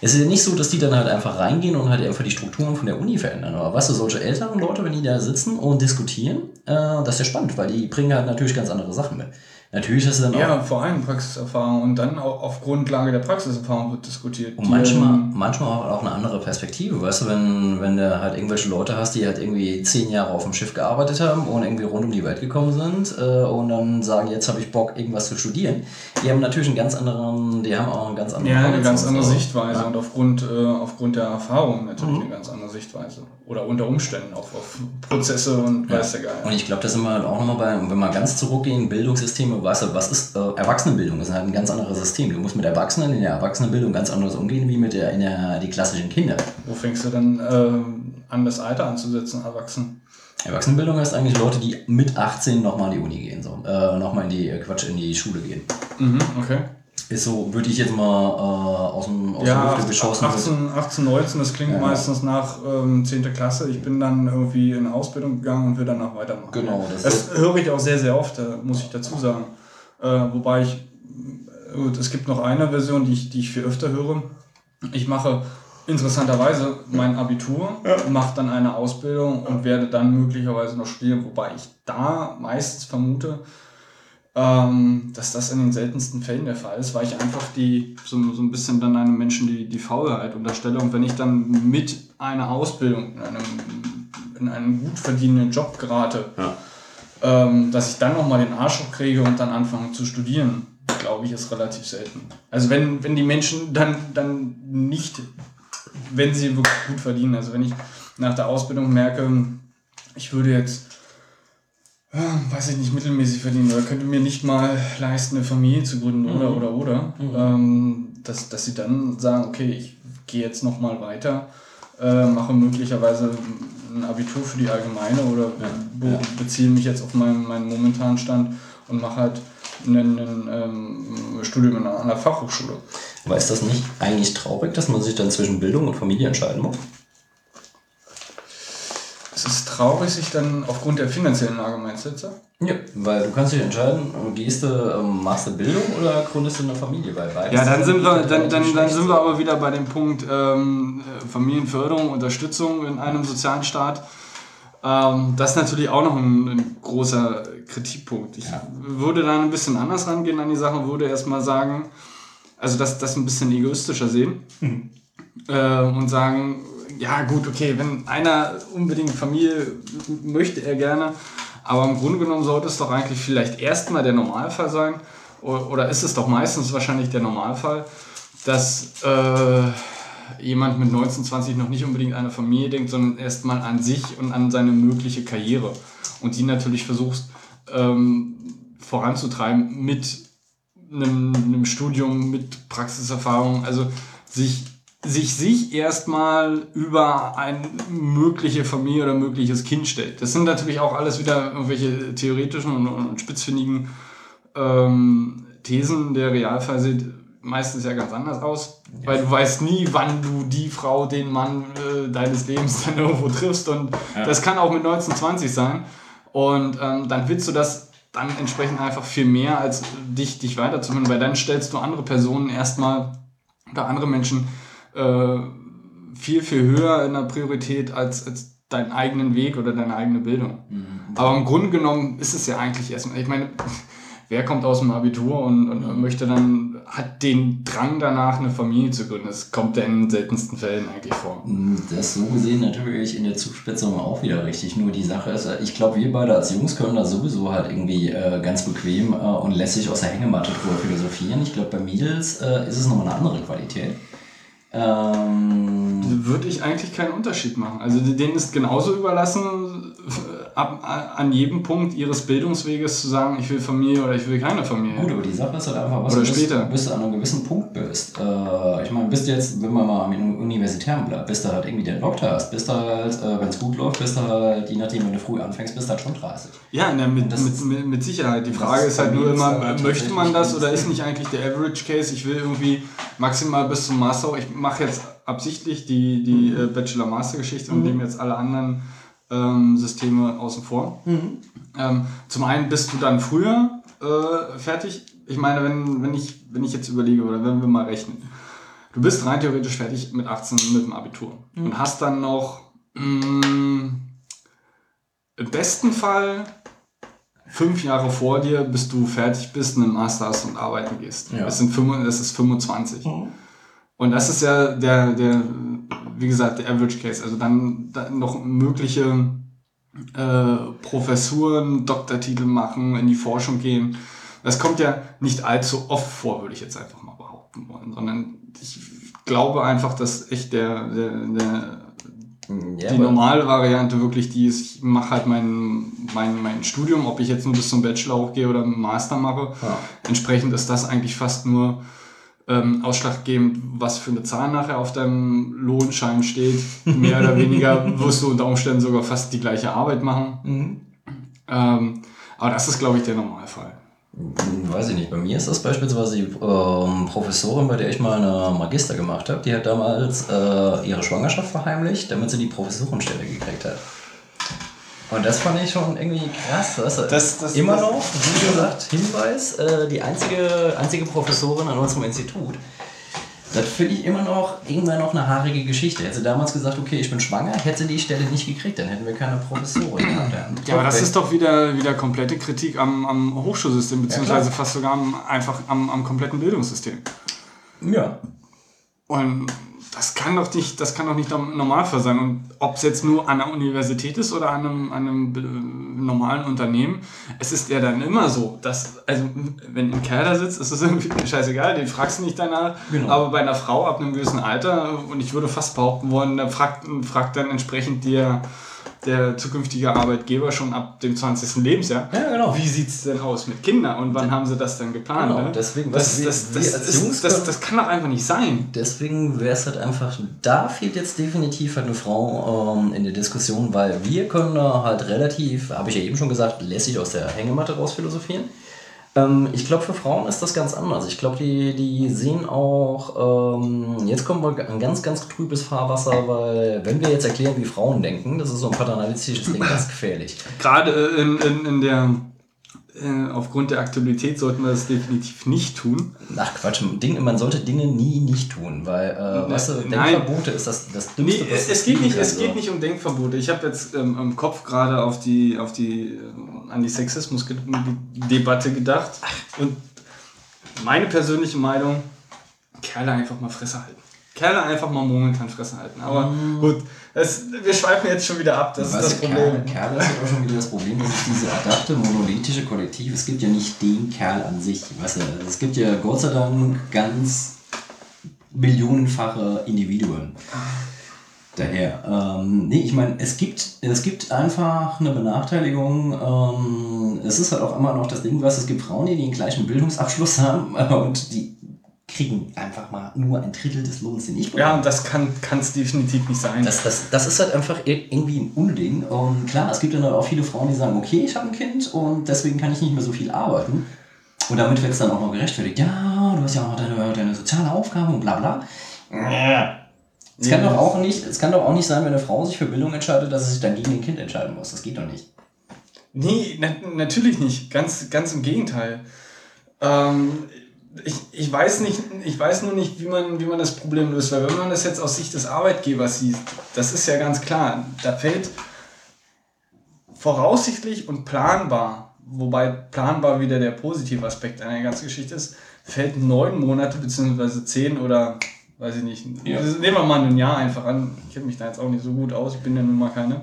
Es ist ja nicht so, dass die dann halt einfach reingehen und halt einfach die Strukturen von der Uni verändern. Aber weißt du, solche älteren Leute, wenn die da sitzen und diskutieren, äh, das ist ja spannend, weil die bringen halt natürlich ganz andere Sachen mit. Natürlich ist es dann auch. Ja, vor allem Praxiserfahrung und dann auch auf Grundlage der Praxiserfahrung wird diskutiert. Und manchmal, manchmal auch, eine andere Perspektive, weißt du, wenn, wenn du halt irgendwelche Leute hast, die halt irgendwie zehn Jahre auf dem Schiff gearbeitet haben und irgendwie rund um die Welt gekommen sind äh, und dann sagen, jetzt habe ich Bock, irgendwas zu studieren. Die haben natürlich einen ganz anderen, die haben auch einen ganz anderen Ja, eine ganz andere. Sichtweise Ja. und aufgrund, äh, aufgrund der Erfahrung natürlich Mhm. eine ganz andere Sichtweise. Oder unter Umständen auf, auf Prozesse und weiß der Und Geil. ich glaube, da sind wir halt auch nochmal bei, wenn wir ganz zurückgehen, Bildungssysteme, weißt du, was ist äh, Erwachsenenbildung? Das ist halt ein ganz anderes System. Du musst mit Erwachsenen in der Erwachsenenbildung ganz anders umgehen, wie mit der, in der, die klassischen Kinder. Wo fängst du dann ähm, an, das Alter anzusetzen, erwachsen? Erwachsenenbildung heißt eigentlich Leute, die mit 18 nochmal in die Uni gehen, so, äh, nochmal in die, äh, Quatsch, in die Schule gehen. Mhm, okay. Ist so, würde ich jetzt mal äh, aus dem aus Ja, Hüfte geschossen. 18, 18, 19, das klingt Ja. meistens nach ähm, 10. Klasse. Ich bin dann irgendwie in Ausbildung gegangen und will danach weitermachen. Genau, das Das, höre ich auch sehr, sehr oft, äh, muss ich dazu sagen. Äh, wobei ich, äh, gut, es gibt noch eine Version, die ich, die ich viel öfter höre. Ich mache interessanterweise mein Abitur, mache dann eine Ausbildung und werde dann möglicherweise noch studieren, wobei ich da meistens vermute, ähm, dass das in den seltensten Fällen der Fall ist, weil ich einfach die so, so ein bisschen dann einem Menschen die, die Faulheit unterstelle. Und wenn ich dann mit einer Ausbildung in einem, in einem gut verdienenden Job gerate, Ja. ähm, dass ich dann nochmal den Arsch hochkriege und dann anfange zu studieren, glaube ich, ist relativ selten. Also wenn, wenn die Menschen dann, dann nicht, wenn sie wirklich gut verdienen, also wenn ich nach der Ausbildung merke, ich würde jetzt, weiß ich nicht, mittelmäßig verdienen oder könnte mir nicht mal leisten, eine Familie zu gründen oder, Mhm. oder, oder, ähm, dass, dass sie dann sagen, okay, ich gehe jetzt nochmal weiter, äh, mache möglicherweise ein Abitur für die Allgemeine oder be ja. beziehe mich jetzt auf meinen, meinen momentanen Stand und mache halt ein, ähm, Studium an einer- Fachhochschule. Aber ist das nicht eigentlich traurig, dass man sich dann zwischen Bildung und Familie entscheiden muss? Es ist traurig, sich dann aufgrund der finanziellen Lage, meinst du jetzt? Ja, weil du kannst dich entscheiden, gehst du, ähm, machst du Bildung oder gründest du eine Familie? Weil beides Ja, dann sind wir, dann, dann, dann sind wir aber wieder bei dem Punkt ähm, äh, Familienförderung, Unterstützung in einem sozialen Staat. Ähm, das ist natürlich auch noch ein, ein großer Kritikpunkt. Ich würde da ein bisschen anders rangehen an die Sache und würde erstmal sagen, also das, das ein bisschen egoistischer sehen äh, und sagen, ja gut, okay, wenn einer unbedingt Familie möchte er gerne, aber im Grunde genommen sollte es doch eigentlich vielleicht erstmal der Normalfall sein, oder ist es doch meistens wahrscheinlich der Normalfall, dass äh, jemand mit 19, 20 noch nicht unbedingt an eine Familie denkt, sondern erstmal an sich und an seine mögliche Karriere. Und die natürlich versuchst ähm, voranzutreiben mit einem, einem Studium, mit Praxiserfahrung, also sich sich sich erstmal über eine mögliche Familie oder mögliches Kind stellt. Das sind natürlich auch alles wieder irgendwelche theoretischen und, und spitzfindigen ähm, Thesen. Der Realfall sieht meistens ja ganz anders aus, weil du weißt nie, wann du die Frau, den Mann äh, deines Lebens dann (laughs) irgendwo triffst und das kann auch mit 19, 20 sein und ähm, dann willst du das dann entsprechend einfach viel mehr, als dich, dich weiterzuführen, weil dann stellst du andere Personen erstmal oder andere Menschen äh, viel, viel höher in der Priorität als, als deinen eigenen Weg oder deine eigene Bildung. Aber im Grunde genommen ist es ja eigentlich erstmal, ich meine, (laughs) wer kommt aus dem Abitur und, und möchte dann, hat den Drang danach, eine Familie zu gründen? Das kommt ja in den seltensten Fällen eigentlich vor. Das so gesehen natürlich in der Zuspitzung auch wieder richtig. Nur die Sache ist, äh, ich glaube, wir beide als Jungs können da sowieso halt irgendwie äh, ganz bequem äh, und lässig aus der Hängematte drüber philosophieren. Ich glaube, bei Mädels äh, ist es nochmal eine andere Qualität. Ähm, Würde ich eigentlich keinen Unterschied machen. Also denen ist genauso überlassen, ab, an jedem Punkt ihres Bildungsweges zu sagen, ich will Familie oder ich will keine Familie. Gut, aber die Sache ist halt einfach, was Oder du bist, später. bis du an einem gewissen Punkt bist. Äh, ich meine, bist du jetzt, wenn man mal am Universitären bleibt, bis du halt irgendwie den Doktor hast, bist du halt, äh, wenn es gut läuft, bist du halt, je nachdem, wenn du früh anfängst, bist du halt schon 30. Ja, na, mit, mit, mit, mit Sicherheit. Die Frage ist halt nur immer, aber möchte man das oder ist nicht eigentlich der Average Case? Ich will irgendwie maximal bis zum Master, ich mache jetzt absichtlich die, die äh, Bachelor-Master-Geschichte und nehme jetzt alle anderen ähm, Systeme außen vor. Ähm, zum einen bist du dann früher äh, fertig. Ich meine, wenn, wenn, ich, wenn ich jetzt überlege oder wenn wir mal rechnen, du bist rein theoretisch fertig mit 18 mit dem Abitur und hast dann noch mh, im besten Fall fünf Jahre vor dir, bis du fertig bist, einen Master hast und arbeiten gehst. Ja. Das, sind fünf, das ist 25. Und das ist ja der, der, wie gesagt, der Average Case. Also dann, dann noch mögliche äh, Professuren, Doktortitel machen, in die Forschung gehen. Das kommt ja nicht allzu oft vor, würde ich jetzt einfach mal behaupten wollen, sondern ich glaube einfach, dass echt der, der, der Ja, die normale Variante wirklich die ist, ich mache halt mein, mein, mein Studium, ob ich jetzt nur bis zum Bachelor hochgehe oder einen Master mache. Ja. Entsprechend ist das eigentlich fast nur ähm, ausschlaggebend, was für eine Zahl nachher auf deinem Lohnschein steht. Mehr oder weniger (laughs) wirst du unter Umständen sogar fast die gleiche Arbeit machen. Mhm. Ähm, aber das ist, glaube ich, der Normalfall. Hm, Weiß ich nicht. Bei mir ist das beispielsweise die ähm, Professorin, bei der ich mal eine Magister gemacht habe, die hat damals äh, ihre Schwangerschaft verheimlicht, damit sie die Professorenstelle gekriegt hat. Und das fand ich schon irgendwie krass. Weißt du? Das- das- Immer noch, wie gesagt, Hinweis, äh, die einzige, einzige Professorin an unserem Institut. Das finde ich immer noch irgendwann noch eine haarige Geschichte. Hätte sie damals gesagt, okay, ich bin schwanger, hätte sie die Stelle nicht gekriegt, dann hätten wir keine Professorin gehabt. Ja, aber das ist doch wieder, wieder komplette Kritik am, am Hochschulsystem, beziehungsweise fast sogar am, einfach am, am kompletten Bildungssystem. Ja. Und das kann doch nicht, das kann doch nicht Normalfall sein. Und ob es jetzt nur an der Universität ist oder an einem, an einem äh, normalen Unternehmen, es ist ja dann immer so, dass, also wenn ein Kerl da sitzt, ist es irgendwie (laughs) scheißegal, den fragst du nicht danach. Genau. Aber bei einer Frau ab einem gewissen Alter, und ich würde fast behaupten wollen, da fragt, fragt dann entsprechend der, der zukünftige Arbeitgeber schon ab dem 20. Lebensjahr, Ja, genau. wie sieht es denn aus mit Kindern und wann haben sie das denn geplant? Genau, ne? deswegen, das, wir- das, das, als ist- Jungs das, können- das kann doch einfach nicht sein. Deswegen wäre es halt einfach, da fehlt jetzt definitiv halt eine Frau ähm, in der Diskussion, weil wir können da halt relativ, habe ich ja eben schon gesagt, lässig aus der Hängematte raus philosophieren. Ähm, ich glaube, für Frauen ist das ganz anders. Ich glaube, die, die sehen auch, ähm, jetzt kommen wir an ganz, ganz trübes Fahrwasser, weil wenn wir jetzt erklären, wie Frauen denken, das ist so ein paternalistisches Ding, ganz gefährlich. (laughs) Gerade äh, in, in, in der, äh, aufgrund der Aktualität sollten wir das definitiv nicht tun. Ach Quatsch, Ding, man sollte Dinge nie nicht tun, weil, äh, weißt du, nein. Denkverbote ist das, das Nee, Dümmste, was es, es, geht nicht, es geht nicht um Denkverbote. Ich habe jetzt ähm, im Kopf gerade auf die, auf die ähm, Antisexismus-Debatte gedacht. Und meine persönliche Meinung, Kerle einfach mal Fresse halten. Kerle einfach mal momentan Fresse halten. Aber gut, es, wir schweifen jetzt schon wieder ab. Das ist das Problem. Kerl, Kerl ist auch schon wieder das Problem, dass es diese adapte monolithische Kollektiv, es gibt ja nicht den Kerl an sich. Weißt du, es gibt ja Gott sei Dank ganz millionenfache Individuen. Daher, ähm, nee, ich meine, es gibt, es gibt einfach eine Benachteiligung. Ähm, es ist halt auch immer noch das Ding, was es gibt Frauen, die den gleichen Bildungsabschluss haben äh, und die kriegen einfach mal nur ein Drittel des Lohns, den ich bekomme. Ja, und das kann es definitiv nicht sein. Das, das, das ist halt einfach ir- irgendwie ein Unding. Und klar, es gibt dann auch viele Frauen, die sagen, okay, ich habe ein Kind und deswegen kann ich nicht mehr so viel arbeiten. Und damit wird es dann auch noch gerechtfertigt. Ja, du hast ja auch noch deine, deine soziale Aufgabe und bla bla. Es kann, doch auch nicht, es kann doch auch nicht sein, wenn eine Frau sich für Bildung entscheidet, dass sie sich dann gegen ein Kind entscheiden muss. Das geht doch nicht. Nee, na, natürlich nicht. Ganz, ganz im Gegenteil. Ähm, ich, ich, weiß nicht, ich weiß nur nicht, wie man, wie man das Problem löst. Weil wenn man das jetzt aus Sicht des Arbeitgebers sieht, das ist ja ganz klar, da fällt voraussichtlich und planbar, wobei planbar wieder der positive Aspekt einer ganzen Geschichte ist, fällt neun Monate beziehungsweise zehn oder weiß ich nicht. Ja. Nehmen wir mal ein Jahr einfach an. Ich kenne mich da jetzt auch nicht so gut aus, ich bin ja nun mal keine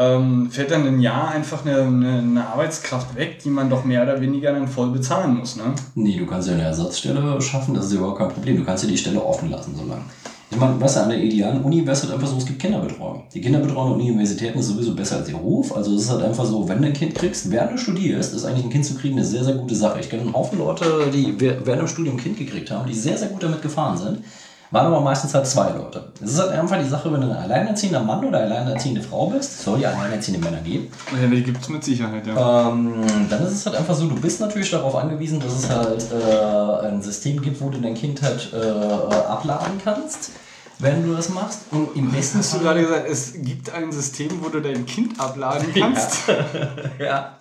ähm, fällt dann ein Jahr einfach eine, eine, eine Arbeitskraft weg, die man doch mehr oder weniger dann voll bezahlen muss. Ne? Nee, du kannst ja eine Ersatzstelle schaffen, das ist überhaupt kein Problem. Du kannst ja die Stelle offen lassen, so lange. Ich meine, du, an der idealen Uni wäre es halt einfach so, es gibt Kinderbetreuung. Die Kinderbetreuung an Universitäten ist sowieso besser als ihr Ruf. Also es ist halt einfach so, wenn du ein Kind kriegst, während du studierst, ist eigentlich ein Kind zu kriegen eine sehr, sehr gute Sache. Ich kenne einen Haufen Leute, die während dem Studium ein Kind gekriegt haben, die sehr, sehr gut damit gefahren sind. Waren aber meistens halt zwei Leute. Es ist halt einfach die Sache, wenn du ein alleinerziehender Mann oder alleinerziehende Frau bist, soll ja alleinerziehende Männer geben, Ja, die gibt es mit Sicherheit, ja. ähm, dann ist es halt einfach so, du bist natürlich darauf angewiesen, dass es halt äh, ein System gibt, wo du dein Kind halt äh, abladen kannst, wenn du das machst. Und im besten Hast du gerade gesagt, es gibt ein System, wo du dein Kind abladen kannst? (laughs) ja.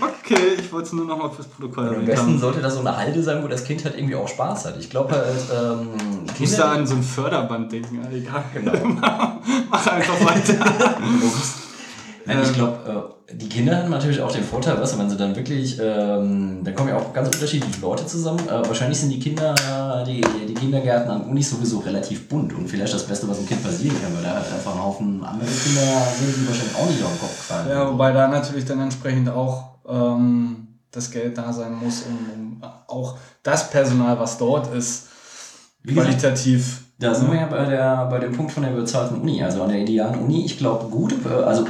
Okay, ich wollte es nur noch mal fürs Protokoll Und am besten sollte das so eine Halde sein, wo das Kind halt irgendwie auch Spaß hat. Ich glaube halt, ähm, Ich muss da an so ein Förderband denken, egal. Genau. (laughs) Mach einfach weiter. (laughs) Nein, ich glaube, äh, die Kinder haben natürlich auch den Vorteil, weißt du, wenn sie dann wirklich, ähm, da kommen ja auch ganz unterschiedliche Leute zusammen. Äh, wahrscheinlich sind die Kinder, die, die Kindergärten an Unis sowieso relativ bunt und vielleicht das Beste, was einem Kind passieren kann, weil da halt einfach ein Haufen andere Kinder sind, die wahrscheinlich auch nicht auf den Kopf gefallen Ja, wobei da natürlich dann entsprechend auch ähm, das Geld da sein muss, um, um auch das Personal, was dort ist, Wie qualitativ. Da sind wir ja bei, der, bei dem Punkt von der bezahlten Uni. Also an der idealen Uni, ich glaube, gute, also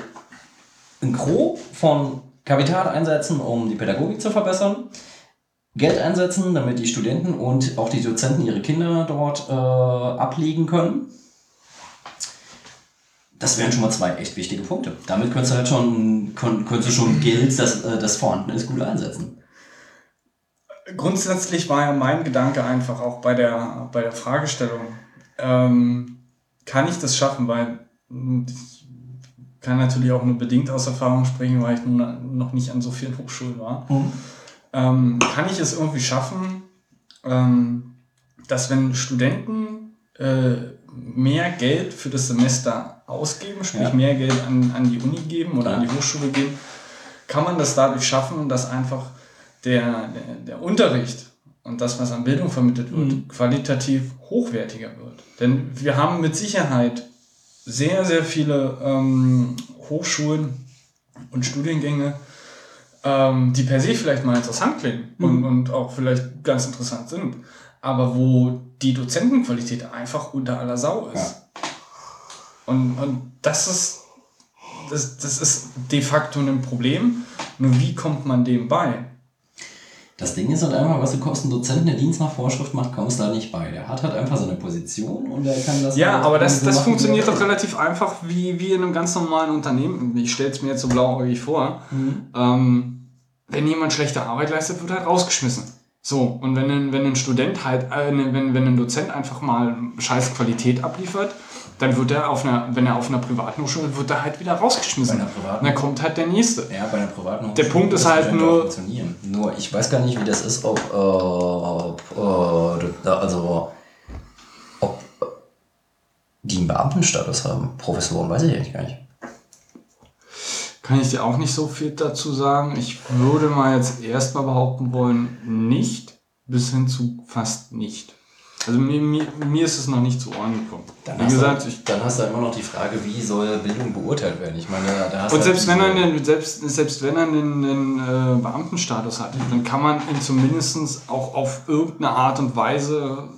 ein Gros von Kapital einsetzen, um die Pädagogik zu verbessern. Geld einsetzen, damit die Studenten und auch die Dozenten ihre Kinder dort äh, ablegen können. Das wären schon mal zwei echt wichtige Punkte. Damit könntest du halt schon, könntest schon Geld, das, äh, das vorhanden ist, gut einsetzen. Grundsätzlich war ja mein Gedanke einfach auch bei der, bei der Fragestellung, ähm, kann ich das schaffen? Weil ich kann natürlich auch nur bedingt aus Erfahrung sprechen, weil ich nun noch nicht an so vielen Hochschulen war. Ähm, kann ich es irgendwie schaffen, ähm, dass wenn Studenten äh, mehr Geld für das Semester ausgeben, sprich Ja. mehr Geld an, an die Uni geben oder an Ja. die Hochschule geben, kann man das dadurch schaffen, dass einfach der, der, der Unterricht und das, was an Bildung vermittelt wird, qualitativ hochwertiger wird. Denn wir haben mit Sicherheit sehr, sehr viele ähm, Hochschulen und Studiengänge, ähm, die per se vielleicht mal interessant klingen und, und auch vielleicht ganz interessant sind, aber wo die Dozentenqualität einfach unter aller Sau ist. Und, und das ist das, das ist de facto ein Problem. Nur wie kommt man dem bei? Das Ding ist halt einfach, was du kommst, ein Dozent, der Dienst nach Vorschrift macht, kommst da nicht bei. Der hat halt einfach seine Position und der kann das. Ja, halt aber das, so das machen, funktioniert er doch relativ einfach wie, wie in einem ganz normalen Unternehmen. Ich stelle es mir jetzt so blauäugig vor. Mhm. Ähm, wenn jemand schlechte Arbeit leistet, wird er halt rausgeschmissen. So, und wenn ein, wenn ein Student halt, äh, wenn, wenn ein Dozent einfach mal scheiß Qualität abliefert, dann wird er auf einer, wenn er auf einer privaten Hochschule, wird er halt wieder rausgeschmissen. Bei einer privaten- dann kommt halt der nächste. Ja, bei einer privaten Der Punkt ist halt nur- Funktionieren. Nur, ich weiß gar nicht, wie das ist, ob, äh, ob äh, also, ob die einen Beamtenstatus haben. Professoren weiß ich eigentlich gar nicht. Kann ich dir auch nicht so viel dazu sagen. Ich würde mal jetzt erstmal behaupten wollen, nicht, bis hin zu fast nicht. Also mir, mir, mir ist es noch nicht zu Ohren gekommen. Wie hast gesagt, du, ich, dann hast du immer noch die Frage, wie soll Bildung beurteilt werden? Ich meine, da hast und du selbst wenn, halt er den, selbst, selbst wenn er den, den äh, Beamtenstatus hat, dann kann man ihn zumindest auch auf irgendeine Art und Weise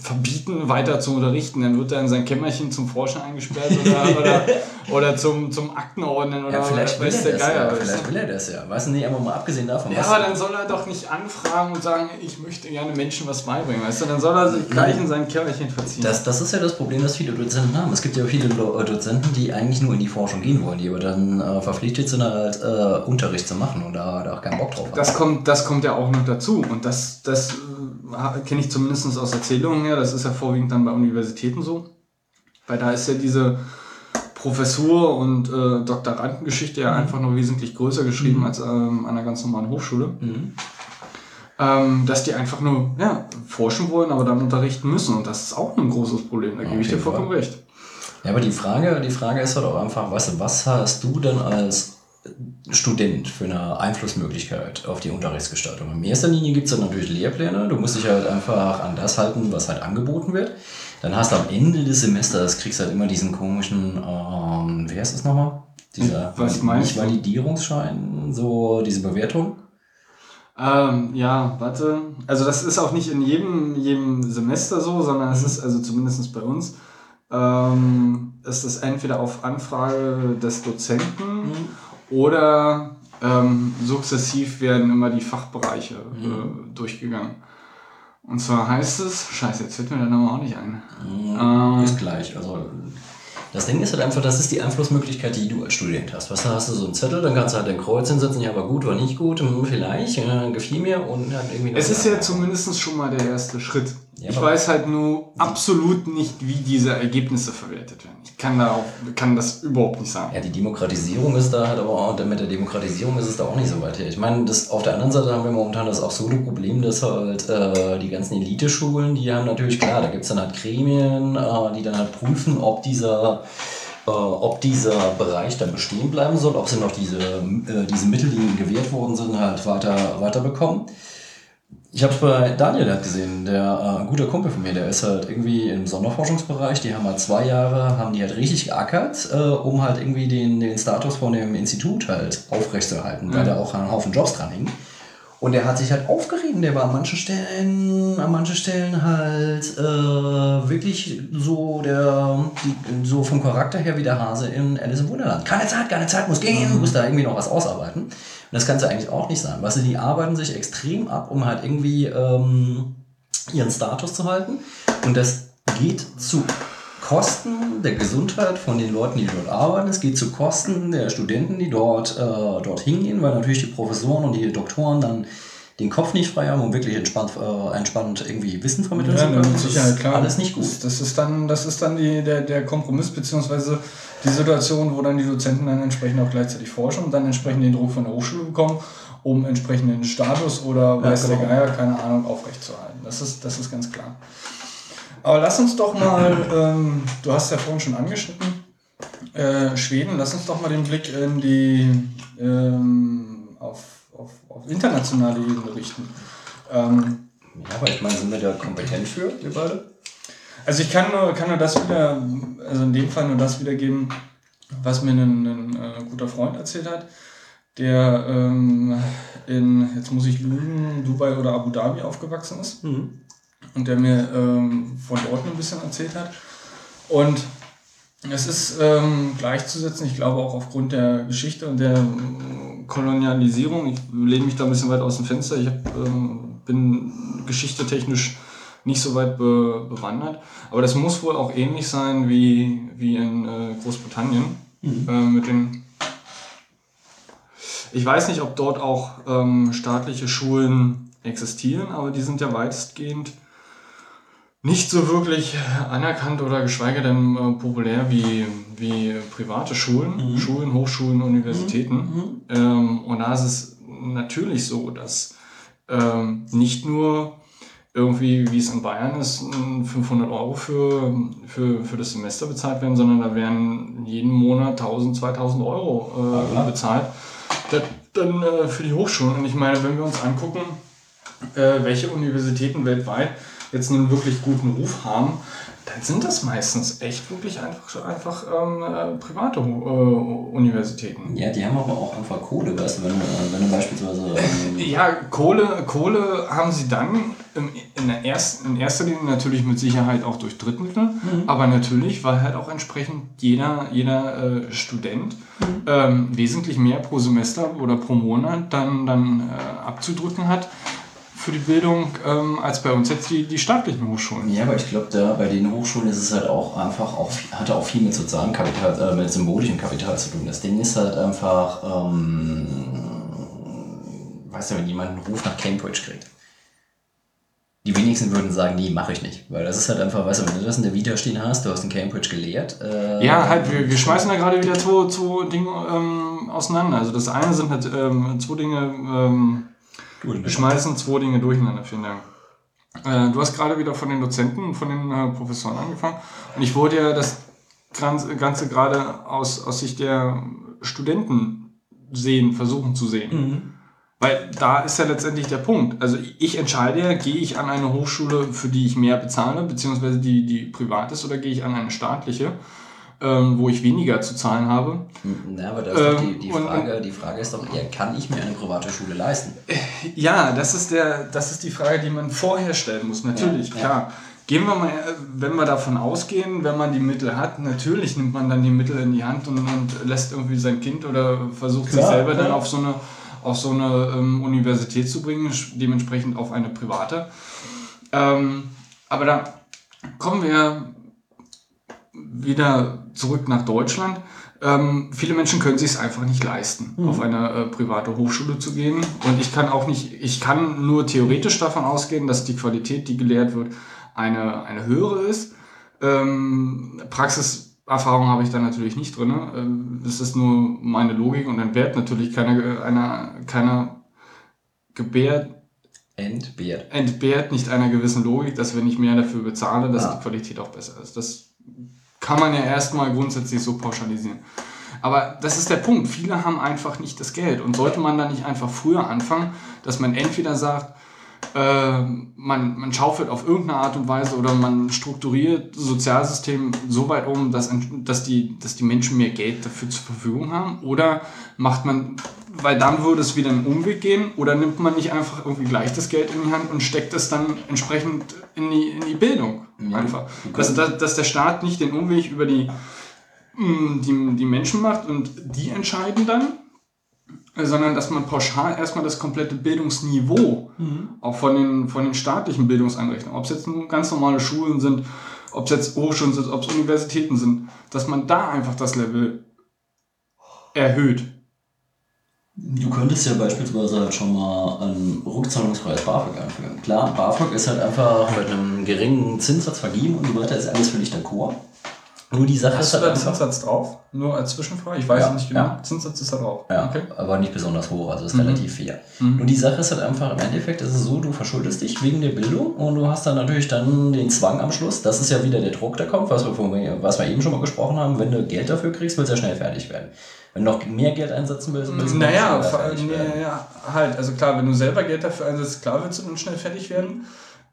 verbieten, weiter zu unterrichten. Dann wird er in sein Kämmerchen zum Forschen eingesperrt oder, (laughs) oder, oder zum, zum Aktenordnen oder ja, vielleicht will weiß er der das Geier. ja. weißt du? Vielleicht will er das ja. Weißt du, nee, aber mal abgesehen davon. Ja, aber dann soll er doch nicht anfragen und sagen, ich möchte gerne Menschen was beibringen, weißt du? Dann soll er sich gleich in sein Kämmerchen verziehen. Das, das ist ja das Problem, das viele Dozenten haben. Es gibt ja viele äh, Dozenten, die eigentlich nur in die Forschung gehen wollen, die aber dann äh, verpflichtet sind, halt äh, Unterricht zu machen und da, da auch keinen Bock drauf haben. das kommt, das kommt ja auch noch dazu. Und das, das äh, kenne ich zumindest aus Erzählungen her. Das ist ja vorwiegend dann bei Universitäten so. Weil da ist ja diese Professur- und äh, Doktorandengeschichte ja einfach noch wesentlich größer geschrieben als ähm, an einer ganz normalen Hochschule. Mhm. Ähm, dass die einfach nur ja, forschen wollen, aber dann unterrichten müssen. Und das ist auch ein großes Problem. Da gebe ich dir vollkommen recht. Ja, aber die Frage, die Frage ist halt auch einfach, weißt du, was hast du denn als Student für eine Einflussmöglichkeit auf die Unterrichtsgestaltung? In erster Linie gibt es dann natürlich Lehrpläne. Du musst dich halt einfach an das halten, was halt angeboten wird. Dann hast du am Ende des Semesters, kriegst halt immer diesen komischen, ähm, wie heißt das nochmal? Dieser Was meinst nicht du? Validierungsschein, so diese Bewertung. Ähm, ja, warte. Also das ist auch nicht in jedem, jedem Semester so, sondern es ist, also zumindest bei uns, ähm, ist es entweder auf Anfrage des Dozenten oder ähm, sukzessiv werden immer die Fachbereiche äh, durchgegangen. Und zwar heißt es, scheiße, jetzt fällt mir der Name auch nicht ein. Ähm, Ist gleich. Also das Ding ist halt einfach, das ist die Einflussmöglichkeit, die du als Student hast. Was hast du so einen Zettel, dann kannst du halt dein Kreuz hinsetzen, ja, war gut, war nicht gut, hm, vielleicht, äh, gefiel mir und dann irgendwie Es ist ja zumindest schon mal der erste Schritt. Ja, ich weiß halt nur absolut nicht, wie diese Ergebnisse verwertet werden. Ich kann da auch, kann das überhaupt nicht sagen. Ja, die Demokratisierung ist da halt aber auch, mit der Demokratisierung ist es da auch nicht so weit her. Ich meine, das, auf der anderen Seite haben wir momentan das absolute Problem, dass halt äh, die ganzen Eliteschulen, die haben natürlich, klar, da gibt es dann halt Gremien, äh, die dann halt prüfen, ob dieser, äh, ob dieser Bereich dann bestehen bleiben soll, ob sie noch diese, äh, diese Mittel, die ihnen gewährt worden sind, halt weiter, weiter bekommen. Ich habe es bei Daniel halt gesehen, der äh, ein guter Kumpel von mir, der ist halt irgendwie im Sonderforschungsbereich, die haben halt zwei Jahre, haben die halt richtig geackert, äh, um halt irgendwie den, den Status von dem Institut halt aufrechtzuerhalten, weil Mhm. da auch ein Haufen Jobs dran hingen. Und der hat sich halt aufgerieben, der war an manchen Stellen, an manchen Stellen halt äh, wirklich so der, die, so vom Charakter her wie der Hase in Alice im Wunderland. Keine Zeit, keine Zeit, muss gehen, muss da irgendwie noch was ausarbeiten. Und das kann es ja eigentlich auch nicht sein. Weißt du, die arbeiten sich extrem ab, um halt irgendwie ähm, ihren Status zu halten. Und das geht zu Kosten der Gesundheit von den Leuten, die dort arbeiten. Es geht zu Kosten der Studenten, die dort, äh, dort hingehen, weil natürlich die Professoren und die Doktoren dann den Kopf nicht frei haben, um wirklich entspannt, äh, entspannt irgendwie Wissen vermitteln zu können. Das ist Alles nicht gut. Das, das ist dann, das ist dann die, der, der Kompromiss, beziehungsweise die Situation, wo dann die Dozenten dann entsprechend auch gleichzeitig forschen und dann entsprechend den Druck von der Hochschule bekommen, um entsprechenden Status oder weiß genau. der Geier, keine Ahnung, aufrechtzuerhalten. Das ist, das ist ganz klar. Aber lass uns doch mal, ähm, du hast ja vorhin schon angeschnitten, äh, Schweden, lass uns doch mal den Blick in die, ähm, auf, auf, auf internationale Ebene richten. Ähm, Ja, aber ich meine, sind wir da kompetent für, wir beide? also ich kann nur, kann nur das wieder, also in dem Fall nur das wiedergeben, was mir ein, ein äh, guter Freund erzählt hat, der ähm, in, jetzt muss ich lügen, Dubai oder Abu Dhabi aufgewachsen ist und der mir ähm, von dort ein bisschen erzählt hat. Und es ist ähm, gleichzusetzen, ich glaube auch aufgrund der Geschichte und der ähm, Kolonialisierung. Ich lehne mich da ein bisschen weit aus dem Fenster. Ich hab, ähm, bin geschichtetechnisch nicht so weit be bewandert. Aber das muss wohl auch ähnlich sein wie, wie in äh, Großbritannien äh, mit den Ich weiß nicht, ob dort auch ähm, staatliche Schulen existieren, aber die sind ja weitestgehend nicht so wirklich anerkannt oder geschweige denn äh, populär wie, wie private Schulen, Mhm. Schulen, Hochschulen, Universitäten. Ähm, und da ist es natürlich so, dass ähm, nicht nur irgendwie, wie es in Bayern ist, n- 500 Euro für, für, für das Semester bezahlt werden, sondern da werden jeden Monat 1000, 2000 Euro äh, Ja. bezahlt. Das, dann äh, für die Hochschulen. Und ich meine, wenn wir uns angucken, äh, welche Universitäten weltweit jetzt einen wirklich guten Ruf haben, dann sind das meistens echt wirklich einfach, einfach ähm, äh, private äh, Universitäten. Ja, die haben aber auch einfach Kohle, weißt du, wenn, du- äh, wenn du beispielsweise. Ähm, Ja, Kohle, Kohle haben sie dann im, in, der ersten, in erster Linie natürlich mit Sicherheit auch durch Drittmittel, aber natürlich, weil halt auch entsprechend jeder, jeder äh, Student ähm, wesentlich mehr pro Semester oder pro Monat dann, dann äh, abzudrücken hat für die Bildung, ähm, als bei uns jetzt die, die staatlichen Hochschulen. Ja, aber ich glaube, da bei den Hochschulen ist es halt auch einfach, auch, hat auch viel mit sozialem Kapital, äh, mit symbolischem Kapital zu tun. Das Ding ist halt einfach, ähm, weißt du, wenn jemand einen Ruf nach Cambridge kriegt. Die wenigsten würden sagen, nee, mache ich nicht. Weil das ist halt einfach, weißt du, wenn du das in der Vita stehen hast, du hast in Cambridge gelehrt. Äh, Ja, halt, wir, wir schmeißen da gerade wieder zwei, zwei Dinge ähm, auseinander. Also das eine sind halt ähm, zwei Dinge, ähm, wir schmeißen zwei Dinge durcheinander, vielen Dank. Äh, du hast gerade wieder von den Dozenten und von den äh, Professoren angefangen. Und ich wollte ja das Ganze, Ganze gerade aus, aus Sicht der Studenten sehen, versuchen zu sehen. Mhm. Weil da ist ja letztendlich der Punkt. Also ich entscheide ja, gehe ich an eine Hochschule, für die ich mehr bezahle, beziehungsweise die, die privat ist, oder gehe ich an eine staatliche, ähm, wo ich weniger zu zahlen habe. Na, aber da ist doch die, Ähm, die, und- Frage, die Frage ist doch eher, kann ich mir eine private Schule leisten? Ja, das ist, der, das ist die Frage, die man vorher stellen muss. Natürlich, Ja, klar. Gehen wir mal, äh, wenn wir davon ausgehen, wenn man die Mittel hat, natürlich nimmt man dann die Mittel in die Hand und, und lässt irgendwie sein Kind oder versucht sich Klar, selber dann klar. auf so eine, auf so eine ähm, Universität zu bringen, dementsprechend auf eine private. Ähm, aber da kommen wir wieder zurück nach Deutschland. Ähm, viele Menschen können sich es einfach nicht leisten, auf eine äh, private Hochschule zu gehen. Und ich kann auch nicht, ich kann nur theoretisch davon ausgehen, dass die Qualität, die gelehrt wird, eine, eine höhere ist. Ähm, Praxiserfahrung habe ich da natürlich nicht drin. Ähm, das ist nur meine Logik und entbehrt natürlich keiner, einer, keiner gebärt, Entbehrt. entbehrt nicht einer gewissen Logik, dass wenn ich mehr dafür bezahle, dass Ah. die Qualität auch besser ist. Das kann man ja erstmal grundsätzlich so pauschalisieren. Aber das ist der Punkt. Viele haben einfach nicht das Geld. Und sollte man da nicht einfach früher anfangen, dass man entweder sagt, äh, man, man schaufelt auf irgendeine Art und Weise oder man strukturiert Sozialsystem so weit um, dass, dass, die, dass die Menschen mehr Geld dafür zur Verfügung haben? Oder macht man, weil dann würde es wieder einen Umweg gehen, oder nimmt man nicht einfach irgendwie gleich das Geld in die Hand und steckt es dann entsprechend in die, in die Bildung? Ja, Einfach. Dass, dass, dass der Staat nicht den Umweg über die, mh, die, die Menschen macht und die entscheiden dann, sondern dass man pauschal erstmal das komplette Bildungsniveau auch von den, von den staatlichen Bildungseinrichtungen, ob es jetzt nur ganz normale Schulen sind, ob es jetzt Hochschulen sind, ob es Universitäten sind, dass man da einfach das Level erhöht. Du könntest ja beispielsweise halt schon mal ein rückzahlungsfreies BAföG einführen. Klar, BAföG ist halt einfach mit einem geringen Zinssatz vergeben und so weiter, ist alles völlig d'accord. Nur die Sache Hast ist du halt da einfach, Zinssatz drauf? Nur als Zwischenfrage? Ich weiß Ja, nicht genau. ja. Zinssatz ist da drauf. ja, Okay. aber nicht besonders hoch, also ist Mhm. relativ fair. Nur die Sache ist halt einfach, im Endeffekt ist es so, du verschuldest dich wegen der Bildung und du hast dann natürlich dann den Zwang am Schluss. Das ist ja wieder der Druck, der kommt, was wir, vorhin- was wir eben schon mal gesprochen haben. Wenn du Geld dafür kriegst, willst du ja schnell fertig werden. Wenn du noch mehr Geld einsetzen willst, willst du Naja, noch schneller ver- fertig werden. nee, ja, halt. Also klar, wenn du selber Geld dafür einsetzt, klar willst du dann schnell fertig werden.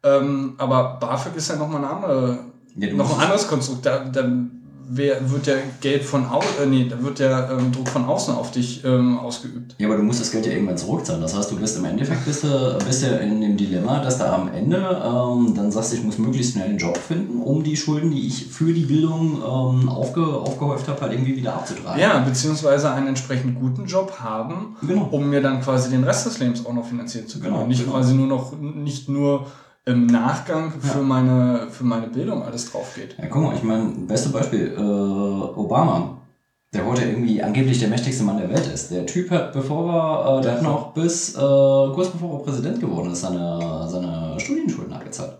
Ähm, aber BAföG ist ja nochmal eine andere, Ja, noch ein anderes Konstrukt. Da, dann wer, wird ja Geld von au äh, nee, da wird ja ähm, Druck von außen auf dich ähm, ausgeübt. Ja, aber du musst das Geld ja irgendwann zurückzahlen. Das heißt, du bist im Endeffekt bist du, bist du in dem Dilemma, dass du am Ende ähm, dann sagst, ich muss möglichst schnell einen Job finden, um die Schulden, die ich für die Bildung ähm, aufge, aufgehäuft habe, halt irgendwie wieder abzutragen. Ja, beziehungsweise einen entsprechend guten Job haben, Genau. um mir dann quasi den Rest des Lebens auch noch finanzieren zu können. Genau, und nicht genau. quasi nur noch, nicht nur im Nachgang für, meine, für meine Bildung alles drauf geht. Ja, guck mal, ich meine, beste Beispiel, äh, Obama. der heute irgendwie angeblich der mächtigste Mann der Welt ist. Der Typ hat, bevor er, äh, der hat noch bis, äh, kurz bevor er Präsident geworden ist, seine, seine Studienschulden abgezahlt.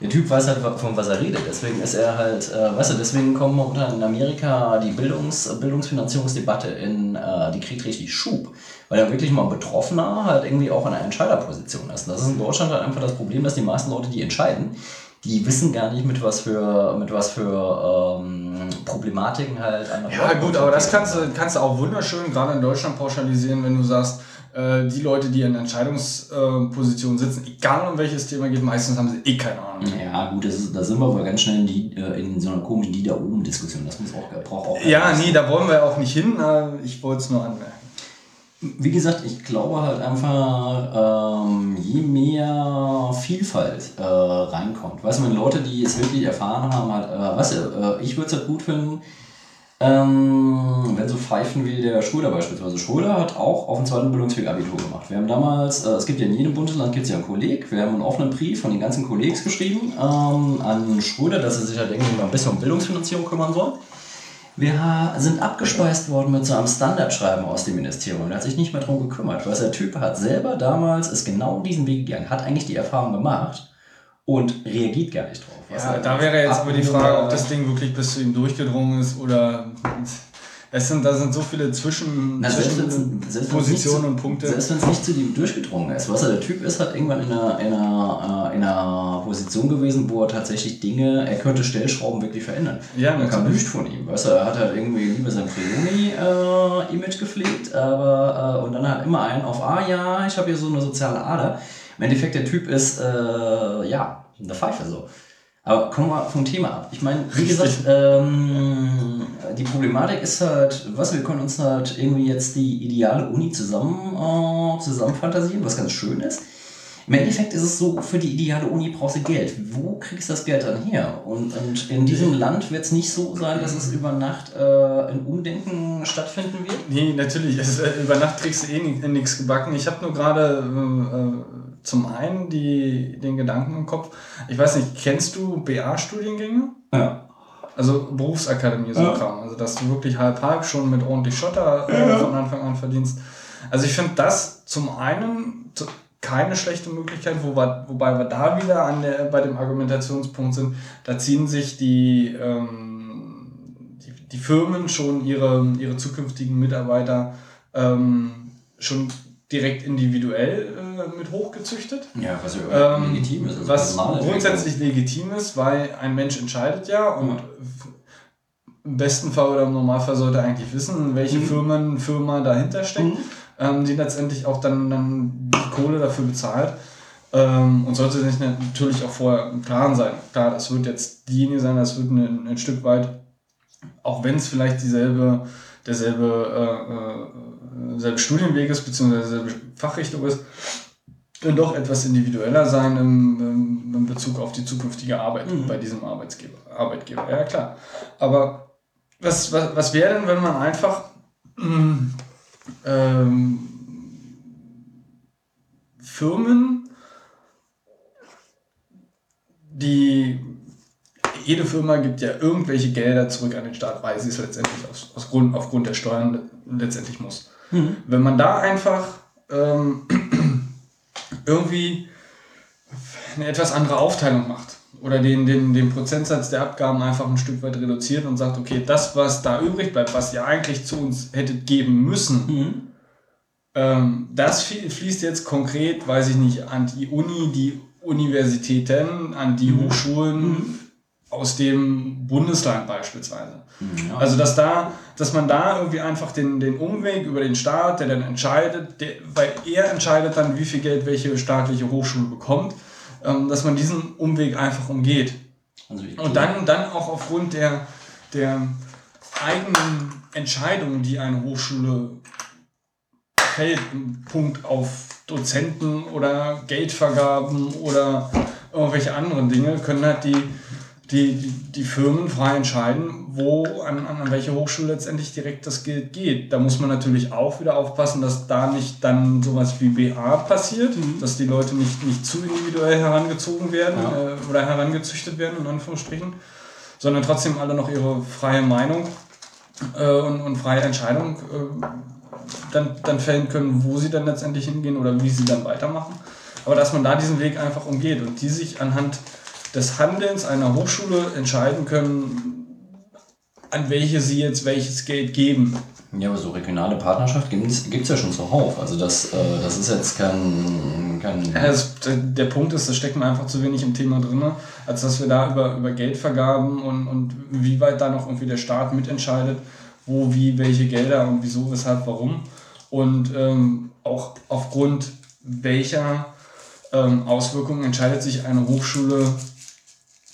Der Typ weiß halt, von was er redet. Deswegen ist er halt, äh, weißt du, deswegen kommen momentan in Amerika die Bildungs Bildungsfinanzierungsdebatte in, äh, die kriegt richtig Schub. Weil da wirklich mal ein Betroffener halt irgendwie auch in einer Entscheiderposition ist. Und das ist in Deutschland halt einfach das Problem, dass die meisten Leute, die entscheiden, die wissen gar nicht, mit was für, mit was für ähm, Problematiken halt andere Ja, Leute gut, aber das kannst du, kannst du auch wunderschön gerade in Deutschland pauschalisieren, wenn du sagst, äh, die Leute, die in Entscheidungspositionen sitzen, egal um welches Thema geht, meistens haben sie eh keine Ahnung. Ja, gut, das ist, da sind wir aber ganz schnell in, die, äh, in so einer komischen Die da oben Diskussion. Das muss auch, braucht auch. Ja, nee, da wollen wir auch nicht hin. äh, Ich wollte es nur anmerken. Wie gesagt, ich glaube halt einfach, ähm, je mehr Vielfalt äh, reinkommt, weißt du, wenn Leute, die es wirklich erfahren haben, halt, äh, weißt du, äh, ich würde es halt gut finden, ähm, wenn so pfeifen wie der Schröder beispielsweise. Schröder hat auch auf dem zweiten Bildungsweg Abitur gemacht. Wir haben damals, äh, es gibt ja in jedem Bundesland gibt's ja einen Kolleg, wir haben einen offenen Brief von den ganzen Kollegs geschrieben ähm, an Schröder, dass er sich halt irgendwie mal ein bisschen um Bildungsfinanzierung kümmern soll. Wir sind abgespeist worden mit so einem Standardschreiben aus dem Ministerium. Er hat sich nicht mehr darum gekümmert. Weil der Typ hat selber damals, ist genau diesen Weg gegangen, hat eigentlich die Erfahrung gemacht und reagiert gar nicht drauf. Ja, da wäre jetzt aber die Frage, ob das Ding wirklich bis zu ihm durchgedrungen ist oder. Es sind, da sind so viele Zwischen, Na, Zwischen selbst Positionen zu- und Punkte. Selbst wenn es nicht zu ihm durchgedrungen ist. Was er, der Typ ist halt irgendwann in einer, in, einer, äh, in einer Position gewesen, wo er tatsächlich Dinge, er könnte Stellschrauben wirklich verändern. Ja, kam natürlich. nichts von ihm. Weißt du, er hat halt irgendwie lieber sein Prioni-Image gepflegt, aber äh, und dann halt immer einen auf, ah ja, ich habe hier so eine soziale Ader. Im Endeffekt, der Typ ist, äh, ja, eine Pfeife so. Aber kommen wir vom Thema ab. Ich meine, wie gesagt, ähm, die Problematik ist halt, was wir können uns halt irgendwie jetzt die ideale Uni zusammen, äh, zusammen fantasieren, was ganz schön ist. Im Endeffekt ist es so, für die ideale Uni brauchst du Geld. Wo kriegst du das Geld dann her? Und, und in diesem Land wird es nicht so sein, dass es über Nacht äh, ein Umdenken stattfinden wird. Nee, natürlich. Es, äh, über Nacht kriegst du eh nichts gebacken. Ich habe nur gerade äh, äh, zum einen die, den Gedanken im Kopf. Ich weiß nicht, kennst du BA-Studiengänge? Ja. Also Berufsakademie, so Ja. Kram. Also dass du wirklich halb halb schon mit ordentlich Schotter äh, von Anfang an verdienst. Also ich finde das zum einen keine schlechte Möglichkeit, wobei, wobei wir da wieder an der, bei dem Argumentationspunkt sind, da ziehen sich die, ähm, die, die Firmen schon ihre, ihre zukünftigen Mitarbeiter ähm, schon direkt individuell äh, mit hochgezüchtet. Ja, was ja Ähm, legitim ist. also was grundsätzlich legitim ist, weil ein Mensch entscheidet ja und Ja. im besten Fall oder im Normalfall sollte er eigentlich wissen, welche Mhm. Firmen, Firma dahinter steckt, Mhm. ähm, die letztendlich auch dann, dann die Kohle dafür bezahlt. Ähm, und sollte sich natürlich auch vorher im Klaren sein. Klar, das wird jetzt diejenige sein, das wird ein, ein Stück weit, auch wenn es vielleicht dieselbe, derselbe äh, äh, selbe Studienweg ist, beziehungsweise dieselbe Fachrichtung ist, dann doch etwas individueller sein im, im, in Bezug auf die zukünftige Arbeit Mhm. bei diesem Arbeitsgeber, Arbeitgeber. Ja, klar. Aber was, was, was wäre denn, wenn man einfach mm, ähm, Firmen, die jede Firma gibt ja irgendwelche Gelder zurück an den Staat, weil sie es letztendlich aus, aus Grund, aufgrund der Steuern letztendlich muss. Mhm. Wenn man da einfach ähm, irgendwie eine etwas andere Aufteilung macht oder den, den, den Prozentsatz der Abgaben einfach ein Stück weit reduziert und sagt, okay, das, was da übrig bleibt, was ihr eigentlich zu uns hättet geben müssen, Mhm. ähm, das flie- fließt jetzt konkret, weiß ich nicht, an die Uni, die Universitäten, an die Mhm. Hochschulen aus dem Bundesland beispielsweise. Ja. Also dass da, dass man da irgendwie einfach den, den Umweg über den Staat, der dann entscheidet, der, weil er entscheidet dann, wie viel Geld welche staatliche Hochschule bekommt, ähm, dass man diesen Umweg einfach umgeht. also Und dann, dann auch aufgrund der, der eigenen Entscheidungen, die eine Hochschule fällt, im Punkt auf Dozenten oder Geldvergaben oder irgendwelche anderen Dinge, können halt die, die, die, die Firmen frei entscheiden, wo an, an welche Hochschule letztendlich direkt das Geld geht. Da muss man natürlich auch wieder aufpassen, dass da nicht dann sowas wie BA passiert, dass die Leute nicht, nicht zu individuell herangezogen werden Ja. äh, oder herangezüchtet werden, in Anführungsstrichen, sondern trotzdem alle noch ihre freie Meinung äh, und, und freie Entscheidung äh, dann, dann fällen können, wo sie dann letztendlich hingehen oder wie sie dann weitermachen. Aber dass man da diesen Weg einfach umgeht und die sich anhand des Handelns einer Hochschule entscheiden können, an welche sie jetzt welches Geld geben. Ja, aber so regionale Partnerschaft gibt es ja schon zuhauf. Also das, äh, das ist jetzt kein... kein ja, das, der Punkt ist, da steckt man einfach zu wenig im Thema drin, als dass wir da über, über Geldvergaben und, und wie weit da noch irgendwie der Staat mitentscheidet, wo, wie, welche Gelder und wieso, weshalb, warum. Und ähm, auch aufgrund welcher ähm, Auswirkungen entscheidet sich eine Hochschule,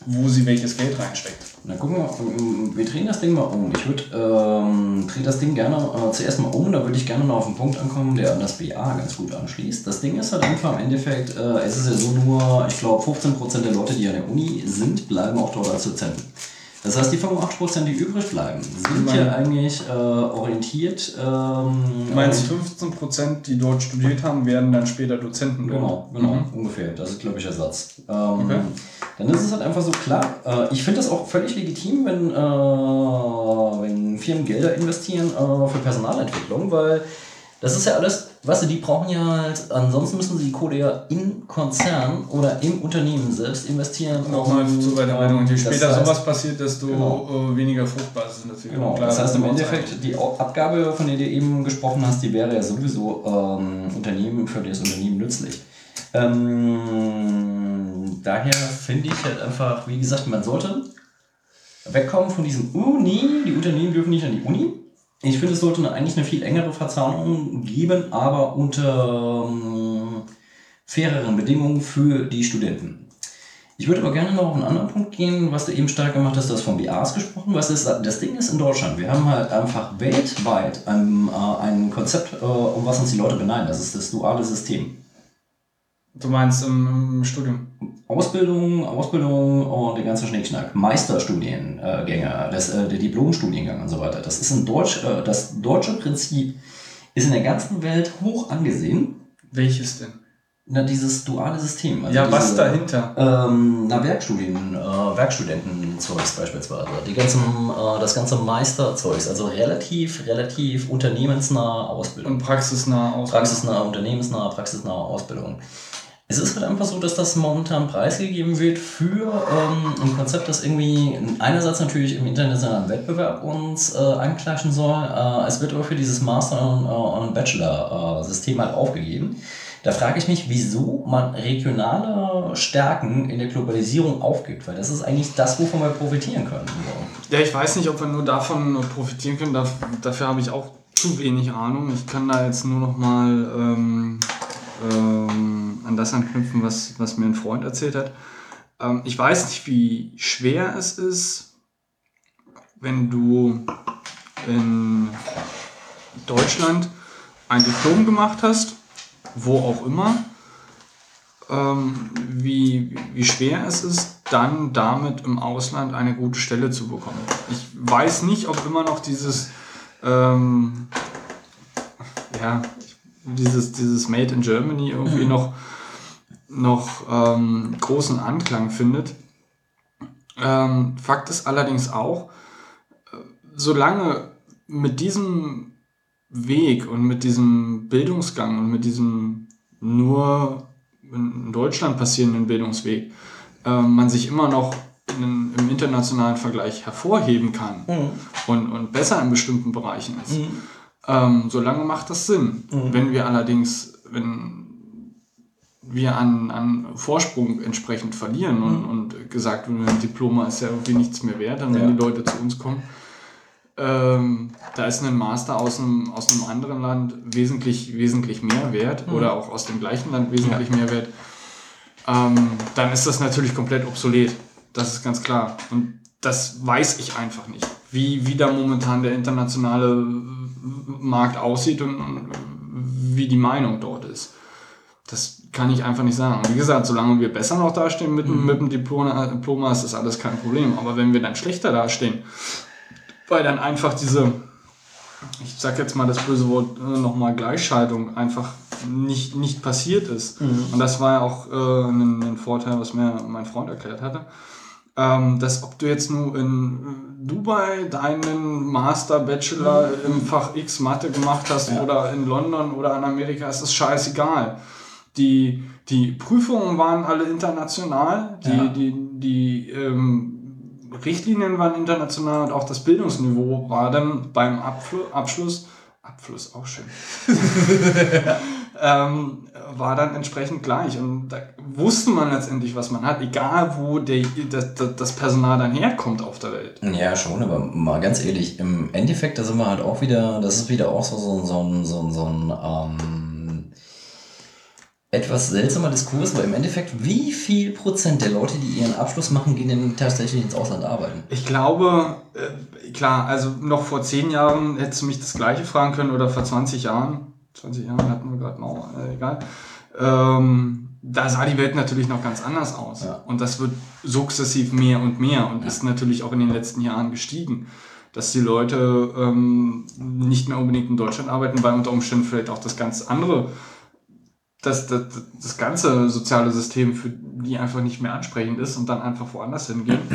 wo sie welches Geld reinsteckt. Na gucken wir, wir drehen das Ding mal um. Ich würde ähm, drehe das Ding gerne äh, zuerst mal um, da würde ich gerne noch auf einen Punkt ankommen, der an das BA ganz gut anschließt. Das Ding ist halt einfach im Endeffekt, äh, es ist ja so nur, ich glaube 15% der Leute, die an der Uni sind, bleiben auch dort als Dozenten. Das heißt, die 85%, die übrig bleiben, sind ja eigentlich äh, orientiert. Ähm, du meinst 15%, die dort studiert haben, werden dann später Dozenten Genau, genau, mhm. ungefähr. Das ist, glaube ich, der Satz. Ähm, okay. Dann ist es halt einfach so klar. Äh, ich finde das auch völlig legitim, wenn, äh, wenn Firmen Gelder investieren äh, für Personalentwicklung, weil das ist ja alles, weißt du, die brauchen ja halt, ansonsten müssen sie die Kohle ja in Konzern oder im Unternehmen selbst investieren. Nochmal zur Weiterbildung. Und je später heißt, sowas passiert, desto genau. Äh, weniger fruchtbar sind das genau. Klar, das heißt im Endeffekt, die Abgabe, von der du eben gesprochen hast, die wäre ja sowieso ähm, Unternehmen für das Unternehmen nützlich. Ähm, daher finde ich halt einfach, wie gesagt, man sollte wegkommen von diesem Uni, die Unternehmen dürfen nicht an die Uni ich finde, es sollte eigentlich eine viel engere Verzahnung geben, aber unter ähm, faireren Bedingungen für die Studenten. Ich würde aber gerne noch auf einen anderen Punkt gehen, was du eben stark gemacht hast, du hast von BAs gesprochen. Was ist, das Ding ist in Deutschland, wir haben halt einfach weltweit ein, äh, ein Konzept, äh, um was uns die Leute beneiden. Das ist das duale System. Du meinst im, im Studium? Ausbildung, Ausbildung und der ganze Schnickschnack. Meisterstudiengänge, das, äh, der Diplomstudiengang und so weiter. Das ist ein Deutsch, äh, das deutsche Prinzip ist in der ganzen Welt hoch angesehen. Welches denn? Na, dieses duale System. Also ja, diese, was dahinter? Ähm, na, Werkstudien, äh, Werkstudentenzeugs beispielsweise. Die ganzen, äh, das ganze Meisterzeugs, also relativ, relativ unternehmensnahe Ausbildung. Und praxisnahe Ausbildung. Praxisnahe, unternehmensnahe, praxisnahe Ausbildung. Es ist halt einfach so, dass das momentan preisgegeben wird für ähm, ein Konzept, das irgendwie einerseits natürlich im internationalen Wettbewerb uns äh, anklatschen soll. Äh, es wird aber für dieses Master- und, äh, Bachelor-System halt aufgegeben. Da frage ich mich, wieso man regionale Stärken in der Globalisierung aufgibt, weil das ist eigentlich das, wovon wir profitieren können. Ja, ich weiß nicht, ob wir nur davon profitieren können. Dafür habe ich auch zu wenig Ahnung. Ich kann da jetzt nur noch mal ähm, ähm, an das anknüpfen, was, was mir ein Freund erzählt hat. Ähm, ich weiß nicht, wie schwer es ist, wenn du in Deutschland ein Diplom gemacht hast, wo auch immer, ähm, wie, wie schwer es ist, dann damit im Ausland eine gute Stelle zu bekommen. Ich weiß nicht, ob immer noch dieses, ähm, ja, dieses, dieses Made in Germany irgendwie mhm. noch, noch ähm, großen Anklang findet. Ähm, Fakt ist allerdings auch, äh, solange mit diesem Weg und mit diesem Bildungsgang und mit diesem nur in Deutschland passierenden Bildungsweg äh, man sich immer noch in, im internationalen Vergleich hervorheben kann mhm. und, und besser in bestimmten Bereichen ist. Mhm ähm, solange macht das Sinn. Mhm. Wenn wir allerdings, wenn wir an, an Vorsprung entsprechend verlieren und, mhm. und gesagt wird, ein Diploma ist ja irgendwie nichts mehr wert, dann ja. wenn die Leute zu uns kommen, ähm, da ist ein Master aus einem, aus einem anderen Land wesentlich, wesentlich mehr wert mhm. oder auch aus dem gleichen Land wesentlich ja. mehr wert, ähm, dann ist das natürlich komplett obsolet. Das ist ganz klar. Und das weiß ich einfach nicht, wie, wie da momentan der internationale Markt aussieht und, und wie die Meinung dort ist. Das kann ich einfach nicht sagen. Wie gesagt, solange wir besser noch dastehen mit, mhm. mit dem Diploma, Diploma, ist das alles kein Problem. Aber wenn wir dann schlechter dastehen, weil dann einfach diese, ich sag jetzt mal das böse Wort äh, nochmal Gleichschaltung einfach nicht, nicht passiert ist. Mhm. Und das war ja auch äh, ein, ein, Vorteil, was mir mein Freund erklärt hatte. ähm, dass ob du jetzt nur in Dubai deinen Master, Bachelor im Fach X Mathe gemacht hast Ja. oder in London oder in Amerika, ist das scheißegal. Die, die Prüfungen waren alle international, die, Ja. die, die ähm, Richtlinien waren international und auch das Bildungsniveau war dann beim Abflu Abschluss, Abfluss auch schön, (laughs) ähm, war dann entsprechend gleich. Und da wusste man letztendlich, was man hat, egal wo der, das, das das Personal dann herkommt auf der Welt. Ja, schon, aber mal ganz ehrlich, im Endeffekt, da sind wir halt auch wieder, das ist wieder auch so, so, so, ein- so, ein- so ein ähm, etwas seltsamer Diskurs, weil im Endeffekt, wie viel Prozent der Leute, die ihren Abschluss machen, gehen denn tatsächlich ins Ausland arbeiten? Ich glaube, äh, klar, also noch vor zehn Jahren hättest du mich das gleiche fragen können oder vor 20 Jahren. 20 Jahren hatten wir gerade Mauer, äh, egal. Ähm, da sah die Welt natürlich noch ganz anders aus. Ja. Und das wird sukzessiv mehr und mehr und ist natürlich auch in den letzten Jahren gestiegen. Dass die Leute ähm, nicht mehr unbedingt in Deutschland arbeiten, weil unter Umständen vielleicht auch das ganz andere, das, das, das ganze soziale System für die einfach nicht mehr ansprechend ist und dann einfach woanders hingehen. (clears throat)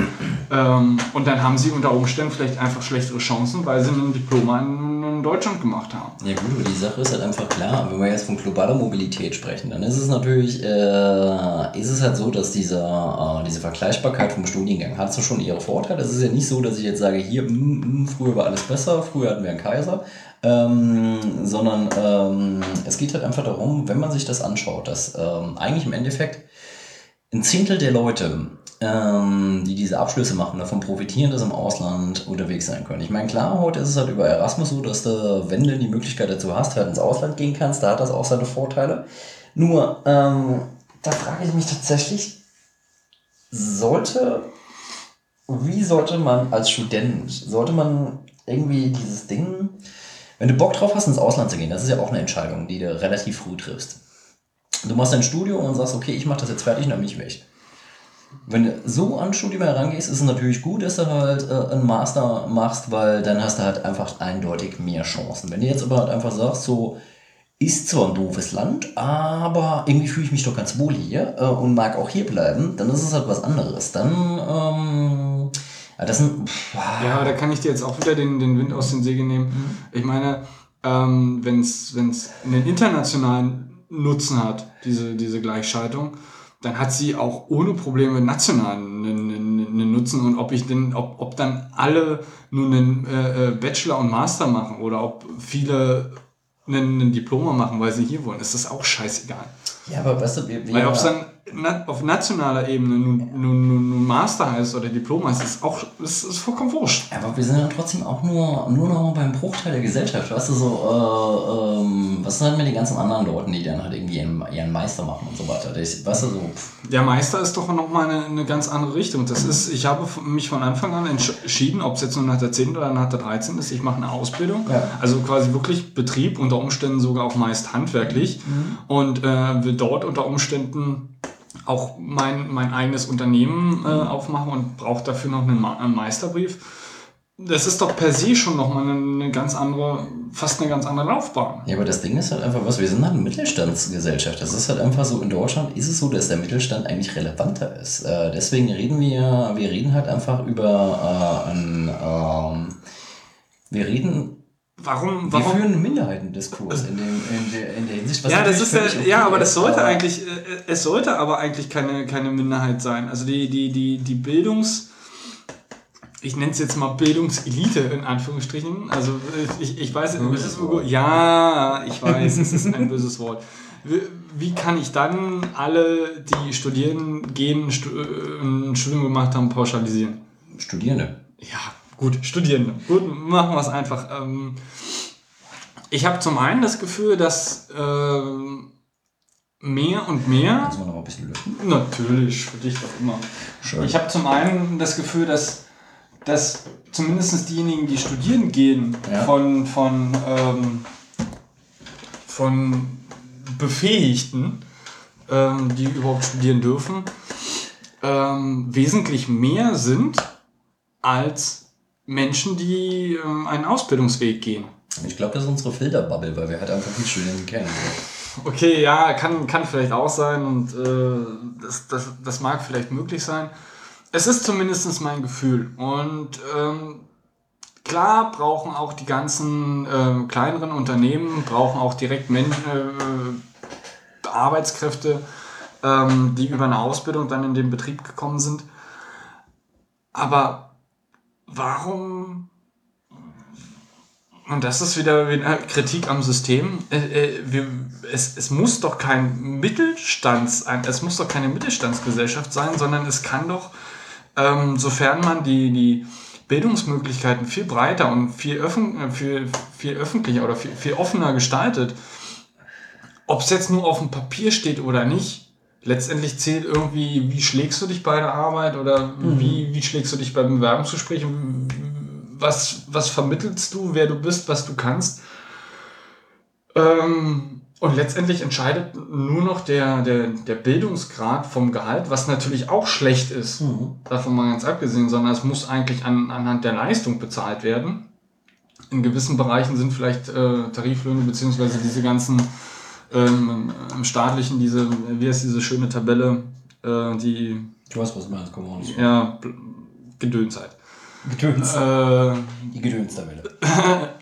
Ähm, und dann haben sie unter Umständen vielleicht einfach schlechtere Chancen, weil sie ein Diploma in, in Deutschland gemacht haben. Ja gut, aber die Sache ist halt einfach klar, wenn wir jetzt von globaler Mobilität sprechen, dann ist es natürlich, äh, ist es halt so, dass diese, äh, diese Vergleichbarkeit vom Studiengang hat so schon ihre Vorteile. Es ist ja nicht so, dass ich jetzt sage, hier, mm, mm, früher war alles besser, früher hatten wir einen Kaiser, ähm, sondern ähm, es geht halt einfach darum, wenn man sich das anschaut, dass ähm, eigentlich im Endeffekt ein Zehntel der Leute, ähm, die diese Abschlüsse machen, davon profitieren, dass sie im Ausland unterwegs sein können. Ich meine, klar, heute ist es halt über Erasmus so, dass du, wenn du die Möglichkeit dazu hast, halt ins Ausland gehen kannst, da hat das auch seine Vorteile. Nur, ähm, da frage ich mich tatsächlich, sollte, wie sollte man als Student, sollte man irgendwie dieses Ding, wenn du Bock drauf hast, ins Ausland zu gehen, das ist ja auch eine Entscheidung, die du relativ früh triffst. Du machst dein Studium und sagst, okay, ich mache das jetzt fertig und dann bin weg. Wenn du so an Studium herangehst, ist es natürlich gut, dass du halt äh, einen Master machst, weil dann hast du halt einfach eindeutig mehr Chancen. Wenn du jetzt aber halt einfach sagst, so, ist zwar ein doofes Land, aber irgendwie fühle ich mich doch ganz wohl hier äh, und mag auch hier bleiben, dann ist es halt was anderes. Dann, ähm, das sind, pff, Ja, aber da kann ich dir jetzt auch wieder den, den Wind aus den Segeln nehmen. Ich meine, ähm, wenn es einen internationalen Nutzen hat, diese, diese Gleichschaltung, dann hat sie auch ohne Probleme nationalen einen, einen, einen Nutzen. Und ob ich denn, ob, ob dann alle nur einen äh, äh, Bachelor und Master machen oder ob viele einen, einen Diploma machen, weil sie hier wollen, ist das auch scheißegal. ja, aber weißt du, wir, wir Weil ob es dann na, auf nationaler Ebene nun, nun, nun, Master heißt oder Diplom heißt, ist auch ist, ist vollkommen wurscht. Aber wir sind ja trotzdem auch nur, nur noch beim Bruchteil der Gesellschaft. Weißt du, so, äh, ähm, was sind halt mit den ganzen anderen Leuten, die dann halt irgendwie ihren, ihren Meister machen und so weiter? Das, weißt du, so, Der Meister ist doch nochmal eine, eine ganz andere Richtung. Das ist, ich habe mich von Anfang an entschieden, ob es jetzt nur nach der 10. oder nach der 13 ist, ich mache eine Ausbildung. Ja. Also quasi wirklich Betrieb, unter Umständen sogar auch meist handwerklich. Und äh, will dort unter Umständen auch mein, mein eigenes Unternehmen äh, aufmachen und braucht dafür noch einen, Ma einen Meisterbrief. Das ist doch per se schon nochmal eine, eine ganz andere, fast eine ganz andere Laufbahn. Ja, aber das Ding ist halt einfach was, wir sind halt eine Mittelstandsgesellschaft. Das ist halt einfach so, in Deutschland ist es so, dass der Mittelstand eigentlich relevanter ist. Äh, deswegen reden wir, wir reden halt einfach über äh, ein, ähm, wir reden, Warum, wir warum, führen einen Minderheitendiskurs in, dem, in, der, in der Hinsicht. ja, das ist ja, völlig okay ja, aber das ist, sollte aber- eigentlich, äh, es sollte aber eigentlich keine, keine Minderheit sein. Also die, die, die, die Bildungs, ich nenne es jetzt mal Bildungselite in Anführungsstrichen. Also äh, ich, ich weiß, Böses Wort. ja, ich weiß, es ist ein böses Wort. Wie, kann ich dann alle, die studieren gehen, äh, ein Studium gemacht haben, pauschalisieren? Studierende. Ja, gut, Studierende. Gut, machen wir es einfach. Ähm, ich habe zum einen das Gefühl, dass ähm, mehr und mehr. Kannst du noch ein bisschen lüften? Natürlich, für dich doch immer. Schön. Ich habe zum einen das Gefühl, dass, dass zumindest diejenigen, die studieren gehen, Ja. von, von, ähm, von Befähigten, ähm, die überhaupt studieren dürfen, ähm, wesentlich mehr sind als Menschen, die ähm, einen Ausbildungsweg gehen. Ich glaube, das ist unsere Filterbubble, weil wir halt einfach die Studenten kennen. Okay, ja, kann, kann vielleicht auch sein und äh, das, das, das mag vielleicht möglich sein. es ist zumindest mein Gefühl. Und ähm, klar brauchen auch die ganzen ähm, kleineren Unternehmen, brauchen auch direkt Men äh, Arbeitskräfte, ähm, die über eine Ausbildung dann in den Betrieb gekommen sind. Aber warum und das ist wieder Kritik am System. Äh, äh, es, es muss doch kein Mittelstands, es muss doch keine Mittelstandsgesellschaft sein, sondern es kann doch, ähm, sofern man die, die Bildungsmöglichkeiten viel breiter und viel, öffn, äh, viel, viel öffentlicher oder viel, viel offener gestaltet, ob es jetzt nur auf dem Papier steht oder nicht, letztendlich zählt irgendwie, wie schlägst du dich bei der Arbeit oder wie, wie schlägst du dich beim Bewerbungsgespräch, was, was vermittelst du, wer du bist, was du kannst. Ähm, und letztendlich entscheidet nur noch der, der, der Bildungsgrad vom Gehalt, was natürlich auch schlecht ist, davon mal ganz abgesehen, sondern es muss eigentlich an, anhand der Leistung bezahlt werden. In gewissen Bereichen sind vielleicht äh, Tariflöhne beziehungsweise diese ganzen ähm, im staatlichen, diese, wie heißt diese schöne Tabelle, äh, die Ich weiß, was du meinst, komm on. ja, Gedönszeit. Gedöns. Äh, Die Gedöns-Tabelle. (laughs)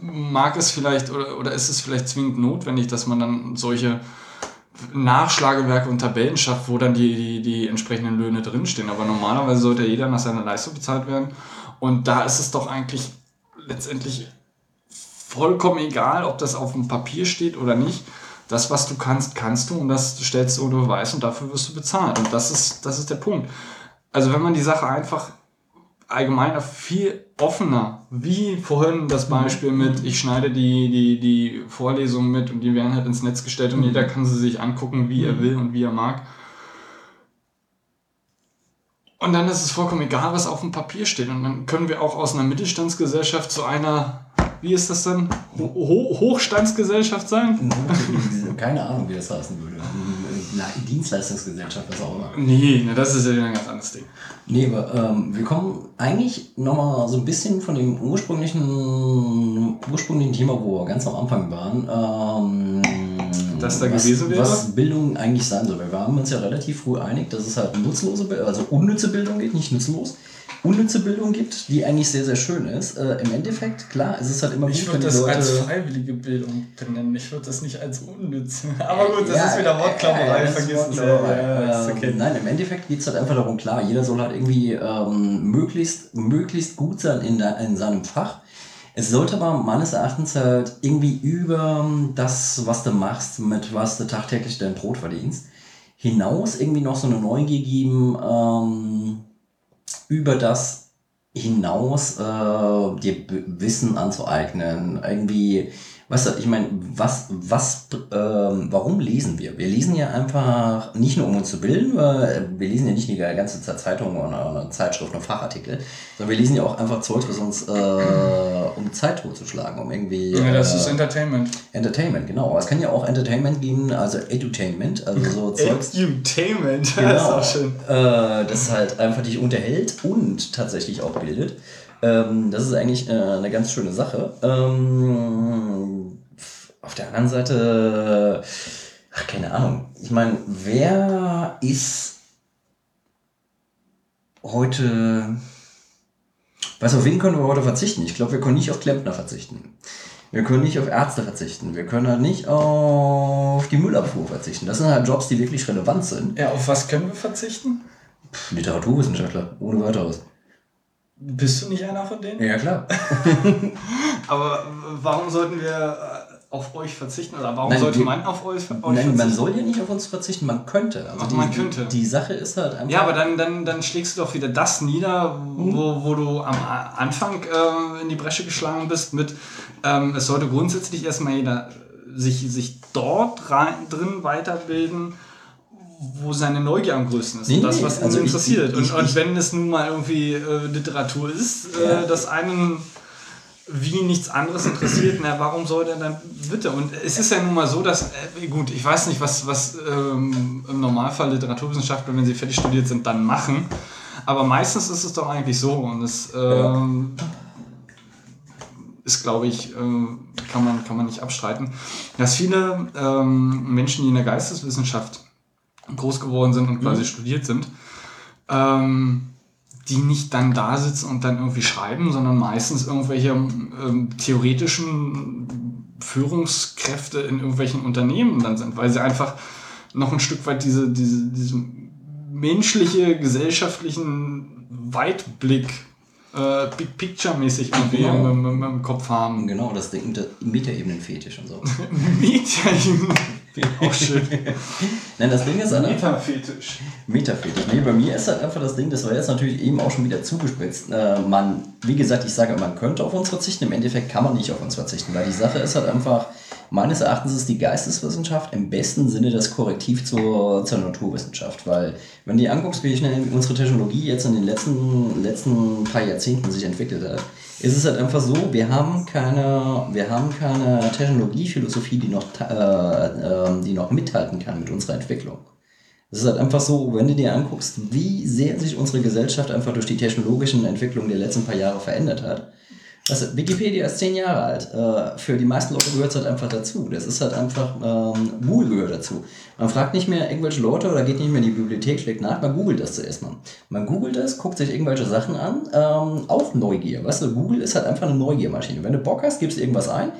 mag es vielleicht oder, oder ist es vielleicht zwingend notwendig, dass man dann solche Nachschlagewerke und Tabellen schafft, wo dann die, die, die entsprechenden Löhne drinstehen. Aber normalerweise sollte jeder nach seiner Leistung bezahlt werden. Und da ist es doch eigentlich letztendlich vollkommen egal, ob das auf dem Papier steht oder nicht. Das, was du kannst, kannst du und das stellst du unter Beweis und dafür wirst du bezahlt. Und das ist, das ist der Punkt. Also wenn man die Sache einfach allgemeiner viel offener, wie vorhin das Beispiel mit, ich schneide die, die, die Vorlesungen mit und die werden halt ins Netz gestellt und jeder kann sie sich angucken, wie er will und wie er mag. Und dann ist es vollkommen egal, was auf dem Papier steht. Und dann können wir auch aus einer Mittelstandsgesellschaft zu einer, wie ist das denn, Ho Ho Hochstandsgesellschaft sein? Keine Ahnung, wie das heißen würde. Na, Dienstleistungsgesellschaft, was auch immer. Nee, ne, das ist ja wieder ein ganz anderes Ding. Nee, aber ähm, wir kommen eigentlich nochmal so ein bisschen von dem ursprünglichen, ursprünglichen Thema, wo wir ganz am Anfang waren. Ähm, Das da was, gewesen wäre? Was Bildung eigentlich sein soll. Wir haben uns ja relativ früh einig, dass es halt nutzlose, also unnütze Bildung gibt, nicht nutzlos. Unnütze Bildung gibt, die eigentlich sehr, sehr schön ist. Äh, Im Endeffekt, klar, es ist halt immer Ich gut, wenn würde die das Leute... als freiwillige Bildung benennen. Ich würde das nicht als unnütz. (laughs) Aber gut, das Ja, ist wieder ja, das ist vergiss es. Ist Ähm, okay. Nein, im Endeffekt geht es halt einfach darum, klar, jeder soll halt irgendwie ähm, möglichst, möglichst gut sein in, der, in seinem Fach. Es sollte aber meines Erachtens halt irgendwie über das, was du machst, mit was du tagtäglich dein Brot verdienst, hinaus irgendwie noch so eine Neugier geben, ähm, über das hinaus äh, dir Wissen anzueignen, irgendwie, weißt du, ich meine, was, was, ähm, warum lesen wir? Wir lesen ja einfach nicht nur um uns zu bilden, weil wir lesen ja nicht die ganze Zeit Zeitungen oder eine Zeitschrift oder Fachartikel, sondern wir lesen ja auch einfach Zeugs, was uns, äh, um Zeit totzuschlagen, um irgendwie. Ja, das ist äh, Entertainment. Entertainment, genau. Aber es kann ja auch Entertainment geben, also Edutainment, also so (laughs) Zeugs. Entertainment. Genau. (laughs) Das ist auch schön. Äh, das halt einfach dich unterhält und tatsächlich auch bildet. Ähm, das ist eigentlich äh, eine ganz schöne Sache. Ähm, auf der anderen Seite, ach, keine Ahnung. Ich meine, wer ist heute. Weißt du, auf wen können wir heute verzichten? Ich glaube, wir können nicht auf Klempner verzichten. Wir können nicht auf Ärzte verzichten. Wir können halt nicht auf die Müllabfuhr verzichten. Das sind halt Jobs, die wirklich relevant sind. Ja, auf was können wir verzichten? Literaturwissenschaftler, ohne weiteres. Bist du nicht einer von denen? Ja, klar. (laughs) Aber warum sollten wir äh, auf euch verzichten? Oder warum Nein, sollte wir- man auf euch, euch Nein, man verzichten? soll ja nicht auf uns verzichten, man könnte. Also Ach, die, man könnte. Die, die Sache ist halt einfach. Ja, aber dann, dann, dann schlägst du doch wieder das nieder, wo, wo du am Anfang äh, in die Bresche geschlagen bist mit, ähm, es sollte grundsätzlich erstmal jeder sich, sich dort rein, drin weiterbilden, wo seine Neugier am größten ist. Nee, und das, nee, was ihn also ich- interessiert. ich- und, ich- und ich- wenn es nun mal irgendwie äh, Literatur ist, äh, Ja. das einen wie nichts anderes interessiert, na, warum soll der dann bitte? Und es ist ja nun mal so, dass, äh, gut, ich weiß nicht, was, was ähm, im Normalfall Literaturwissenschaftler, wenn sie fertig studiert sind, dann machen. Aber meistens ist es doch eigentlich so und es ähm, ist, glaube ich, äh, kann, man, kann man nicht abstreiten, dass viele ähm, Menschen, die in der Geisteswissenschaft groß geworden sind und quasi studiert sind, ähm, die nicht dann da sitzen und dann irgendwie schreiben, sondern meistens irgendwelche ähm, theoretischen Führungskräfte in irgendwelchen Unternehmen dann sind, weil sie einfach noch ein Stück weit diese, diese, diesen menschliche, gesellschaftlichen Weitblick äh, Big Picture-mäßig irgendwie Genau. im, im, im Kopf haben. Genau, das Ding, der Metaebenen-Fetisch und so. (laughs) Medien. Auch schön. Nein, das Ding ist halt einfach. Metafetisch. Metafetisch. Nee, bei mir ist halt einfach das Ding, das war jetzt natürlich eben auch schon wieder zugespitzt. Äh, man, wie gesagt, ich sage, man könnte auf uns verzichten, im Endeffekt kann man nicht auf uns verzichten, weil die Sache ist halt einfach, meines Erachtens ist die Geisteswissenschaft im besten Sinne das Korrektiv zur, zur Naturwissenschaft, weil wenn du dir anguckst, wie schnell unsere Technologie jetzt in den letzten, letzten paar Jahrzehnten sich entwickelt hat, ist es halt einfach so, wir haben keine, wir haben keine Technologiephilosophie, die noch, äh, äh, die noch mithalten kann mit unserer Entwicklung. Es ist halt einfach so, wenn du dir anguckst, wie sehr sich unsere Gesellschaft einfach durch die technologischen Entwicklungen der letzten paar Jahre verändert hat. Also Wikipedia ist zehn Jahre alt. Äh, für die meisten Leute gehört es halt einfach dazu. Das ist halt einfach, ähm, Google gehört dazu. Man fragt nicht mehr irgendwelche Leute oder geht nicht mehr in die Bibliothek, schlägt nach, man googelt das zuerst mal. Man googelt das, guckt sich irgendwelche Sachen an, ähm, auch Neugier. Weißt du, Google ist halt einfach eine Neugiermaschine. Wenn du Bock hast, gibst irgendwas ein.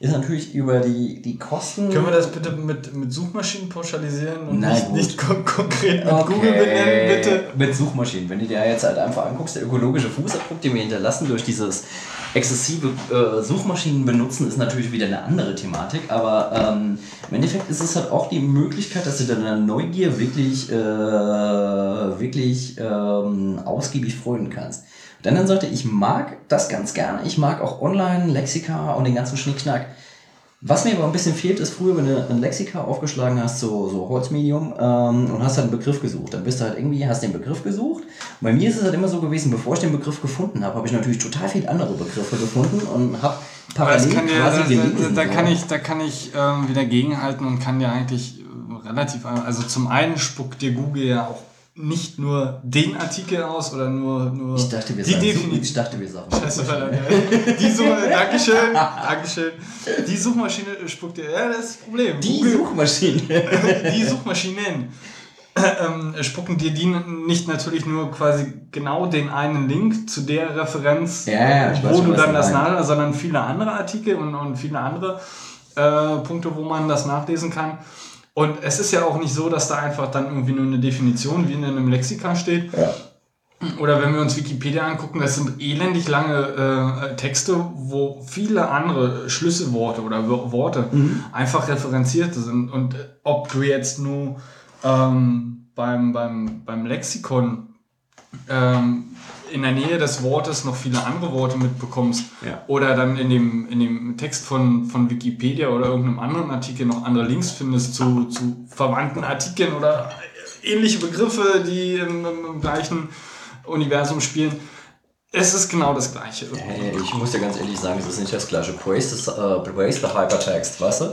Ist natürlich über die, die Kosten. Können wir das bitte mit, mit Suchmaschinen pauschalisieren und Na nicht, gut. nicht kon konkret mit Google benennen, bitte? Mit Suchmaschinen. Wenn du dir jetzt halt einfach anguckst, der ökologische Fußabdruck, den wir hinterlassen durch dieses exzessive äh, Suchmaschinen benutzen, ist natürlich wieder eine andere Thematik. Aber ähm, im Endeffekt ist es halt auch die Möglichkeit, dass du deiner Neugier wirklich, äh, wirklich ähm, ausgiebig freuen kannst. Dann dann sagte ich mag das ganz gerne. Ich mag auch Online, Lexika und den ganzen Schnickschnack. Was mir aber ein bisschen fehlt, ist früher, wenn du ein Lexika aufgeschlagen hast, so, so Holzmedium, ähm, und hast halt einen Begriff gesucht. Dann bist du halt irgendwie, hast den Begriff gesucht. Und bei mir ist es halt immer so gewesen, bevor ich den Begriff gefunden habe, habe ich natürlich total viele andere Begriffe gefunden und habe parallel kann ja, quasi da, da, gelesen. da so. kann ich, da kann ich ähm, wieder gegenhalten und kann ja eigentlich äh, relativ, also zum einen spuckt dir Google ja auch nicht nur den Artikel aus oder nur, nur ich dachte, wir die Definition. ich dachte, wir sagen. Scheiße, verdammt. Die Suche, (laughs) Dankeschön, Dankeschön. Die Suchmaschine spuckt dir, ja, das ist das Problem. Die Google, Suchmaschine. (laughs) die Suchmaschinen ähm, spucken dir die nicht natürlich nur quasi genau den einen Link zu der Referenz, Ja, wo schon, du dann das meinst. nach, sondern viele andere Artikel und, und viele andere äh, Punkte, wo man das nachlesen kann. Und es ist ja auch nicht so, dass da einfach dann irgendwie nur eine Definition wie in einem Lexika steht. Ja. Oder wenn wir uns Wikipedia angucken, das sind elendig lange äh, Texte, wo viele andere Schlüsselworte oder Wo- Worte einfach referenziert sind. Und ob du jetzt nur ähm, beim, beim, beim Lexikon ähm, in der Nähe des Wortes noch viele andere Worte mitbekommst Ja. oder dann in dem, in dem Text von, von Wikipedia oder irgendeinem anderen Artikel noch andere Links findest zu, zu verwandten Artikeln oder ähnliche Begriffe, die im, im, gleichen Universum spielen. Es ist genau das Gleiche. Hey, ich muss dir ganz ehrlich sagen, es ist nicht das gleiche. Praise, ist, äh, praise the Hypertext, weißt du?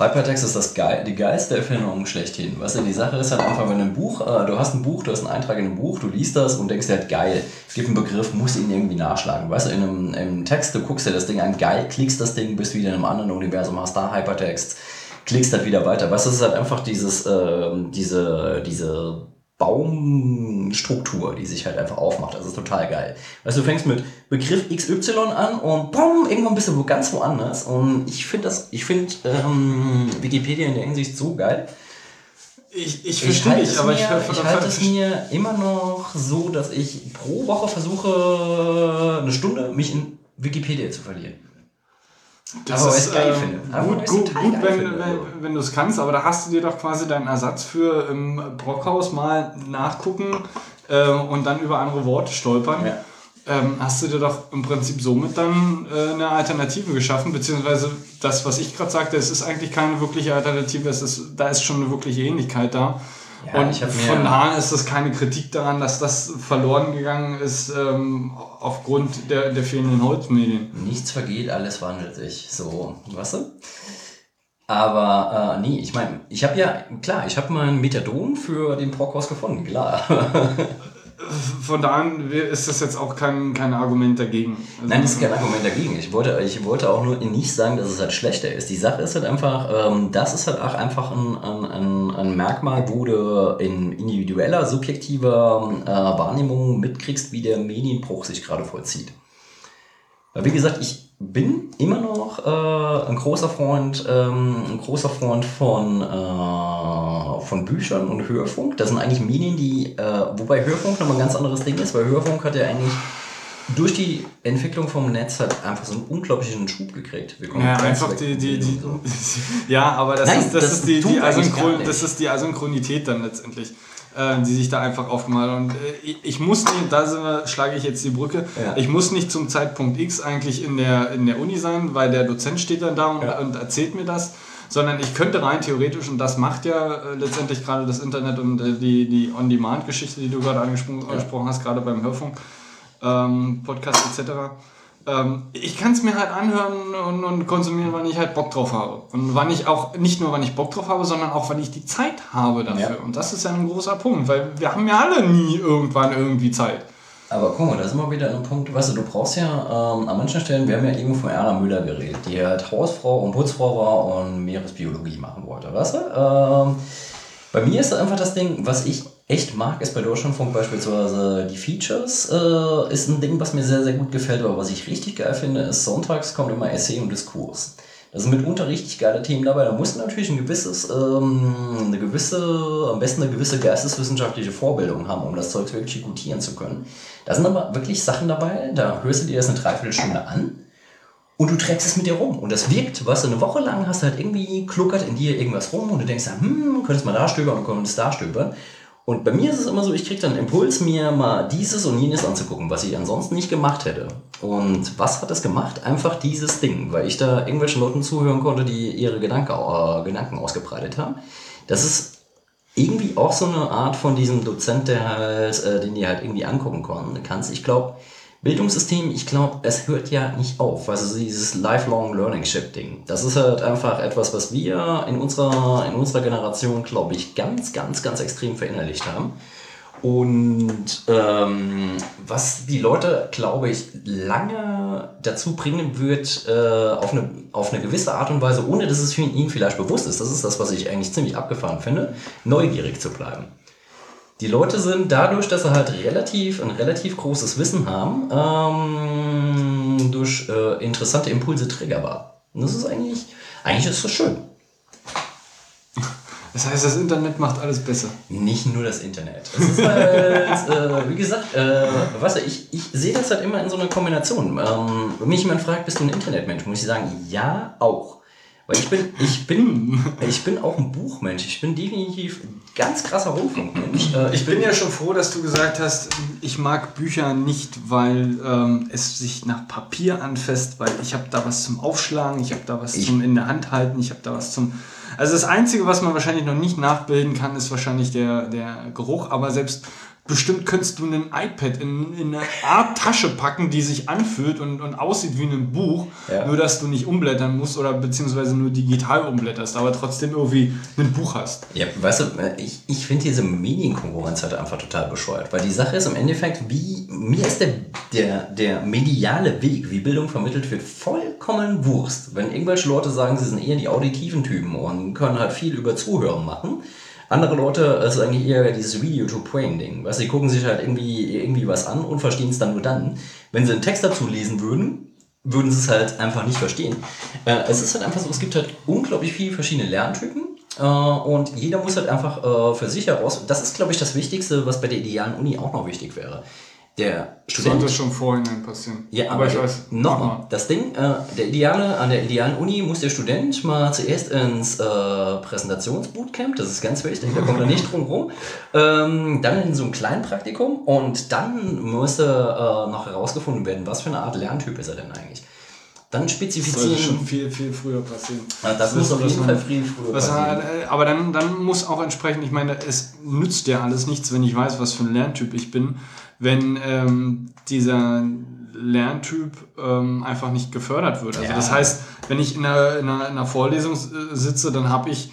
Hypertext ist das geil, die geilste Erfindung schlechthin. Weißt du, die Sache ist halt einfach, wenn ein Buch, äh, du hast ein Buch, du hast einen Eintrag in einem Buch, du liest das und denkst dir halt geil. Es gibt einen Begriff, musst ihn irgendwie nachschlagen. Weißt du, in einem, im Text, du guckst dir das Ding an, geil, klickst das Ding, bist wieder in einem anderen Universum, hast da Hypertext, klickst halt wieder weiter. Weißt du, es ist halt einfach dieses, ähm, diese, diese Baumstruktur, die sich halt einfach aufmacht. Das ist total geil. Weißt du, du fängst mit Begriff XY an und bumm, irgendwann bist du wo ganz woanders. Und ich finde das, ich finde ähm, Wikipedia in der Hinsicht so geil. Ich, ich verstehe es, aber mir, ich, ich halte es mir immer noch so, dass ich pro Woche versuche, eine Stunde mich in Wikipedia zu verlieren. Das Aber ist geil ähm, finde. Gut, gut, gut wenn, finde, wenn, wenn du es kannst, aber da hast du dir doch quasi deinen Ersatz für im Brockhaus mal nachgucken äh, und dann über andere Worte stolpern. Ja. Ähm, hast du dir doch im Prinzip somit dann äh, eine Alternative geschaffen, beziehungsweise das, was ich gerade sagte, es ist eigentlich keine wirkliche Alternative, es ist, da ist schon eine wirkliche Ähnlichkeit da. Ja, und von daher ist das keine Kritik daran, dass das verloren gegangen ist ähm, aufgrund der, der fehlenden Holzmedien. Nichts vergeht, alles wandelt sich. So, weißt du? Aber äh, nee, ich meine, ich habe ja, klar, ich habe mein Methadon für den Brockhaus gefunden, klar. (laughs) von da an ist das jetzt auch kein, kein Argument dagegen. Also, Nein, das ist kein Argument dagegen. Ich wollte, ich wollte auch nur nicht sagen, dass es halt schlechter ist. Die Sache ist halt einfach, ähm, das ist halt auch einfach ein, ein, ein, Merkmal, wo du in individueller, subjektiver äh, Wahrnehmung mitkriegst, wie der Medienbruch sich gerade vollzieht. Weil wie gesagt, ich bin immer noch äh, ein großer Freund, ähm, ein großer Freund von, äh, von Büchern und Hörfunk. Das sind eigentlich Medien, die, äh, wobei Hörfunk nochmal ein ganz anderes Ding ist, weil Hörfunk hat ja eigentlich durch die Entwicklung vom Netz halt einfach so einen unglaublichen Schub gekriegt. Wir Ja, einfach die, die, die, so. (laughs) ja, aber das, Nein, ist, das, das ist die, die, Asynchron, das ist die Asynchronität dann letztendlich, äh, die sich da einfach aufgemalt und äh, ich, muss nicht, da wir, schlage ich jetzt die Brücke, Ja. ich muss nicht zum Zeitpunkt X eigentlich in der, in der Uni sein, weil der Dozent steht dann da und, Ja. und erzählt mir das, sondern ich könnte rein theoretisch, und das macht ja äh, letztendlich gerade das Internet und äh, die, die On-Demand-Geschichte, die du gerade angesprochen angesprochen hast, gerade beim Hörfunk, ähm, Podcast etc. Ähm, ich kann es mir halt anhören und, und konsumieren, wann ich halt Bock drauf habe. Und wann ich auch, nicht nur wann ich Bock drauf habe, sondern auch wann ich die Zeit habe dafür. Ja. Und das ist ja ein großer Punkt, weil wir haben ja alle nie irgendwann irgendwie Zeit. Aber guck mal, da sind wir wieder an einem Punkt, weißt du, du brauchst ja ähm, an manchen Stellen, wir haben ja eben von Erna Müller geredet, die halt Hausfrau und Putzfrau war und Meeresbiologie machen wollte, weißt du? Ähm, bei mir ist einfach das Ding, was ich echt mag, ist bei Deutschlandfunk beispielsweise die Features, äh, ist ein Ding, was mir sehr, sehr gut gefällt, aber was ich richtig geil finde, ist sonntags kommt immer Essay und Diskurs. Da sind mitunter richtig geile Themen dabei. Da muss natürlich ein gewisses, ähm, eine gewisse, am besten eine gewisse geisteswissenschaftliche Vorbildung haben, um das Zeug wirklich gutieren zu können. Da sind aber wirklich Sachen dabei, da hörst du dir das eine Dreiviertelstunde an und du trägst es mit dir rum. Und das wirkt, was du eine Woche lang hast halt irgendwie kluckert in dir irgendwas rum und du denkst, hm, könntest mal da stöbern und könntest da stöbern. Und bei mir ist es immer so, ich kriege dann einen Impuls, mir mal dieses und jenes anzugucken, was ich ansonsten nicht gemacht hätte. Und was hat das gemacht? Einfach dieses Ding, weil ich da irgendwelchen Leuten zuhören konnte, die ihre Gedanke, äh, Gedanken ausgebreitet haben. Das ist irgendwie auch so eine Art von diesem Dozent, der halt, äh, den die halt irgendwie angucken konnten, kannst. Ich glaube, Bildungssystem, ich glaube, es hört ja nicht auf. Also dieses Lifelong Learning Ship Ding. Das ist halt einfach etwas, was wir in unserer, in unserer Generation, glaube ich, ganz, ganz, ganz extrem verinnerlicht haben. Und ähm, was die Leute, glaube ich, lange dazu bringen wird, äh, auf, eine, auf eine gewisse Art und Weise, ohne dass es für ihnen vielleicht bewusst ist, das ist das, was ich eigentlich ziemlich abgefahren finde, neugierig zu bleiben. Die Leute sind dadurch, dass sie halt relativ ein relativ großes Wissen haben, ähm, durch äh, interessante Impulse triggerbar. Und das ist eigentlich, eigentlich ist das schön. Das heißt, das Internet macht alles besser. Nicht nur das Internet. Es ist halt, äh, wie gesagt, äh, weißt du, ich, ich sehe das halt immer in so einer Kombination. Ähm, wenn mich jemand fragt, bist du ein Internetmensch, muss ich sagen, ja, auch. Weil ich bin, ich bin, ich bin auch ein Buchmensch. Ich bin definitiv ein ganz krasser Rundfunkmensch. Äh, Ich bin ja schon froh, dass du gesagt hast, ich mag Bücher nicht, weil ähm, es sich nach Papier anfasst, weil ich habe da was zum Aufschlagen, ich habe da was Ich- zum in der Hand halten, ich habe da was zum... Also das Einzige, was man wahrscheinlich noch nicht nachbilden kann, ist wahrscheinlich der, der Geruch, aber selbst bestimmt könntest du ein iPad in, in eine Art Tasche packen, die sich anfühlt und, und aussieht wie ein Buch, Ja. nur dass du nicht umblättern musst oder beziehungsweise nur digital umblätterst, aber trotzdem irgendwie ein Buch hast. Ja, weißt du, ich, ich finde diese Medienkonkurrenz halt einfach total bescheuert. Weil die Sache ist im Endeffekt, wie, mir ist der, der, der mediale Weg, wie Bildung vermittelt wird, vollkommen Wurst. Wenn irgendwelche Leute sagen, sie sind eher die auditiven Typen und können halt viel über Zuhören machen. Andere Leute, es ist eigentlich eher dieses Video-to-Brain-Ding. Weißt du, die gucken sich halt irgendwie, irgendwie was an und verstehen es dann nur dann. Wenn sie einen Text dazu lesen würden, würden sie es halt einfach nicht verstehen. Äh, es ist halt einfach so, es gibt halt unglaublich viele verschiedene Lerntypen. Äh, und jeder muss halt einfach äh, für sich heraus, das ist glaube ich das Wichtigste, was bei der idealen Uni auch noch wichtig wäre. Der Student Sollte schon vorhin passieren. ja, aber ich weiß. Nochmal, das Ding, äh, der ideale, an der idealen Uni muss der Student mal zuerst ins äh, Präsentationsbootcamp, das ist ganz wichtig, da kommt er nicht drum rum. Ähm, dann in so ein Kleinpraktikum und dann müsste äh, noch herausgefunden werden, was für eine Art Lerntyp ist er denn eigentlich. Dann Das sollte spezifizieren. schon viel, viel früher passieren. Ja, das muss auf jeden Fall viel früher passieren. äh, aber dann, dann muss auch entsprechend, ich meine, es nützt ja alles nichts, wenn ich weiß, was für ein Lerntyp ich bin, wenn ähm, dieser Lerntyp ähm, einfach nicht gefördert wird. Also Ja. das heißt, wenn ich in einer, in einer, in einer Vorlesung äh, sitze, dann habe ich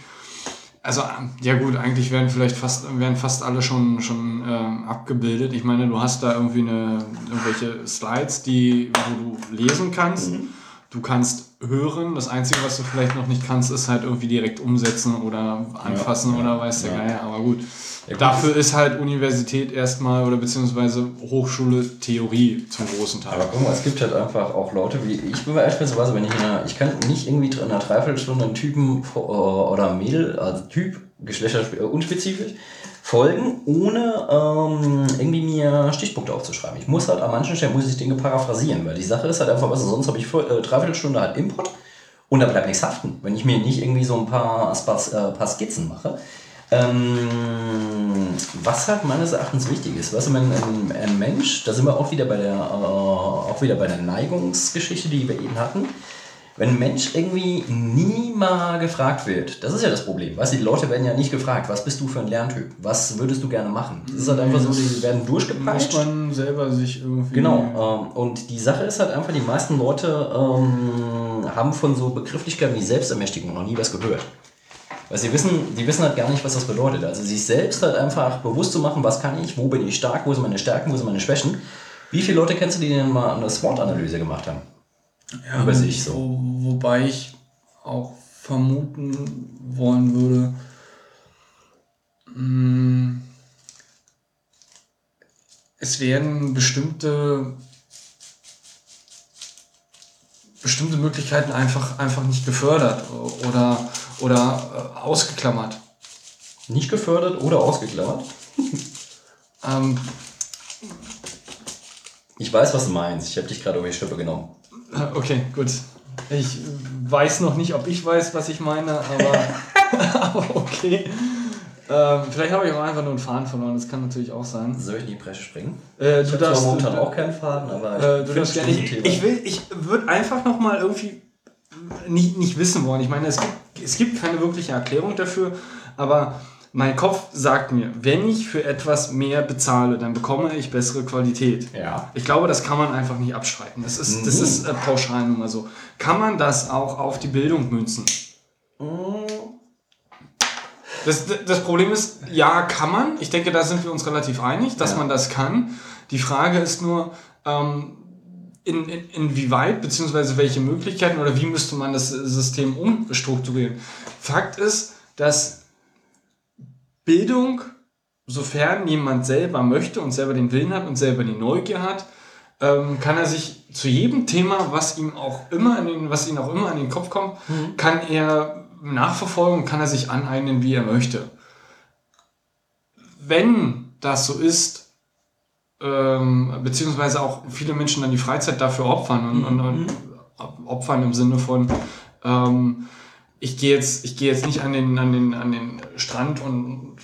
Also, ähm, ja gut, eigentlich werden vielleicht fast, werden fast alle schon, schon ähm, abgebildet. Ich meine, du hast da irgendwie eine, irgendwelche Slides, die, wo du lesen kannst. Du kannst hören. Das Einzige, was du vielleicht noch nicht kannst, ist halt irgendwie direkt umsetzen oder anfassen Ja, oder ja, weiß der ja. Geier. Aber gut. Ja, gut, Dafür ist halt Universität erstmal oder beziehungsweise Hochschule Theorie zum großen Teil. Aber guck mal, es gibt halt einfach auch Leute wie ich bin beispielsweise, wenn ich in einer, ich kann nicht irgendwie in einer Dreiviertelstunde einen Typen äh, oder Mädel, also Typ, Geschlechter äh, unspezifisch, folgen, ohne ähm, irgendwie mir Stichpunkte aufzuschreiben. Ich muss halt an manchen Stellen muss ich Dinge paraphrasieren, weil die Sache ist halt einfach, was sonst habe ich vor, äh, Dreiviertelstunde halt Input und da bleibt nichts haften, wenn ich mir nicht irgendwie so ein paar, äh, paar Skizzen mache. Ähm, was halt meines Erachtens wichtig ist, weißt du, wenn ein, ein Mensch, da sind wir auch wieder bei der, äh, auch wieder bei der Neigungsgeschichte, die wir eben hatten. Wenn ein Mensch irgendwie nie mal gefragt wird, das ist ja das Problem. Weißt du, die Leute werden ja nicht gefragt, was bist du für ein Lerntyp? Was würdest du gerne machen? Das ist halt einfach so, die werden muss durchgepeitscht. man selber sich irgendwie. Genau, ähm, und die Sache ist halt einfach, die meisten Leute ähm, haben von so Begrifflichkeiten wie Selbstermächtigung noch nie was gehört. Weil sie wissen, die wissen halt gar nicht, was das bedeutet. Also sich selbst halt einfach bewusst zu machen, was kann ich, wo bin ich stark, wo sind meine Stärken, wo sind meine Schwächen. Wie viele Leute kennst du, die denn mal eine SWOT-Analyse gemacht haben? ja, über sich so. Wo, wobei ich auch vermuten wollen würde, mh, es werden bestimmte bestimmte Möglichkeiten einfach, einfach nicht gefördert oder, oder äh, ausgeklammert. Nicht gefördert oder ausgeklammert? (laughs) Ähm, Ich weiß, was du meinst. Ich habe dich gerade über die Schippe genommen. Äh, Okay, gut. Ich weiß noch nicht, ob ich weiß, was ich meine, aber, (laughs) (laughs) aber okay. Ähm, vielleicht habe ich auch einfach nur einen Faden verloren, das kann natürlich auch sein. Soll ich in die Bresche springen? Äh, Ich du zwar darfst, momentan du, auch keinen Faden, aber äh, du darfst gerne. Ich, ich will, ich würde einfach noch mal irgendwie nicht, nicht wissen wollen. Ich meine, es gibt, es gibt keine wirkliche Erklärung dafür, aber mein Kopf sagt mir, wenn ich für etwas mehr bezahle, dann bekomme ich bessere Qualität. Ja. Ich glaube, das kann man einfach nicht abstreiten. Das ist, das Mhm. ist äh, pauschal nun mal so. Kann man das auch auf die Bildung münzen? Das, das Problem ist, ja, kann man. Ich denke, da sind wir uns relativ einig, dass Ja. man das kann. Die Frage ist nur, ähm, in, in, inwieweit, beziehungsweise welche Möglichkeiten oder wie müsste man das System umstrukturieren. Fakt ist, dass Bildung, sofern jemand selber möchte und selber den Willen hat und selber die Neugier hat, ähm, kann er sich zu jedem Thema, was ihm auch immer in den, was ihm auch immer an den Kopf kommt, kann er nachverfolgen, kann er sich aneignen, wie er möchte. Wenn das so ist, ähm, beziehungsweise auch viele Menschen dann die Freizeit dafür opfern und, und, und opfern im Sinne von ähm, ich gehe jetzt, ich gehe jetzt nicht an den, an den, an den Strand und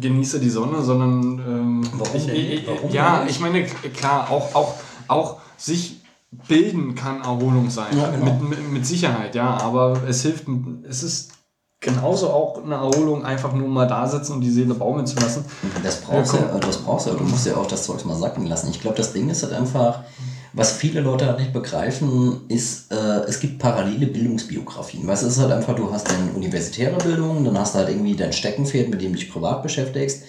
genieße die Sonne, sondern ähm, Warum ich, denn? ich, Warum ja, ich meine, klar, auch, auch, auch sich bilden kann Erholung sein. Ja, genau. mit, mit, mit Sicherheit, ja, aber es hilft, es ist genauso auch eine Erholung, einfach nur mal da sitzen und die Seele baumeln zu lassen. Das brauchst Ja, ja, das brauchst du, du musst ja auch das Zeug mal sacken lassen. Ich glaube, das Ding ist halt einfach, was viele Leute halt nicht begreifen, ist, äh, es gibt parallele Bildungsbiografien. Weißt es ist halt einfach, du hast deine universitäre Bildung, dann hast du halt irgendwie dein Steckenpferd, mit dem du dich privat beschäftigst.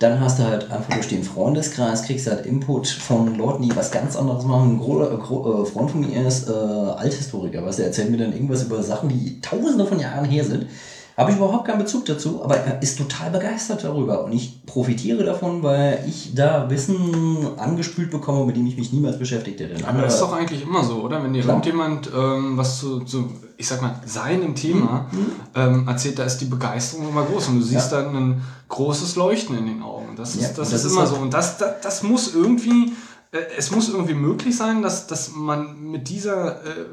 Dann hast du halt einfach durch den Freundeskreis, kriegst halt Input von Leuten, die was ganz anderes machen. Ein gro äh, äh, Freund von mir ist äh, Althistoriker, weißt du, er erzählt mir dann irgendwas über Sachen, die tausende von Jahren her sind. Habe ich überhaupt keinen Bezug dazu, aber er ist total begeistert darüber und ich profitiere davon, weil ich da Wissen angespült bekomme, mit dem ich mich niemals beschäftigt hätte. Aber das ist doch eigentlich immer so, oder? Wenn dir Klar. irgendjemand ähm, was zu, zu, ich sag mal, seinem Thema ähm, erzählt, da ist die Begeisterung immer groß und du siehst dann ein großes Leuchten in den Augen. Das ist, Ja, das das ist ist immer so. Und das, das, das muss irgendwie, äh, es muss irgendwie möglich sein, dass, dass man mit dieser äh,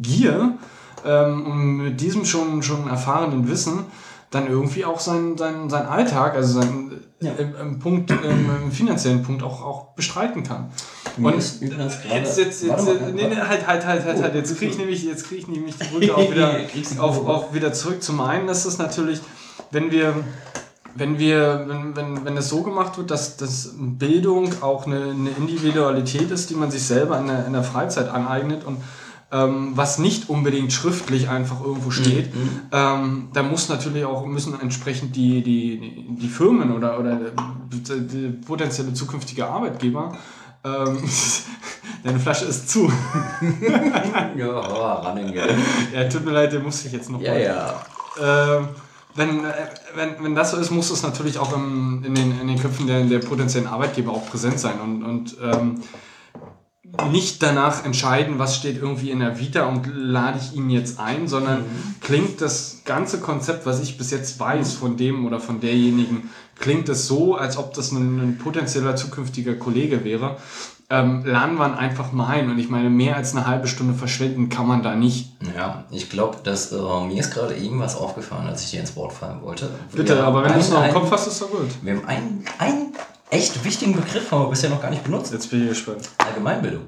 Gier ähm, und mit diesem schon, schon erfahrenen Wissen dann irgendwie auch sein, sein, sein Alltag, also sein Ja. im, im Punkt, im, finanziellen Punkt auch, auch bestreiten kann. Mir Und Jetzt, jetzt, jetzt, mal, äh, nee, nee, halt, halt, halt, halt, halt. Jetzt kriege ich nämlich, jetzt kriege ich nämlich die Brücke auch wieder, (laughs) auf, auf wieder zurück. Zum einen ist es natürlich, wenn wir, wenn wir, wenn, wenn, wenn es so gemacht wird, dass, dass Bildung auch eine, eine Individualität ist, die man sich selber in der, in der Freizeit aneignet und ähm, was nicht unbedingt schriftlich einfach irgendwo steht, ähm, da muss natürlich auch, müssen entsprechend die, die, die, Firmen oder, oder potenzielle zukünftige Arbeitgeber, ähm, (laughs) deine Flasche ist zu. (laughs) Ja, running, ja. ja, tut mir leid, den muss ich jetzt noch Ja, ja. ähm, wenn, wenn, wenn das so ist, muss es natürlich auch im, in, den, in den Köpfen der, der potenziellen Arbeitgeber auch präsent sein und, und ähm, nicht danach entscheiden, was steht irgendwie in der Vita und lade ich ihn jetzt ein, sondern klingt das ganze Konzept, was ich bis jetzt weiß von dem oder von derjenigen, klingt es so, als ob das ein, ein potenzieller zukünftiger Kollege wäre. Ähm, laden wir ihn einfach mal ein und ich meine, mehr als eine halbe Stunde verschwenden kann man da nicht. Ja, ich glaube, dass äh, mir ist gerade eben was aufgefallen, als ich dir ins Wort fallen wollte. Bitte, Wir aber wenn du es noch im Kopf hast, ist doch gut. Wir haben einen, einen echt wichtigen Begriff, haben wir bisher noch gar nicht benutzt. Jetzt bin ich gespannt. Allgemeinbildung.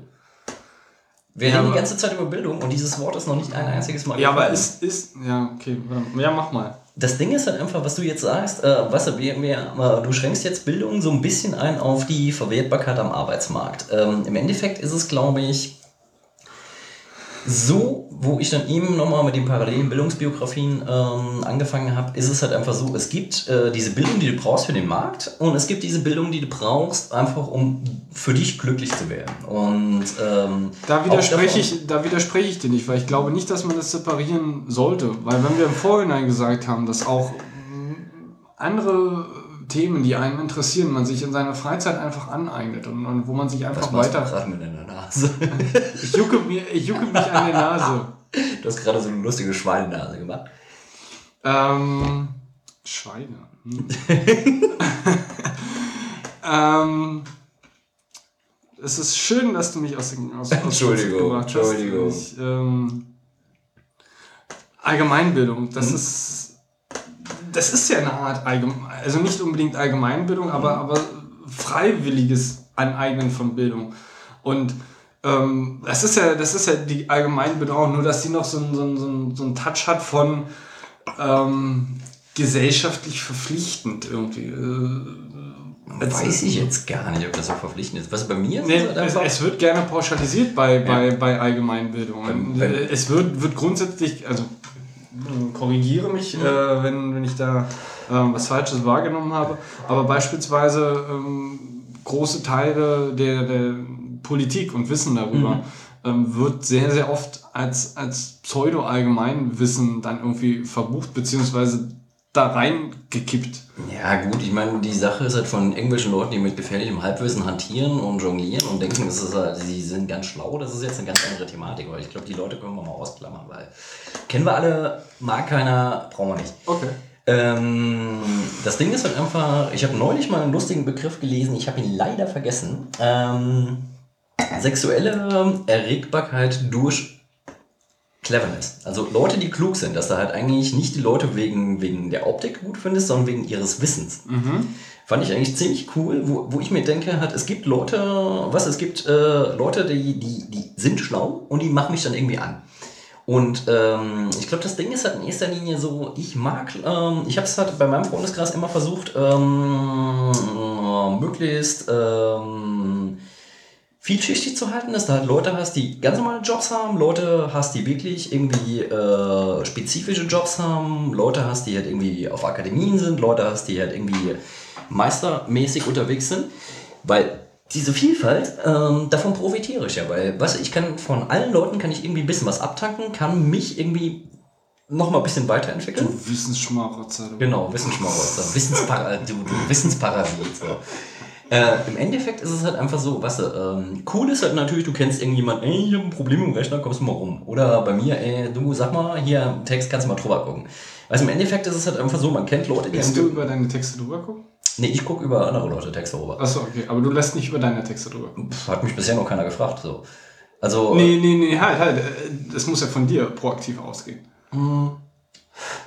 Wir Ja, reden die ganze Zeit über Bildung und dieses Wort ist noch nicht ein einziges Mal Ja, aber gefallen. ist, ja, okay, ja, mach mal. Das Ding ist halt einfach, was du jetzt sagst, äh, weißt du, wir, wir, äh, du schränkst jetzt Bildung so ein bisschen ein auf die Verwertbarkeit am Arbeitsmarkt. Ähm, Im Endeffekt ist es, glaube ich, so, wo ich dann eben nochmal mit den parallelen Bildungsbiografien ähm, angefangen habe, ist es halt einfach so, es gibt äh, diese Bildung, die du brauchst für den Markt und es gibt diese Bildung, die du brauchst, einfach um für dich glücklich zu werden. Und ähm, Da widerspreche, ich, da widerspreche ich dir nicht, weil ich glaube nicht, dass man das separieren sollte. Weil wenn wir im Vorhinein gesagt haben, dass auch andere Themen, die einen interessieren, man sich in seiner Freizeit einfach aneignet und, und wo man sich einfach Was weiter... gerade mit deiner Nase? (laughs) Ich jucke, mir, ich jucke mich an der Nase. Du hast gerade so eine lustige Schweinenase gemacht. Ähm, Schweine. Hm. (laughs) ähm, es ist schön, dass du mich aus dem aus, aus Entschuldigung, gebracht hast. Entschuldigung. Ich, ähm, Allgemeinbildung, das Mhm. ist das ist ja eine Art Allgeme also nicht unbedingt Allgemeinbildung, aber, aber freiwilliges Aneignen von Bildung. Und ähm, das ist ja, das ist ja die Allgemeinbildung auch, nur dass die noch so einen, so einen, so einen, Touch hat von ähm, gesellschaftlich verpflichtend irgendwie. Äh, Weiß ich jetzt gar nicht, ob das so verpflichtend ist. Was bei mir ist, Nee, es es, wird gerne pauschalisiert bei, bei, bei Allgemeinbildung. Wenn- wenn- es wird, wird grundsätzlich, also äh, korrigiere mich, Mhm. äh, wenn, wenn ich da ähm, was Falsches wahrgenommen habe, aber beispielsweise ähm, große Teile der, der Politik und Wissen darüber Mhm. ähm, wird sehr, sehr oft als, als Pseudo-Allgemeinwissen dann irgendwie verbucht, beziehungsweise da reingekippt. ja gut, ich meine, die Sache ist halt von irgendwelchen Leuten, die mit gefährlichem Halbwissen hantieren und jonglieren und denken, das ist halt, sie sind ganz schlau, das ist jetzt eine ganz andere Thematik, weil ich glaube, die Leute können wir mal ausklammern, weil kennen wir alle, mag keiner, brauchen wir nicht. Okay. Ähm, das Ding ist halt einfach, ich habe neulich mal einen lustigen Begriff gelesen, ich habe ihn leider vergessen. Ähm, sexuelle Erregbarkeit durch Cleverness. Also Leute, die klug sind, dass du halt eigentlich nicht die Leute wegen, wegen der Optik gut findest, sondern wegen ihres Wissens. Fand ich eigentlich ziemlich cool, wo, wo ich mir denke, halt, es gibt Leute, was, es gibt äh, Leute, die, die, die sind schlau und die machen mich dann irgendwie an. Und ähm, ich glaube, das Ding ist halt in erster Linie so, ich mag, ähm, ich habe es halt bei meinem Freundeskreis immer versucht, ähm, möglichst ähm, vielschichtig zu halten, dass du halt Leute hast, die ganz normale Jobs haben, Leute hast, die wirklich irgendwie äh, spezifische Jobs haben, Leute hast, die halt irgendwie auf Akademien sind, Leute hast, die halt irgendwie meistermäßig unterwegs sind, weil diese Vielfalt, ähm, davon profitiere ich ja, weil, du, ich kann von allen Leuten kann ich irgendwie ein bisschen was abtanken, kann mich irgendwie noch mal ein bisschen weiterentwickeln. Du Wissensschmarotzer. du. Genau, Wissensschmarotzer, Wissenspara du, du Wissensparadies. So. Äh, Im Endeffekt ist es halt einfach so, weißt du, ähm, cool ist halt natürlich, du kennst irgendjemanden, ey, ich hab ein Problem im Rechner, kommst du mal rum. Oder bei mir, ey, du sag mal, hier, Text, kannst du mal drüber gucken. Also im Endeffekt ist es halt einfach so, man kennt Leute, die Lässt du über deine Texte drüber gucken? Nee, ich gucke über andere Leute Texte rüber. Achso, okay. Aber du lässt nicht über deine Texte drüber gucken. Pff, hat mich bisher noch keiner gefragt, so. Also... Nee, nee, nee, halt, halt. äh, Das muss ja von dir proaktiv ausgehen.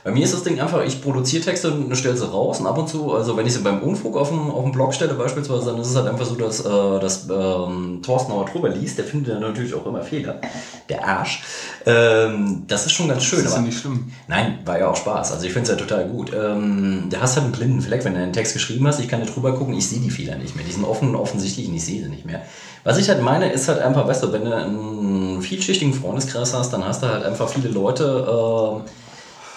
Bei mir ist das Ding einfach, ich produziere Texte und stelle sie raus und ab und zu, also wenn ich sie beim Unfug auf dem, auf dem Blog stelle beispielsweise, dann ist es halt einfach so, dass, äh, dass ähm, Thorsten aber drüber liest, der findet dann natürlich auch immer Fehler, der Arsch. Ähm, das ist schon ganz schön. Das ist ja aber- nicht schlimm. Nein, war ja auch Spaß. Also ich finde es ja total gut. Ähm, du hast halt einen blinden Fleck, wenn du einen Text geschrieben hast. Ich kann da drüber gucken, ich sehe die Fehler nicht mehr. Die sind offen und offensichtlich und ich sehe sie nicht mehr. Was ich halt meine, ist halt einfach, weißt du, wenn du einen vielschichtigen Freundeskreis hast, dann hast du halt einfach viele Leute, äh,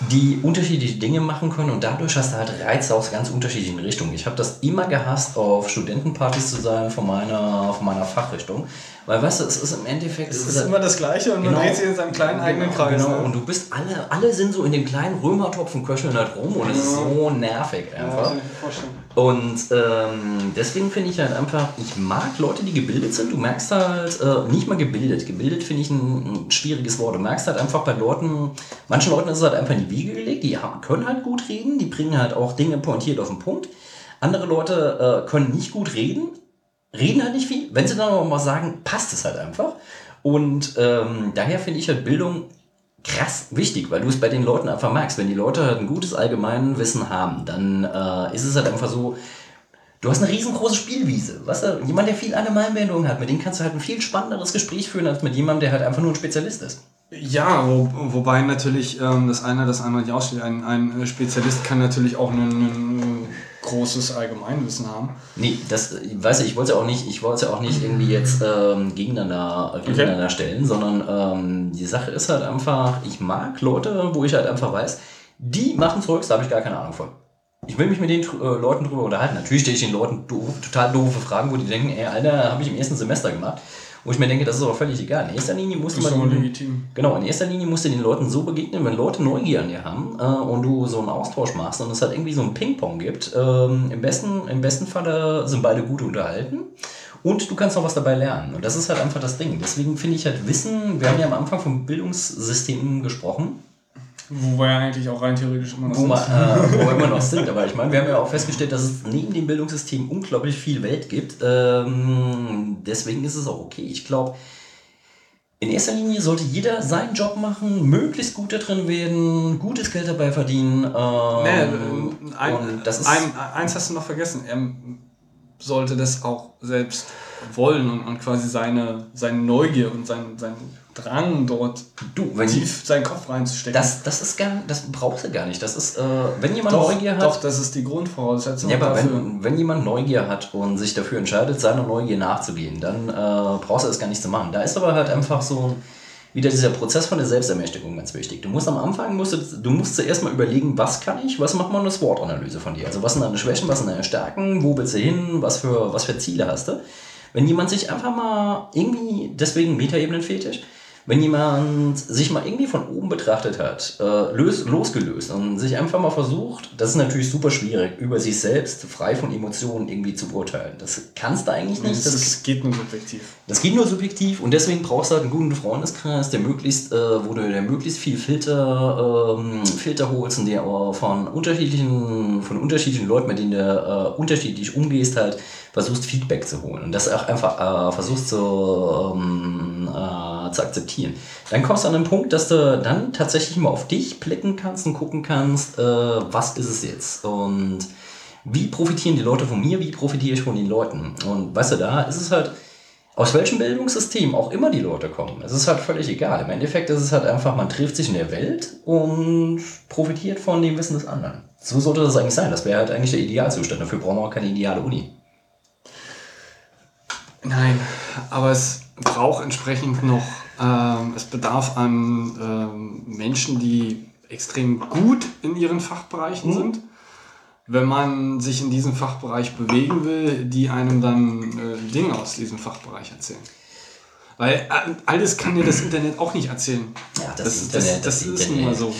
die unterschiedliche Dinge machen können und dadurch hast du halt Reize aus ganz unterschiedlichen Richtungen. Ich habe das immer gehasst, auf Studentenpartys zu sein von meiner, von meiner Fachrichtung. Weil, weißt du, es ist im Endeffekt... Es es ist halt- immer das Gleiche und man Genau. dreht sich in seinem kleinen eigenen Genau, Kreis. Genau, ne? und du bist alle, alle sind so in dem kleinen Römertopf und köcheln halt rum und es ist so nervig Ja, einfach. vorstellen. Und ähm, deswegen finde ich halt einfach, ich mag Leute, die gebildet sind. Du merkst halt, äh, nicht mal gebildet. Gebildet finde ich ein, ein schwieriges Wort. Du merkst halt einfach bei Leuten, manchen Leuten ist es halt einfach in die Wiege gelegt, die haben, können halt gut reden, die bringen halt auch Dinge pointiert auf den Punkt. Andere Leute äh, können nicht gut reden, reden halt nicht viel. Wenn sie dann aber mal sagen, passt es halt einfach. Und ähm, daher finde ich halt Bildung krass wichtig, weil du es bei den Leuten einfach merkst. Wenn die Leute halt ein gutes Allgemeinwissen haben, dann äh, ist es halt einfach so, du hast eine riesengroße Spielwiese. Weißt du, jemand, der viel Allgemeinbildung hat, mit dem kannst du halt ein viel spannenderes Gespräch führen, als mit jemandem, der halt einfach nur ein Spezialist ist. Ja, wo, wobei natürlich ähm, das eine das andere nicht aussteht. Ein, ein Spezialist kann natürlich auch ein, ein großes Allgemeinwissen haben. Nee, das, weißt du, ich wollte ja auch nicht, ich wollte ja auch nicht irgendwie jetzt ähm, gegeneinander, gegeneinander stellen, sondern ähm, die Sache ist halt einfach, ich mag Leute, wo ich halt einfach weiß, die machen Zeugs, da habe ich gar keine Ahnung von. Ich will mich mit den äh, Leuten drüber unterhalten. Natürlich stelle ich den Leuten doof, total doofe Fragen, wo die denken, ey, Alter, habe ich im ersten Semester gemacht. Wo ich mir denke, das ist aber völlig egal. In erster Linie musst du Das ist mal aber den- legitim. Genau, in erster Linie musst du den Leuten so begegnen, wenn Leute Neugier an dir haben äh, und du so einen Austausch machst und es halt irgendwie so ein Ping-Pong gibt. Ähm, im, besten, Im besten Falle sind beide gut unterhalten und du kannst auch was dabei lernen. Und das ist halt einfach das Ding. Deswegen finde ich halt Wissen, wir haben ja am Anfang vom Bildungssystem gesprochen, Wo wir ja eigentlich auch rein theoretisch immer noch wo sind. äh, wo wir immer noch (laughs) sind. Aber ich meine, wir haben ja auch festgestellt, dass es neben dem Bildungssystem unglaublich viel Welt gibt. Ähm, deswegen ist es auch okay. Ich glaube, in erster Linie sollte jeder seinen Job machen, möglichst gut da drin werden, gutes Geld dabei verdienen. Ähm, Nee, ein, und das ist, ein, eins hast du noch vergessen. Er sollte das auch selbst wollen und, und quasi seine, seine Neugier und sein, sein Drang dort du, wenn tief seinen Kopf reinzustecken. das, das ist gar, das brauchst du gar nicht. Das ist, äh, wenn jemand doch, Neugier hat. doch, das ist die Grundvoraussetzung Ja, aber dafür. wenn, wenn jemand Neugier hat und sich dafür entscheidet, seiner Neugier nachzugehen, dann äh, brauchst du das gar nicht zu machen. Da ist aber halt einfach so wieder dieser Prozess von der Selbstermächtigung ganz wichtig. Du musst am Anfang, musst du, du musst zuerst mal überlegen, was kann ich, was macht man eine SWOT-Analyse von dir? Also was sind deine Schwächen, was sind deine Stärken, wo willst du hin, was für, was für Ziele hast du? Wenn jemand sich einfach mal irgendwie, deswegen Metaebenen-Fetisch, wenn jemand sich mal irgendwie von oben betrachtet hat, äh, lös, losgelöst und sich einfach mal versucht, das ist natürlich super schwierig, über sich selbst frei von Emotionen irgendwie zu urteilen. Das kannst du eigentlich nicht. das, Das, geht nur subjektiv. das geht nur subjektiv und deswegen brauchst du halt einen guten Freundeskreis, der möglichst, äh, wo du der möglichst viel Filter, ähm, Filter holst und der äh, von unterschiedlichen, von unterschiedlichen Leuten, mit denen du äh, unterschiedlich umgehst, halt versuchst Feedback zu holen und das auch einfach äh, versuchst zu, ähm, äh, zu akzeptieren. Dann kommst du an den Punkt, dass du dann tatsächlich mal auf dich blicken kannst und gucken kannst, äh, was ist es jetzt und wie profitieren die Leute von mir, wie profitiere ich von den Leuten. Und weißt du, da ist es halt, aus welchem Bildungssystem auch immer die Leute kommen, es ist halt völlig egal. Im Endeffekt ist es halt einfach, man trifft sich in der Welt und profitiert von dem Wissen des anderen. So sollte das eigentlich sein. Das wäre halt eigentlich der Idealzustand. Dafür brauchen wir auch keine ideale Uni. Nein, aber es braucht entsprechend noch, ähm, es bedarf an ähm, Menschen, die extrem gut in ihren Fachbereichen sind. Wenn man sich in diesem Fachbereich bewegen will, die einem dann äh, Dinge aus diesem Fachbereich erzählen. Weil äh, alles kann dir das Internet auch nicht erzählen. Ja, das, Das, Internet, das, das, ist nun mal so.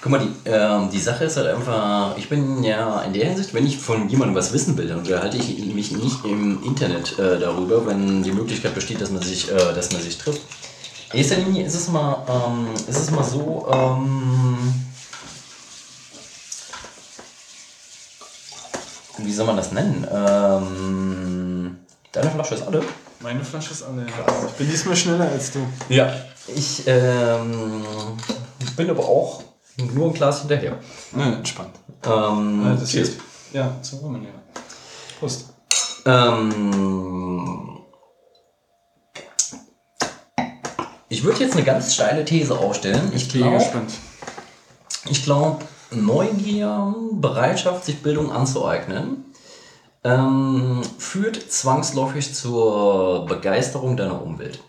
Guck mal, die, ähm, die Sache ist halt einfach, ich bin ja in der Hinsicht, wenn ich von jemandem was wissen will, dann unterhalte ich mich nicht im Internet äh, darüber, wenn die Möglichkeit besteht, dass man sich, äh, dass man sich trifft. In erster Linie ist es mal, ähm, ist es mal so, ähm, wie soll man das nennen? Ähm, deine Flasche ist alle. Meine Flasche ist alle. Ja. Ich bin diesmal schneller als du. Ja. Ich ähm, bin aber auch Nur ein Glas hinterher. Ja, entspannt. Ähm, Ja, das cheers. ist, ja, zum Women, ja. Prost. Ähm, ich würde jetzt eine ganz steile These aufstellen. Ich bin glaube, gespannt. ich glaube, Neugier, Bereitschaft, sich Bildung anzueignen, ähm, führt zwangsläufig zur Begeisterung deiner Umwelt.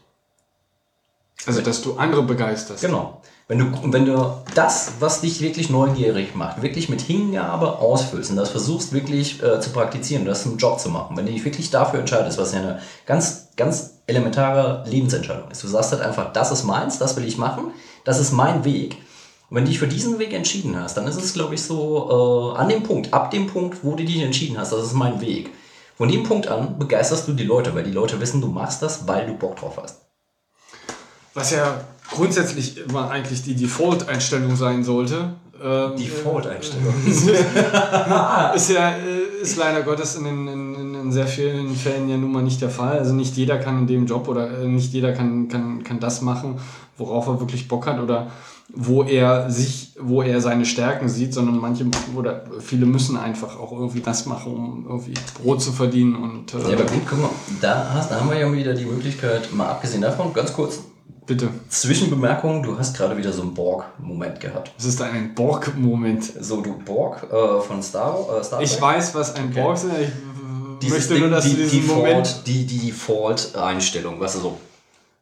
Also, dass du andere begeisterst. Genau. Wenn du, wenn du das, was dich wirklich neugierig macht, wirklich mit Hingabe ausfüllst und das versuchst wirklich äh, zu praktizieren, das zum Job zu machen, wenn du dich wirklich dafür entscheidest, was ja eine ganz, ganz elementare Lebensentscheidung ist. Du sagst halt einfach, das ist meins, das will ich machen, das ist mein Weg. Und wenn du dich für diesen Weg entschieden hast, dann ist es, glaube ich, so äh, an dem Punkt, ab dem Punkt, wo du dich entschieden hast, das ist mein Weg. Von dem Punkt an begeisterst du die Leute, weil die Leute wissen, du machst das, weil du Bock drauf hast. Was ja grundsätzlich immer eigentlich die Default-Einstellung sein sollte. Ähm, Default-Einstellung. (laughs) ist ja äh, ist leider Gottes in, in, in sehr vielen Fällen ja nun mal nicht der Fall. Also nicht jeder kann in dem Job oder äh, nicht jeder kann, kann, kann das machen, worauf er wirklich Bock hat oder wo er sich, wo er seine Stärken sieht, sondern manche oder viele müssen einfach auch irgendwie das machen, um irgendwie Brot zu verdienen und äh, Ja, aber gut, guck mal, da, hast, da haben wir ja wieder die Möglichkeit, mal abgesehen davon, ganz kurz, bitte. Zwischenbemerkung, du hast gerade wieder so einen Borg-Moment gehabt. Das ist ein Borg-Moment. So, du Borg äh, von Star, äh, Star Ich Trek. weiß, was ein Borg ist. Ich Dieses möchte Ding, nur, dass die, du diesen Default, Moment die, die Default-Einstellung, weißt du, so,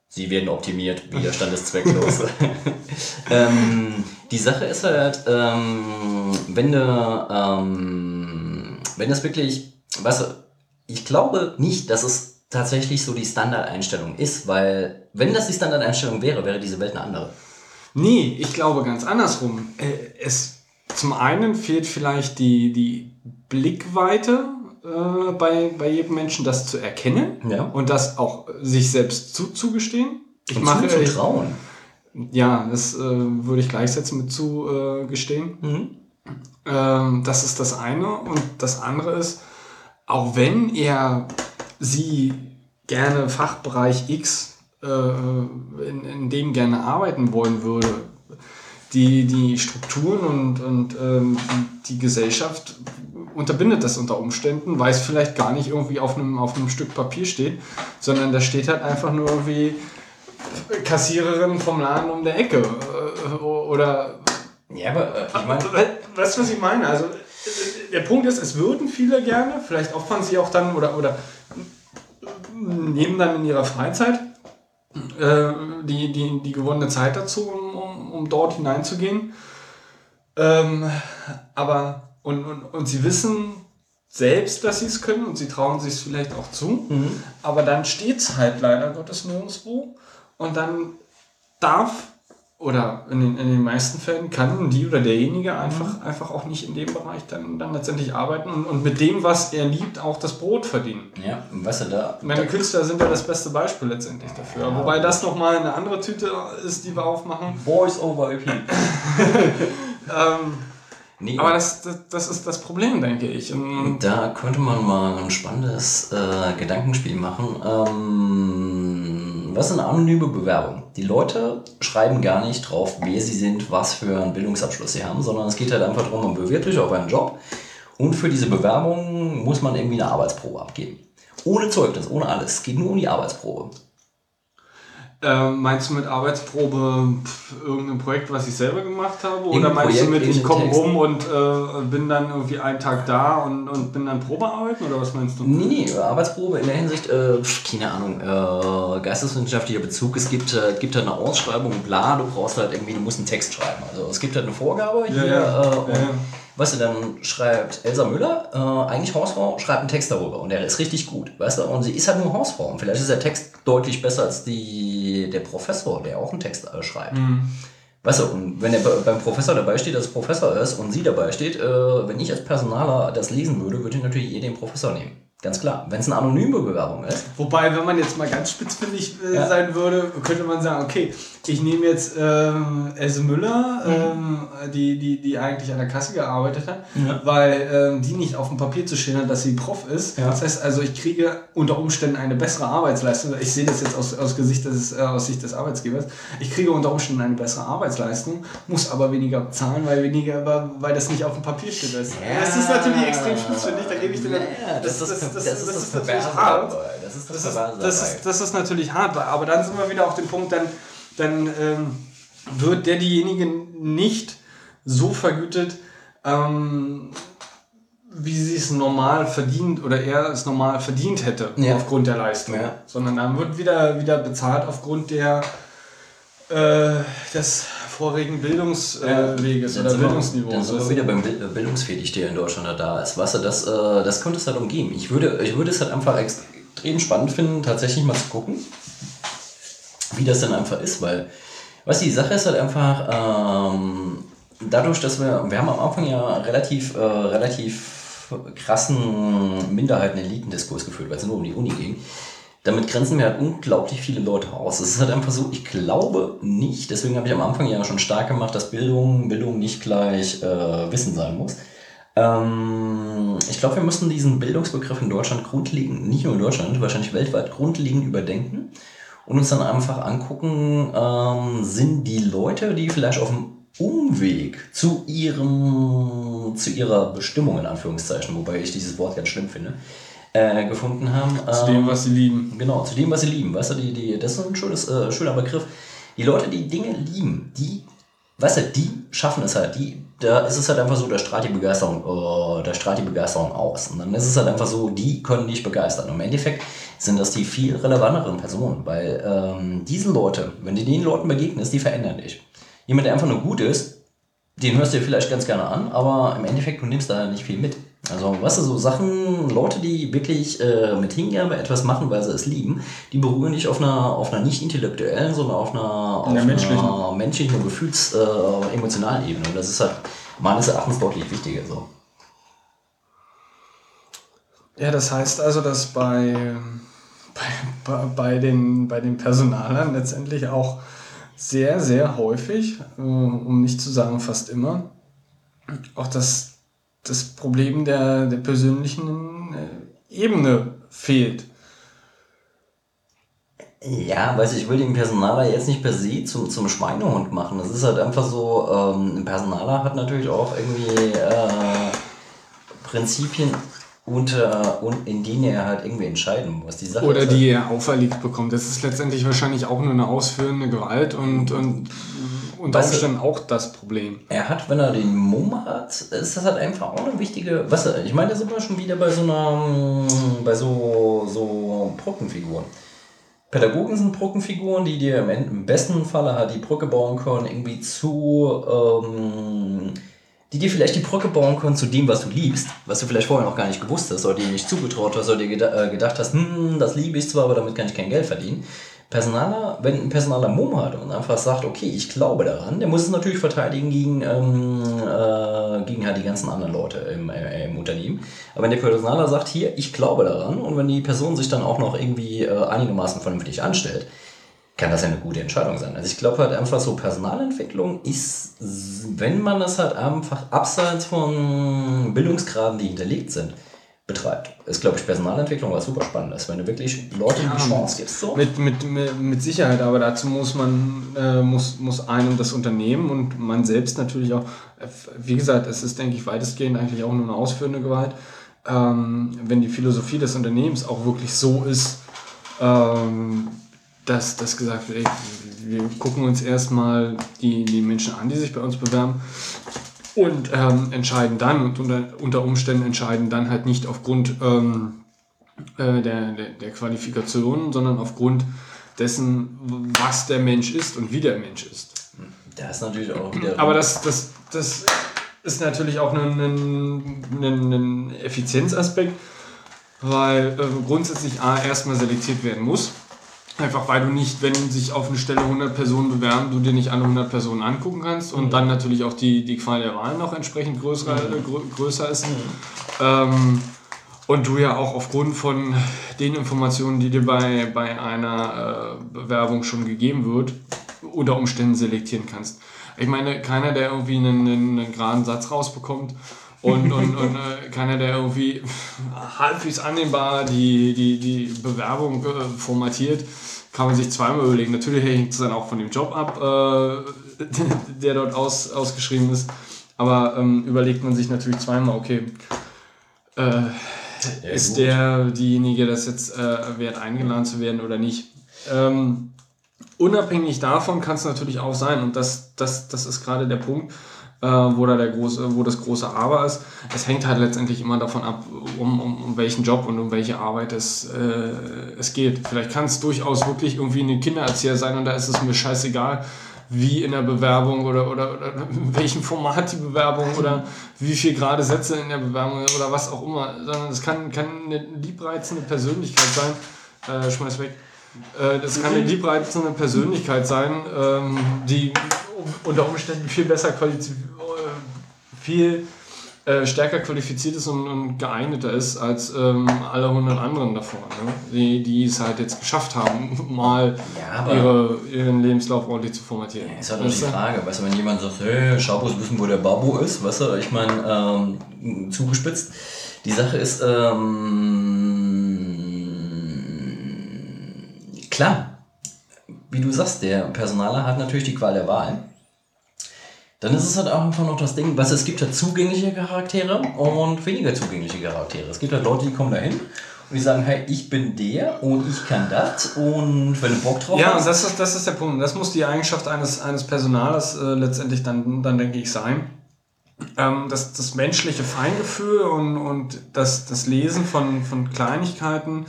sie werden optimiert, Widerstand ist zwecklos. (laughs) ähm, die Sache ist halt, ähm, wenn du, ähm, wenn das wirklich, weißt du, ich glaube nicht, dass es tatsächlich so die Standardeinstellung ist, weil wenn das die Standardeinstellung wäre, wäre diese Welt eine andere. Nee, ich glaube ganz andersrum. Äh, Es, zum einen fehlt vielleicht die, die Blickweite äh, bei, bei jedem Menschen, das zu erkennen Ja. und das auch sich selbst zuzugestehen. Ich Und mache, ich, zuzutrauen. ja, das äh, würde ich gleichsetzen mit zugestehen. Gestehen. Mhm. Ähm, das ist das eine. Und das andere ist, auch wenn er sie gerne Fachbereich X in, in dem gerne arbeiten wollen würde, die, die Strukturen und, und ähm, die, Gesellschaft unterbindet das unter Umständen, weil es vielleicht gar nicht irgendwie auf einem, auf einem Stück Papier steht, sondern da steht halt einfach nur irgendwie Kassiererin vom Laden um der Ecke äh, oder Ja, aber äh, ich meine, Weißt du, was ich meine? Also, äh, der Punkt ist, es würden viele gerne, vielleicht opfern sie auch dann oder, oder nehmen dann in ihrer Freizeit äh, die, die, die gewonnene Zeit dazu, um, um, um dort hineinzugehen. Ähm, aber, und, und, und sie wissen selbst, dass sie es können und sie trauen sich es vielleicht auch zu. Aber dann steht es halt leider Gottes nirgendwo. Und dann darf oder in den, in den meisten Fällen kann die oder derjenige einfach, einfach auch nicht in dem Bereich dann, dann letztendlich arbeiten und, und mit dem, was er liebt, auch das Brot verdienen. ja, weißt du, da, Meine Künstler sind ja das beste Beispiel letztendlich dafür. Wobei das nochmal eine andere Tüte ist, die wir aufmachen. Voice over IP. (laughs) Ähm, Nee, aber das, das, das ist das Problem, denke ich. Und da könnte man mal ein spannendes äh, Gedankenspiel machen. Ähm, was ist eine anonyme Bewerbung? Die Leute schreiben gar nicht drauf, wer sie sind, was für einen Bildungsabschluss sie haben, sondern es geht halt einfach darum, man bewirbt sich auf einen Job und für diese Bewerbung muss man irgendwie eine Arbeitsprobe abgeben. Ohne Zeugnis, ohne alles. Es geht nur um die Arbeitsprobe. Äh, meinst du mit Arbeitsprobe pf, irgendein Projekt, was ich selber gemacht habe? Oder meinst du Projekt, mit, ich komme rum und äh, bin dann irgendwie einen Tag da und, und bin dann Probearbeiten? Oder was meinst du? Nee, nee, Arbeitsprobe in der Hinsicht, äh, keine Ahnung, äh, geisteswissenschaftlicher Bezug, es gibt, äh, gibt halt eine Ausschreibung, bla, du brauchst halt irgendwie, du musst einen Text schreiben. Also es gibt halt eine Vorgabe hier, ja. Äh, und, Ja, ja. Weißt du, dann schreibt Elsa Müller, äh, eigentlich Hausfrau, schreibt einen Text darüber und der ist richtig gut, weißt du, und sie ist halt nur Hausfrau und vielleicht ist der Text deutlich besser als die, der Professor, der auch einen Text äh, schreibt. Mhm. Weißt du, und wenn er be- beim Professor dabei steht, dass es Professor ist und sie dabei steht, äh, wenn ich als Personaler das lesen würde, würde ich natürlich eh den Professor nehmen. Ganz klar. Wenn es eine anonyme Bewerbung ist, Wobei, wenn man jetzt mal ganz spitzfindig äh, Ja. sein würde, könnte man sagen, okay, ich nehme jetzt ähm, Else Müller, ähm, die, die, die eigentlich an der Kasse gearbeitet hat, Ja. weil ähm, die nicht auf dem Papier zu stehen hat, dass sie Prof ist. Ja. Das heißt also, ich kriege unter Umständen eine bessere Arbeitsleistung. Ich sehe das jetzt aus, aus, Gesicht des, äh, aus Sicht des Arbeitsgebers. Ich kriege unter Umständen eine bessere Arbeitsleistung, muss aber weniger bezahlen, weil, weniger, weil- das nicht auf dem Papier steht. Das, das ist natürlich extrem spitzfindig, da gebe ich dir Ja, das, ist das, das, ist das, natürlich hart. dabei. Das ist das, Das ist, Perverse das, dabei. ist, das ist natürlich hart, aber dann sind wir wieder auf dem Punkt, dann, dann ähm, wird der diejenige nicht so vergütet, ähm, wie sie es normal verdient oder er es normal verdient hätte Ja. aufgrund der Leistung. Ja. Sondern dann wird wieder, wieder bezahlt aufgrund der äh, des vorigen Bildungsweges Dann oder sind wir- Bildungsniveaus. Dann sind wir wieder beim Bild- Bildungsfetisch, der in Deutschland da ist. Weißt du, das, äh, das könnte es halt umgehen. Ich würde, ich würde es halt einfach extrem spannend finden, tatsächlich mal zu gucken, wie das denn einfach ist, weil, weißt du, die Sache ist halt einfach, ähm, dadurch, dass wir, wir haben am Anfang ja relativ, äh, relativ krassen Minderheiten-Elitendiskurs geführt, weil es nur um die Uni ging. Damit grenzen wir halt unglaublich viele Leute aus. Es ist halt einfach so, ich glaube nicht, deswegen habe ich am Anfang ja schon stark gemacht, dass Bildung, Bildung nicht gleich äh, Wissen sein muss. Ähm, ich glaube, wir müssen diesen Bildungsbegriff in Deutschland grundlegend, nicht nur in Deutschland, wahrscheinlich weltweit grundlegend überdenken und uns dann einfach angucken, ähm, sind die Leute, die vielleicht auf dem Umweg zu ihrem, zu ihrer Bestimmung, in Anführungszeichen, wobei ich dieses Wort ganz schlimm finde, äh, gefunden haben. zu dem, was sie lieben. Genau, zu dem, was sie lieben. Weißt du, die, die, das ist ein schönes, äh, schöner Begriff. Die Leute, die Dinge lieben, die, weißt du, die schaffen es halt. Die, da ist es halt einfach so, da strahlt die Begeisterung, äh, da strahlt die Begeisterung aus. Und dann ist es halt einfach so, die können dich begeistern. Und im Endeffekt sind das die viel relevanteren Personen, weil ähm, diese Leute, wenn du den Leuten begegnest, die verändern dich. Jemand, der einfach nur gut ist, den hörst du dir vielleicht ganz gerne an, aber im Endeffekt, du nimmst da nicht viel mit. Also, weißt du, so Sachen, Leute, die wirklich äh, mit Hingabe etwas machen, weil sie es lieben, die berühren dich auf einer, auf einer nicht intellektuellen, sondern auf einer, auf der menschlichen. einer menschlichen und gefühls- äh, emotionalen Ebene. Und das ist halt meines Erachtens deutlich wichtiger. So. Ja, das heißt also, dass bei, bei, bei, bei, den, bei den Personalern letztendlich auch sehr, sehr häufig, äh, um nicht zu sagen fast immer, auch das, das Problem der, der persönlichen äh, Ebene fehlt. Ja, weiß ich, ich will den Personaler jetzt nicht per se zum, zum Schweinehund machen. Das ist halt einfach so, ähm, ein Personaler hat natürlich auch irgendwie äh, Prinzipien, unter, in denen er halt irgendwie entscheiden muss. Die Sache Oder ist halt, die er auferlegt bekommt. Das ist letztendlich wahrscheinlich auch nur eine ausführende Gewalt und, und unter du- Umständen auch das Problem. Er hat, wenn er den Mumm hat, ist das halt einfach auch eine wichtige. Was, ich meine, da sind wir schon wieder bei so einer, bei so, so Brückenfiguren. Pädagogen sind Brückenfiguren, die dir im, im besten Falle halt die Brücke bauen können, irgendwie zu, ähm, die dir vielleicht die Brücke bauen können zu dem, was du liebst, was du vielleicht vorher noch gar nicht gewusst hast oder dir nicht zugetraut hast oder dir äh, gedacht hast, hm, das liebe ich zwar, aber damit kann ich kein Geld verdienen. Personaler, wenn ein Personaler Mumm hat und einfach sagt, okay, ich glaube daran, der muss es natürlich verteidigen gegen, ähm, äh, gegen halt die ganzen anderen Leute im, äh, im Unternehmen. Aber wenn der Personaler sagt, hier, ich glaube daran und wenn die Person sich dann auch noch irgendwie äh, einigermaßen vernünftig anstellt, kann das ja eine gute Entscheidung sein. Also ich glaube halt einfach so Personalentwicklung ist, wenn man das halt einfach abseits von Bildungsgraden, die hinterlegt sind, betreibt, ist glaube ich Personalentwicklung was super spannendes, wenn du wirklich Leute die Chance gibst. So. Mit, mit, mit, mit Sicherheit, aber dazu muss man, äh, muss, muss einem das Unternehmen und man selbst natürlich auch, wie gesagt, es ist, denke ich, weitestgehend eigentlich auch nur eine ausführende Gewalt. Ähm, wenn die Philosophie des Unternehmens auch wirklich so ist, ähm, dass, dass gesagt wird, ey, wir gucken uns erstmal die, die Menschen an, die sich bei uns bewerben und ähm, entscheiden dann und unter, unter Umständen entscheiden dann halt nicht aufgrund ähm, äh, der, der, der Qualifikation, sondern aufgrund dessen, was der Mensch ist und wie der Mensch ist. Da ist natürlich auch wieder. Aber das, das, das ist natürlich auch ein, ein, ein, ein Effizienzaspekt, weil äh, grundsätzlich A, erstmal selektiert werden muss. Einfach weil du nicht, wenn sich auf eine Stelle 100 Personen bewerben, du dir nicht alle 100 Personen angucken kannst und dann natürlich auch die, die Qual der Wahl noch entsprechend größer, äh, grö größer ist. Ähm, Und du ja auch aufgrund von den Informationen, die dir bei, bei einer äh, Bewerbung schon gegeben wird, unter Umständen selektieren kannst. Ich meine, keiner, der irgendwie einen, einen, einen geraden Satz rausbekommt und, und, und äh, keiner, der irgendwie halbwegs annehmbar die, die, die Bewerbung äh, formatiert, kann man sich zweimal überlegen. Natürlich hängt es dann auch von dem Job ab, äh, (laughs) der dort aus, ausgeschrieben ist. Aber ähm, überlegt man sich natürlich zweimal, okay, äh, ist gut. der diejenige, das jetzt äh, wert eingeladen zu werden oder nicht. Ähm, unabhängig davon kann es natürlich auch sein, und das, das, das ist gerade der Punkt, äh, wo, da der große, wo das große Aber ist. Es hängt halt letztendlich immer davon ab, um, um, um welchen Job und um welche Arbeit es, äh, es geht. Vielleicht kann es durchaus wirklich irgendwie ein Kindererzieher sein und da ist es mir scheißegal, wie in der Bewerbung oder, oder, oder in welchem Format die Bewerbung oder wie viel gerade Sätze in der Bewerbung oder was auch immer, sondern es kann, kann eine liebreizende Persönlichkeit sein. Äh, schmeiß weg. Äh, das kann eine liebreizende Persönlichkeit sein, ähm, die unter Umständen viel besser qualifiziert, viel äh, stärker qualifiziert ist und, und geeigneter ist als ähm, alle 100 anderen davor, ne? die, die es halt jetzt geschafft haben, (laughs) mal Ja, ihre, ihren Lebenslauf ordentlich zu formatieren. Ist halt auch die Weißt du? Frage, weißt du, wenn jemand sagt, hey, Schabos wissen, wo der Babo ist, weißt du, ich meine, ähm, zugespitzt. Die Sache ist, ähm, klar, wie du sagst, der Personaler hat natürlich die Qual der Wahl. Dann ist es halt auch einfach noch das Ding, was es gibt halt zugängliche Charaktere und weniger zugängliche Charaktere. Es gibt halt Leute, die kommen dahin und die sagen, hey, ich bin der und ich kann das und wenn du Bock drauf Ja, hast. und das ist, das ist der Punkt. Das muss die Eigenschaft eines, eines Personalers äh, letztendlich dann, dann, denke ich, sein. Ähm, das, das menschliche Feingefühl und, und das, das Lesen von, von Kleinigkeiten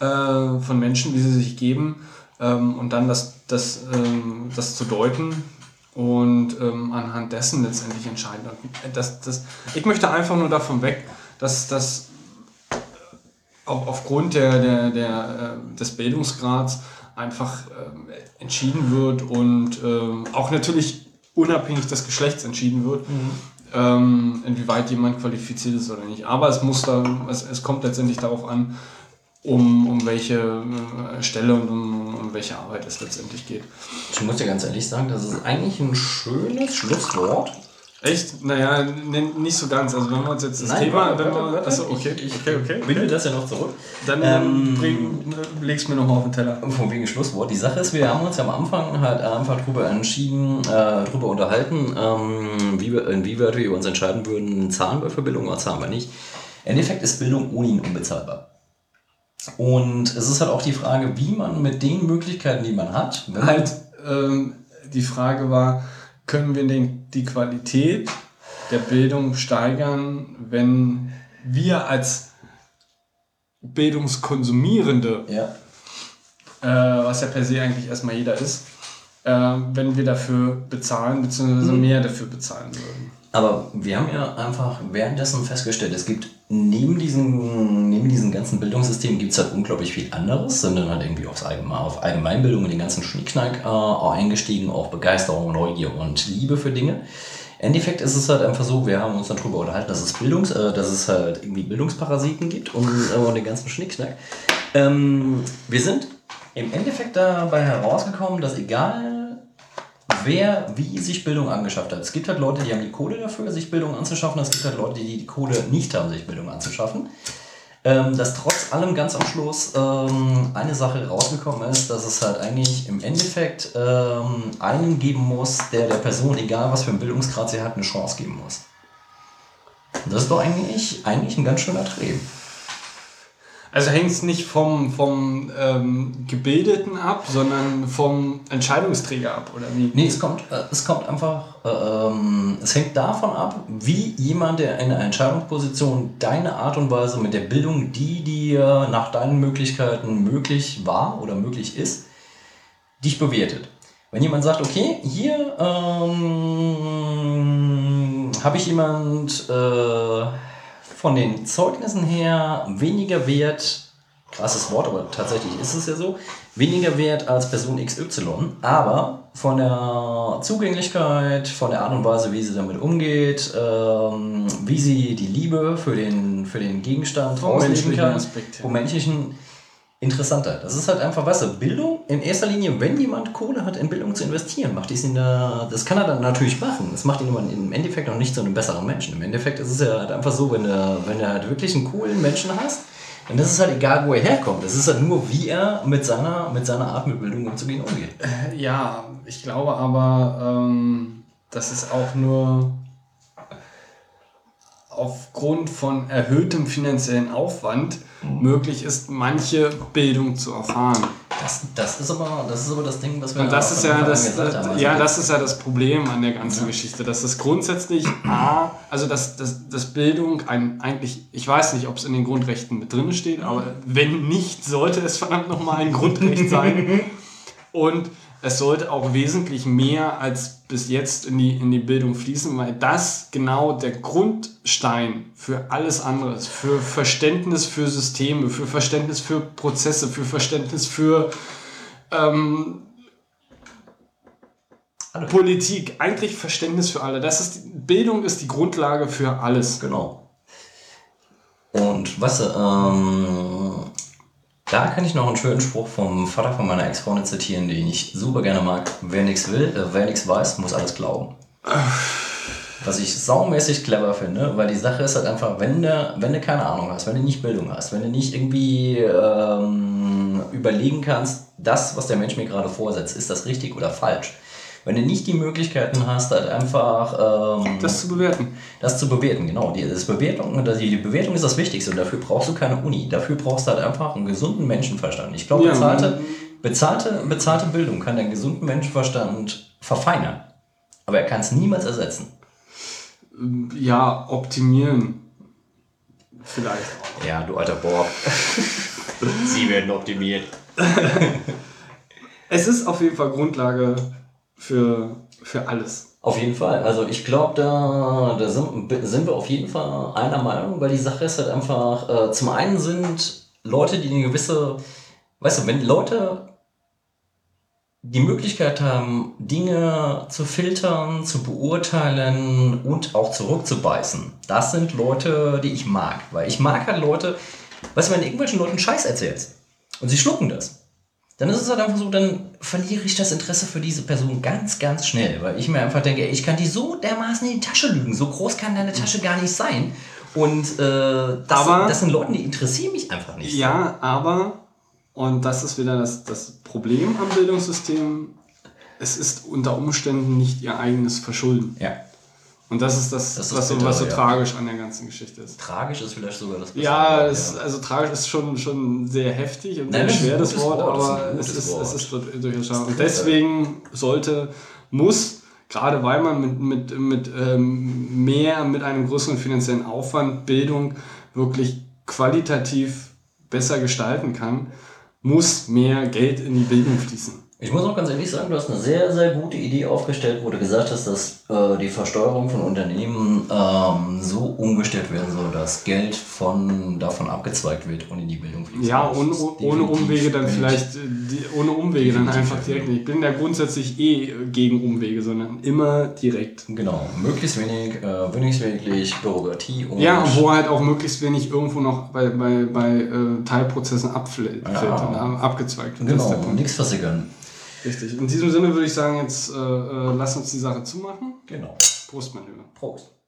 äh, von Menschen, wie sie sich geben ähm, und dann das, das, ähm, das zu deuten und ähm, anhand dessen letztendlich entscheiden. Und Das, das, ich möchte einfach nur davon weg, dass das auch aufgrund der, der, der, äh, des Bildungsgrads einfach ähm, entschieden wird und ähm, auch natürlich unabhängig des Geschlechts entschieden wird, ähm, inwieweit jemand qualifiziert ist oder nicht. Aber es muss da, es, es kommt letztendlich darauf an, um, um welche äh, Stelle und um, um welche Arbeit es letztendlich geht. Ich muss dir ganz ehrlich sagen, das ist eigentlich ein schönes Schlusswort. Echt? Naja, nicht so ganz. Also wenn wir uns jetzt das Nein, Thema, warte, wenn wir, warte. achso, okay, Ich- ich okay, okay, Binde okay. das ja noch zurück. Dann Ähm, bring, leg's mir nochmal auf den Teller. Von wegen Schlusswort. Die Sache ist, wir haben uns ja am Anfang halt einfach drüber entschieden, äh, drüber unterhalten, ähm, wie wir, inwieweit wir uns entscheiden würden, zahlen wir für Bildung oder zahlen wir nicht. Im Endeffekt ist Bildung ohne ihn unbezahlbar. Und es ist halt auch die Frage, wie man mit den Möglichkeiten, die man hat, halt ähm, die Frage war, können wir den, die Qualität der Bildung steigern, wenn wir als Bildungskonsumierende, ja, äh, was ja per se eigentlich erstmal jeder ist, äh, wenn wir dafür bezahlen, beziehungsweise mehr dafür bezahlen würden. Aber wir haben ja einfach währenddessen festgestellt, es gibt neben diesen, neben diesen ganzen Bildungssystemen gibt es halt unglaublich viel anderes, sind dann halt irgendwie aufs Allgemein, auf Allgemeinbildung und den ganzen Schnickschnack äh, eingestiegen, auch Begeisterung, Neugier und Liebe für Dinge. Im Endeffekt ist es halt einfach so, wir haben uns dann darüber unterhalten, dass es Bildungs, äh, dass es halt irgendwie Bildungsparasiten gibt und, äh, und den ganzen Schnickschnack. Ähm, wir sind im Endeffekt dabei herausgekommen, dass egal wer wie sich Bildung angeschafft hat. Es gibt halt Leute, die haben die Kohle dafür, sich Bildung anzuschaffen. Es gibt halt Leute, die die Kohle nicht haben, sich Bildung anzuschaffen. Ähm, dass trotz allem ganz am Schluss ähm, eine Sache rausgekommen ist, dass es halt eigentlich im Endeffekt ähm, einen geben muss, der der Person, egal was für einen Bildungsgrad sie hat, eine Chance geben muss. Und das ist doch eigentlich, eigentlich ein ganz schöner Dreh. Also hängt es nicht vom, vom ähm, Gebildeten ab, sondern vom Entscheidungsträger ab, oder wie? Nee, es kommt, äh, es kommt einfach, äh, ähm, es hängt davon ab, wie jemand, der in einer Entscheidungsposition deine Art und Weise mit der Bildung, die dir nach deinen Möglichkeiten möglich war oder möglich ist, dich bewertet. Wenn jemand sagt, okay, hier ähm, habe ich jemand äh, von den Zeugnissen her weniger wert, krasses Wort, aber tatsächlich ist es ja so, weniger wert als Person XY, aber von der Zugänglichkeit, von der Art und Weise, wie sie damit umgeht, ähm, wie sie die Liebe für den für den Gegenstand Vom menschlichen kann, vom menschlichen interessanter. Das ist halt einfach, weißt du, Bildung in erster Linie, wenn jemand Kohle hat, in Bildung zu investieren, macht dies in der, das kann er dann natürlich machen. Das macht ihn im Endeffekt auch nicht zu einem besseren Menschen. Im Endeffekt ist es ja halt einfach so, wenn du, wenn du halt wirklich einen coolen Menschen hast, dann ist es halt egal, wo er herkommt. Es ist halt nur, wie er mit seiner, mit seiner Art mit Bildung umzugehen umgeht. Ja, ich glaube aber, ähm, dass es auch nur aufgrund von erhöhtem finanziellen Aufwand möglich ist, manche Bildung zu erfahren. Das, das, ist aber, das ist aber das Ding, was wir Und das ist ja das, gesagt haben. Also ja, das ist ja das Problem an der ganzen Geschichte, dass es grundsätzlich A, also dass, dass, dass Bildung ein, eigentlich, ich weiß nicht, ob es in den Grundrechten mit drin steht, aber wenn nicht, sollte es verdammt nochmal ein Grundrecht sein. (laughs) Und es sollte auch wesentlich mehr als bis jetzt in die, in die Bildung fließen, weil das genau der Grundstein für alles andere ist. Für Verständnis für Systeme, für Verständnis für Prozesse, für Verständnis für ähm, Alle. Politik. Eigentlich Verständnis für alle. Das ist, Bildung ist die Grundlage für alles. Genau. Und du, ähm, da kann ich noch einen schönen Spruch vom Vater von meiner Ex-Freundin zitieren, den ich super gerne mag. Wer nichts will, äh, wer nichts weiß, muss alles glauben. Was ich saumäßig clever finde, weil die Sache ist halt einfach, wenn du, wenn du keine Ahnung hast, wenn du nicht Bildung hast, wenn du nicht irgendwie ähm, überlegen kannst, das, was der Mensch mir gerade vorsetzt, ist das richtig oder falsch. Wenn du nicht die Möglichkeiten hast, halt einfach ähm, Das zu bewerten. das zu bewerten, genau. Die, das Bewertung, die Bewertung ist das Wichtigste und dafür brauchst du keine Uni. Dafür brauchst du halt einfach einen gesunden Menschenverstand. Ich glaube, Ja, bezahlte, bezahlte, bezahlte Bildung kann den gesunden Menschenverstand verfeinern. Aber er kann es niemals ersetzen. Ja, optimieren. Vielleicht auch. Ja, du alter Bob. (laughs) Sie werden optimiert. Es ist auf jeden Fall Grundlage für, für alles. Auf jeden Fall. Also ich glaube, da, da sind, sind wir auf jeden Fall einer Meinung, weil die Sache ist halt einfach, äh, zum einen sind Leute, die eine gewisse, weißt du, wenn Leute die Möglichkeit haben, Dinge zu filtern, zu beurteilen und auch zurückzubeißen, das sind Leute, die ich mag. Weil ich mag halt Leute, weißt du, wenn irgendwelchen Leuten Scheiß erzählst und sie schlucken das, dann ist es halt einfach so, dann verliere ich das Interesse für diese Person ganz, ganz schnell, weil ich mir einfach denke, ich kann die so dermaßen in die Tasche lügen, so groß kann deine Tasche gar nicht sein. Und äh, das, Aber- das sind Leute, die interessieren mich einfach nicht. Ja, aber, und das ist wieder das, das Problem am Bildungssystem, es ist unter Umständen nicht ihr eigenes Verschulden. Ja. Und das ist das, Das ist was, so, bitter, was so ja. tragisch an der ganzen Geschichte ist. Tragisch ist vielleicht sogar das Bessere Ja, es, also tragisch ist schon, schon sehr heftig und Nein, sehr schwer das Wort, Wort, aber es ist, Wort. es ist durchaus schade. Und deswegen sollte, muss, gerade weil man mit, mit, mit ähm, mehr, mit einem größeren finanziellen Aufwand Bildung wirklich qualitativ besser gestalten kann, muss mehr Geld in die Bildung fließen. Ich muss auch ganz ehrlich sagen, du hast eine sehr, sehr gute Idee aufgestellt, wo du gesagt hast, dass äh, die Versteuerung von Unternehmen ähm, so umgestellt werden soll, dass Geld von, davon abgezweigt wird und in die Bildung fließt. Ja, ohne, ohne Umwege dann vielleicht, äh, die, ohne Umwege dann einfach direkt. Ich bin ja grundsätzlich eh gegen Umwege, sondern immer direkt. Genau, möglichst wenig, äh, wenigstens wirklich Bürokratie und. Ja, wo halt auch möglichst wenig irgendwo noch bei, bei, bei äh, Teilprozessen abfällt Ja. abgezweigt wird. Genau, nichts versickern. Richtig. In diesem Sinne würde ich sagen, jetzt äh, äh, lass uns die Sache zumachen. Genau. Prost, mein Lieber. Prost.